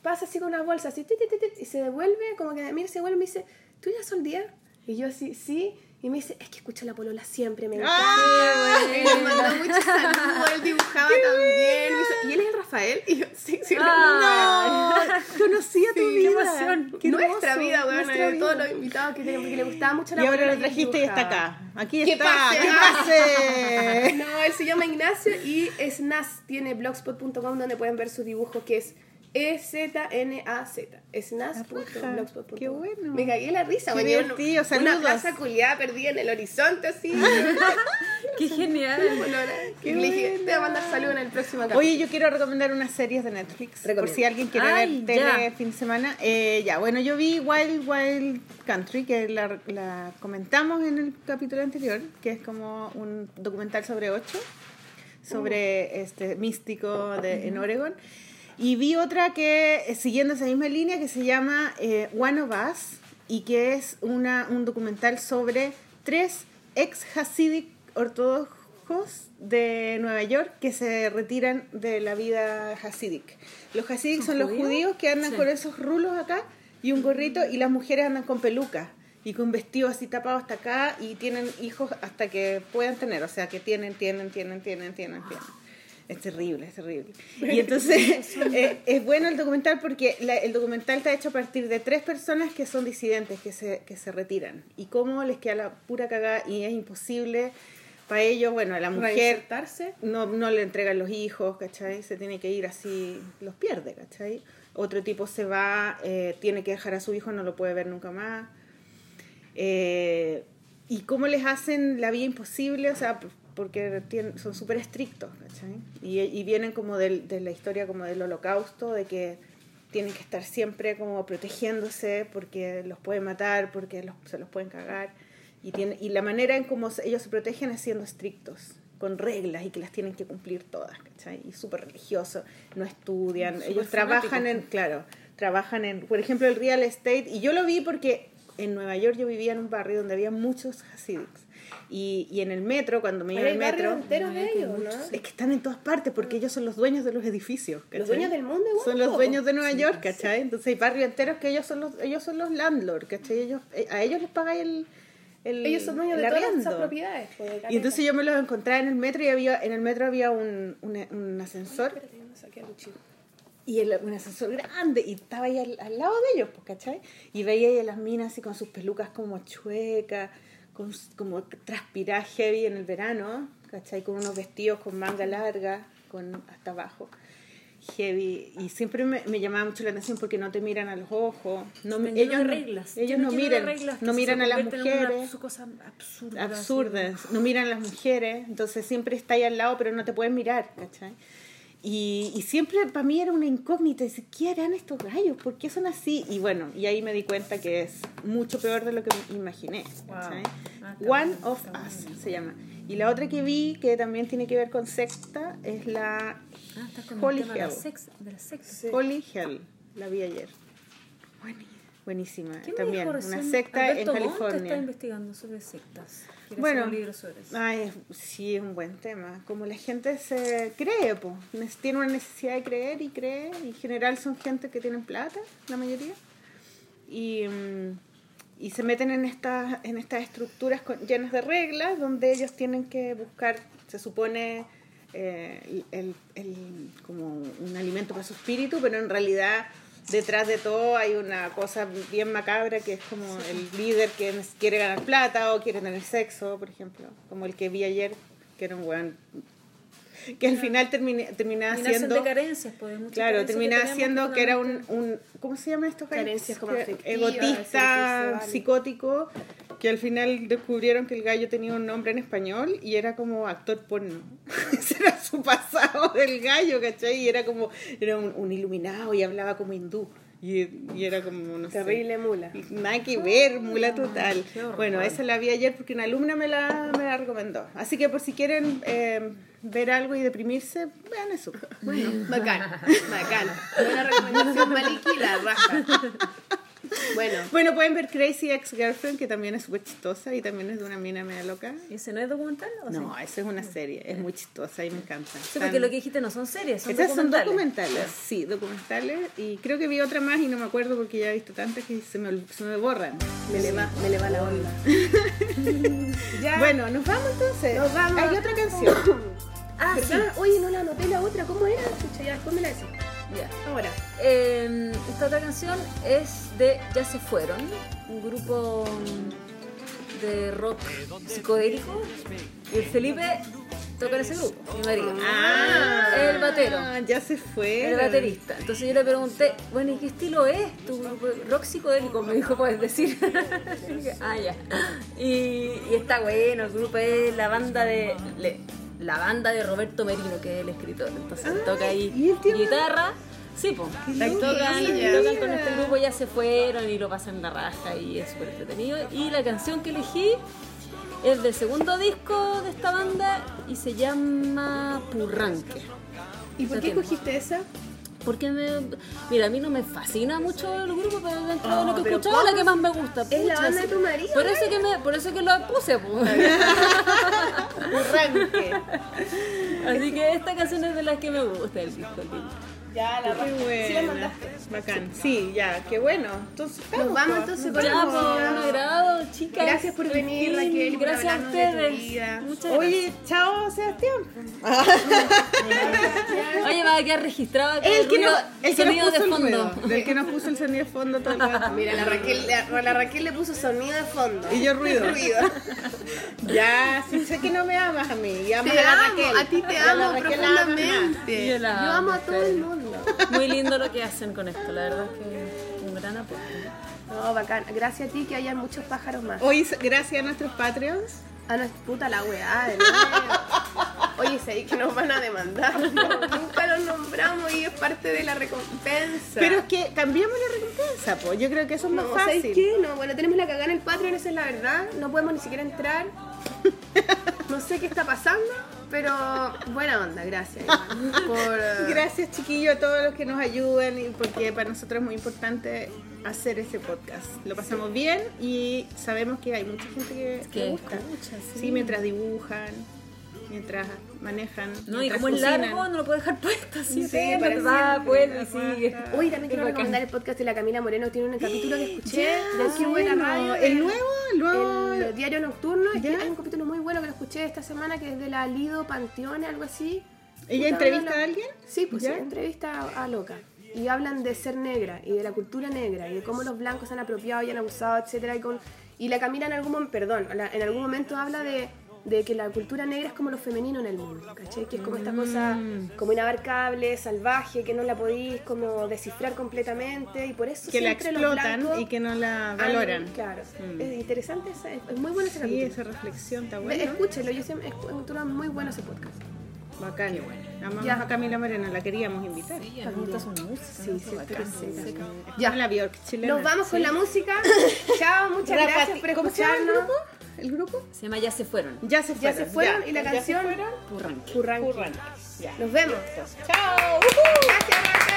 pasa así con una bolsa, así, tit, tit, tit, y se devuelve, como que mira, se vuelve y me dice, ¿tú ya día? Y yo así, sí. Y me dice, es que escucho la polola siempre, me encanta. ¡Ah! Y me mandó muchos saludos, él dibujaba también. Me hizo- y él es el Rafael. Y yo, sí, sí, Ah. No, conocía tu Sí, vida. qué emoción. Qué nuestra hermoso, vida, weón, nuestra vida. todos los invitados que tenemos, porque le gustaba mucho la Y ahora lo trajiste y está acá. Aquí ¿Qué está. pase? ¿Qué pase? No, él se llama Ignacio y es Nas, tiene blogspot.com donde pueden ver sus dibujos que es E-Z-N-A-Z. Es nas.blogspot.com. Qué bueno. Me cagué la risa, Qué güey. Una- divertido, Una plaza culiada perdida en el horizonte, así. Qué genial. que le dije, te voy a mandar saludos en el próximo capítulo. Oye, yo quiero recomendar unas series de Netflix. Por Recomienda. si alguien quiere Ay, ver tele ya. fin de semana. Eh, ya, bueno, yo vi Wild Wild Country, que la, la comentamos en el capítulo anterior, que es como un documental sobre ocho, sobre este místico de, en Oregon. Y vi otra que, eh, siguiendo esa misma línea, que se llama eh, One of Us, y que es una, un documental sobre tres ex Hasidic ortodoxos de Nueva York que se retiran de la vida Hasidic. Los Hasidic son los judíos? que andan Sí. con esos rulos acá y un gorrito, y las mujeres andan con peluca y con vestidos así tapados hasta acá y tienen hijos hasta que puedan tener, o sea que tienen, tienen, tienen, tienen, tienen, tienen. Es terrible, es terrible. Y entonces eh, es bueno el documental porque la- el documental está hecho a partir de tres personas que son disidentes, que se, que se retiran. Y cómo les queda la pura cagada y es imposible para ellos, bueno, a la mujer no, no le entregan los hijos, ¿cachai? Se tiene que ir así, los pierde, ¿cachai? Otro tipo se va, eh, tiene que dejar a su hijo, no lo puede ver nunca más. Eh, y cómo les hacen la vida imposible, o sea, porque tienen- son súper estrictos, ¿cachai? Y, y vienen como del- de la historia como del holocausto, de que tienen que estar siempre como protegiéndose porque los pueden matar, porque los- se los pueden cagar. Y, tiene, y la manera en cómo ellos se protegen es siendo estrictos, con reglas y que las tienen que cumplir todas, ¿cachai? Y súper religioso, no estudian, ellos trabajan en, claro, trabajan en, por ejemplo, el real estate, y yo lo vi porque en Nueva York yo vivía en un barrio donde había muchos hasidics. Y, y en el metro, cuando me iba Hay al metro, barrios enteros de ellos, ¿no? es que están en todas partes porque ellos son los dueños de los edificios. ¿cachai? Los dueños del mundo igual, Son los dueños de Nueva York, ¿cachai? Entonces hay barrios enteros que ellos son los, ellos son los landlords, ¿cachai? Ellos, eh, a ellos les pagáis el, el, Ellos son dueños el de todas esas propiedades. pues, Y entonces yo me los encontraba en el metro y había, en el metro había un, un, un ascensor Espérate, no algo chido. y el- un ascensor grande y estaba ahí al, al lado de ellos, pues, ¿cachai? Y veía ahí a las minas así con sus pelucas como chuecas, con como transpirar heavy en el verano, ¿cachai? Con unos vestidos con manga larga, con hasta abajo. Heavy, y siempre me, me llamaba mucho la atención porque no te miran a los ojos, no, Están ellos, de no- reglas. ellos no miran, reglas no miran a las mujeres, absurdas, no miran a las mujeres, entonces siempre está ahí al lado, pero no te pueden mirar, ¿cachai? Y, y siempre para mí era una incógnita, decir, ¿qué harán estos gallos? ¿Por qué son así? Y bueno, y ahí me di cuenta que es mucho peor de lo que imaginé. ¿cachai? Ah, One bueno, of Us se llama. Y la otra que vi, que también tiene que ver con secta, es la Ah, Holy de la, Hell. sex, de la secta. Holy Hell. La vi ayer. Buenísima. ¿Qué me También, una secta Alberto en Montt California. está investigando sobre sectas. Quiere Bueno, hacer un libro sobre eso. Ay, sí, es un buen tema. Como la gente se cree, pues, tiene una necesidad de creer y cree. y En general son gente que tienen plata, la mayoría. Y, mm, y se meten en estas, en estas estructuras con- llenas de reglas donde ellos tienen que buscar, se supone, eh, el, el- como un alimento para su espíritu, pero en realidad detrás de todo hay una cosa bien macabra que es como el líder que quiere ganar plata o quiere tener sexo, por ejemplo, como el que vi ayer, que era un weón que al final termina, terminaba siendo de carencias, pues, claro terminaba siendo que era un, un ¿cómo se llaman estos? Carencias como egotista psicótico que al final descubrieron que el gallo tenía un nombre en español y era como actor porno. Ese era su pasado del gallo ¿cachai? y era como era un, un iluminado y hablaba como hindú y, y era como no sé, Terrible mula. Nada que ver, mula total. Bueno, esa la vi ayer porque una alumna me la, me la recomendó. Así que por si quieren eh, ver algo y deprimirse, vean eso. Bueno, bacán, bacán. Buena recomendación, Maliki, la raja. Bueno, Bueno, pueden ver Crazy Ex Girlfriend, que también es súper chistosa y también es de una mina media loca. ¿Y ese no es documental? ¿o No, sí? esa es una serie, es muy chistosa y me encanta. Sí, porque lo que dijiste no son series, son Esas son documentales. documentales, sí, documentales. Y creo que vi otra más y no me acuerdo porque ya he visto tantas que se me, se me borran. me le va, me le va la onda. ya. Bueno, nos vamos entonces. Nos vamos. Hay otra canción. Ah, ¿verdad? Oye, no la anoté la otra. ¿Cómo era? Chucha, ya, la decís. Ya. Ahora. Eh, esta otra canción es de Ya se fueron, un grupo mm, de rock psicodélico. Y el Felipe toca en ese grupo, mi marido. Ah, el batero. Ya se fue. El baterista. Entonces yo le pregunté, bueno, ¿y qué estilo es tu grupo? rock psicodélico? Me dijo, puedes decir. Ah, ya. Y, y está bueno, el grupo es la banda de. le- la banda de Roberto Merino, que es el escritor. Entonces toca ahí ¿y él tiene- guitarra. Sí, pues. Tocan, tocan con este grupo, ya se fueron y lo pasan la raja y es súper entretenido. Y la canción que elegí es del segundo disco de esta banda y se llama Purranque. ¿Y por qué tiene. escogiste esa? Porque me. Mira, a mí no me fascina mucho el grupo, pero dentro de lo que he escuchado es la que más me gusta. Es la banda de tu marido, Por eso que me, por eso que lo puse, pues. Así que esta canción es de las que me gusta el disco. Ya, la Qué Sí, la buena. mandaste. Bacán. Sí, ya, qué bueno. Entonces, Nos vamos entonces con pues, música. agrado, chicas. Gracias por En venir, fin, Raquel, Gracias a de ustedes. Muchas Oye, chao, Sebastián. Oye, va a quedar registrado El que, no, ruido- el que sonido nos de puso el fondo. ruido. Del que nos puso el sonido de fondo todo el rato. Mira, la Raquel, la, la Raquel le puso sonido de fondo. Y yo ruido. Ruido. Ya, sí sé que no me amas a mí. Y amas Te a la amo, Raquel. a ti te A la amo profundamente. Yo Yo, la amo a amo, todo el sí. Muy lindo lo que hacen con esto, la verdad es que un gran aporte. No, bacán. Gracias a ti que hayan muchos pájaros más. Hoy, gracias a nuestros Patreons. A nuestra puta la weá, de. Oye, sé que nos van a demandar. No, nunca los nombramos y es parte de la recompensa. Pero es que cambiamos la recompensa, pues. Yo creo que eso es más no, ¿sabes fácil. qué? No, bueno, tenemos la cagada en el Patreon, esa es la verdad. No podemos ni siquiera entrar. No sé qué está pasando, pero buena onda, gracias. Por, Gracias, chiquillos, a todos los que nos ayudan, y porque para nosotros es muy importante hacer este podcast. Lo pasamos bien y sabemos que hay mucha gente que, Que gusta. escucha, sí. sí. mientras dibujan, mientras manejan. No, y como es largo, no lo puedo dejar puesto así. Sí, Sí, para va, siempre, vuelve y sigue. Hoy también quiero Es recomendar el podcast de la Camila Moreno. Tiene un capítulo que escuché de Qué Buena. Radio. El nuevo, el nuevo El diario nocturno. Es que ¿Ya? hay un capítulo muy bueno que lo escuché esta semana que es de la Lido Panteone, algo así. ¿Ella entrevista a alguien? Sí, pues sí, entrevista a, a Loca. Y hablan de ser negra y de la cultura negra y de cómo los blancos han apropiado y han abusado, etcétera Y, con, y la Camila en algún momento, perdón, en algún momento habla de, de que la cultura negra es como lo femenino en el mundo, ¿cachai? Que es como esta cosa Mm. como inabarcable, salvaje, que no la podéis como descifrar completamente y por eso Que la explotan y que no la han- valoran. claro, Mm. es interesante, esa- es, muy bueno ese Sí, esa reflexión está buena. Escúchelo, yo siempre, es, es muy bueno ese podcast. Bacán. Amamos Ya. a Camila Moreno, la queríamos invitar. Sí, su música. Sí, que Bacán. sí. Sí. Ya. La Bjork chilena. Nos vamos con la música. Chao, muchas Rafa, gracias por ¿Cómo se llama el escucharnos. ¿El grupo? Se llama Ya se fueron. Ya se Ya fueron. se fueron y la Ya se canción fueron. Purranque. Ya. Nos vemos. Chao. Gracias.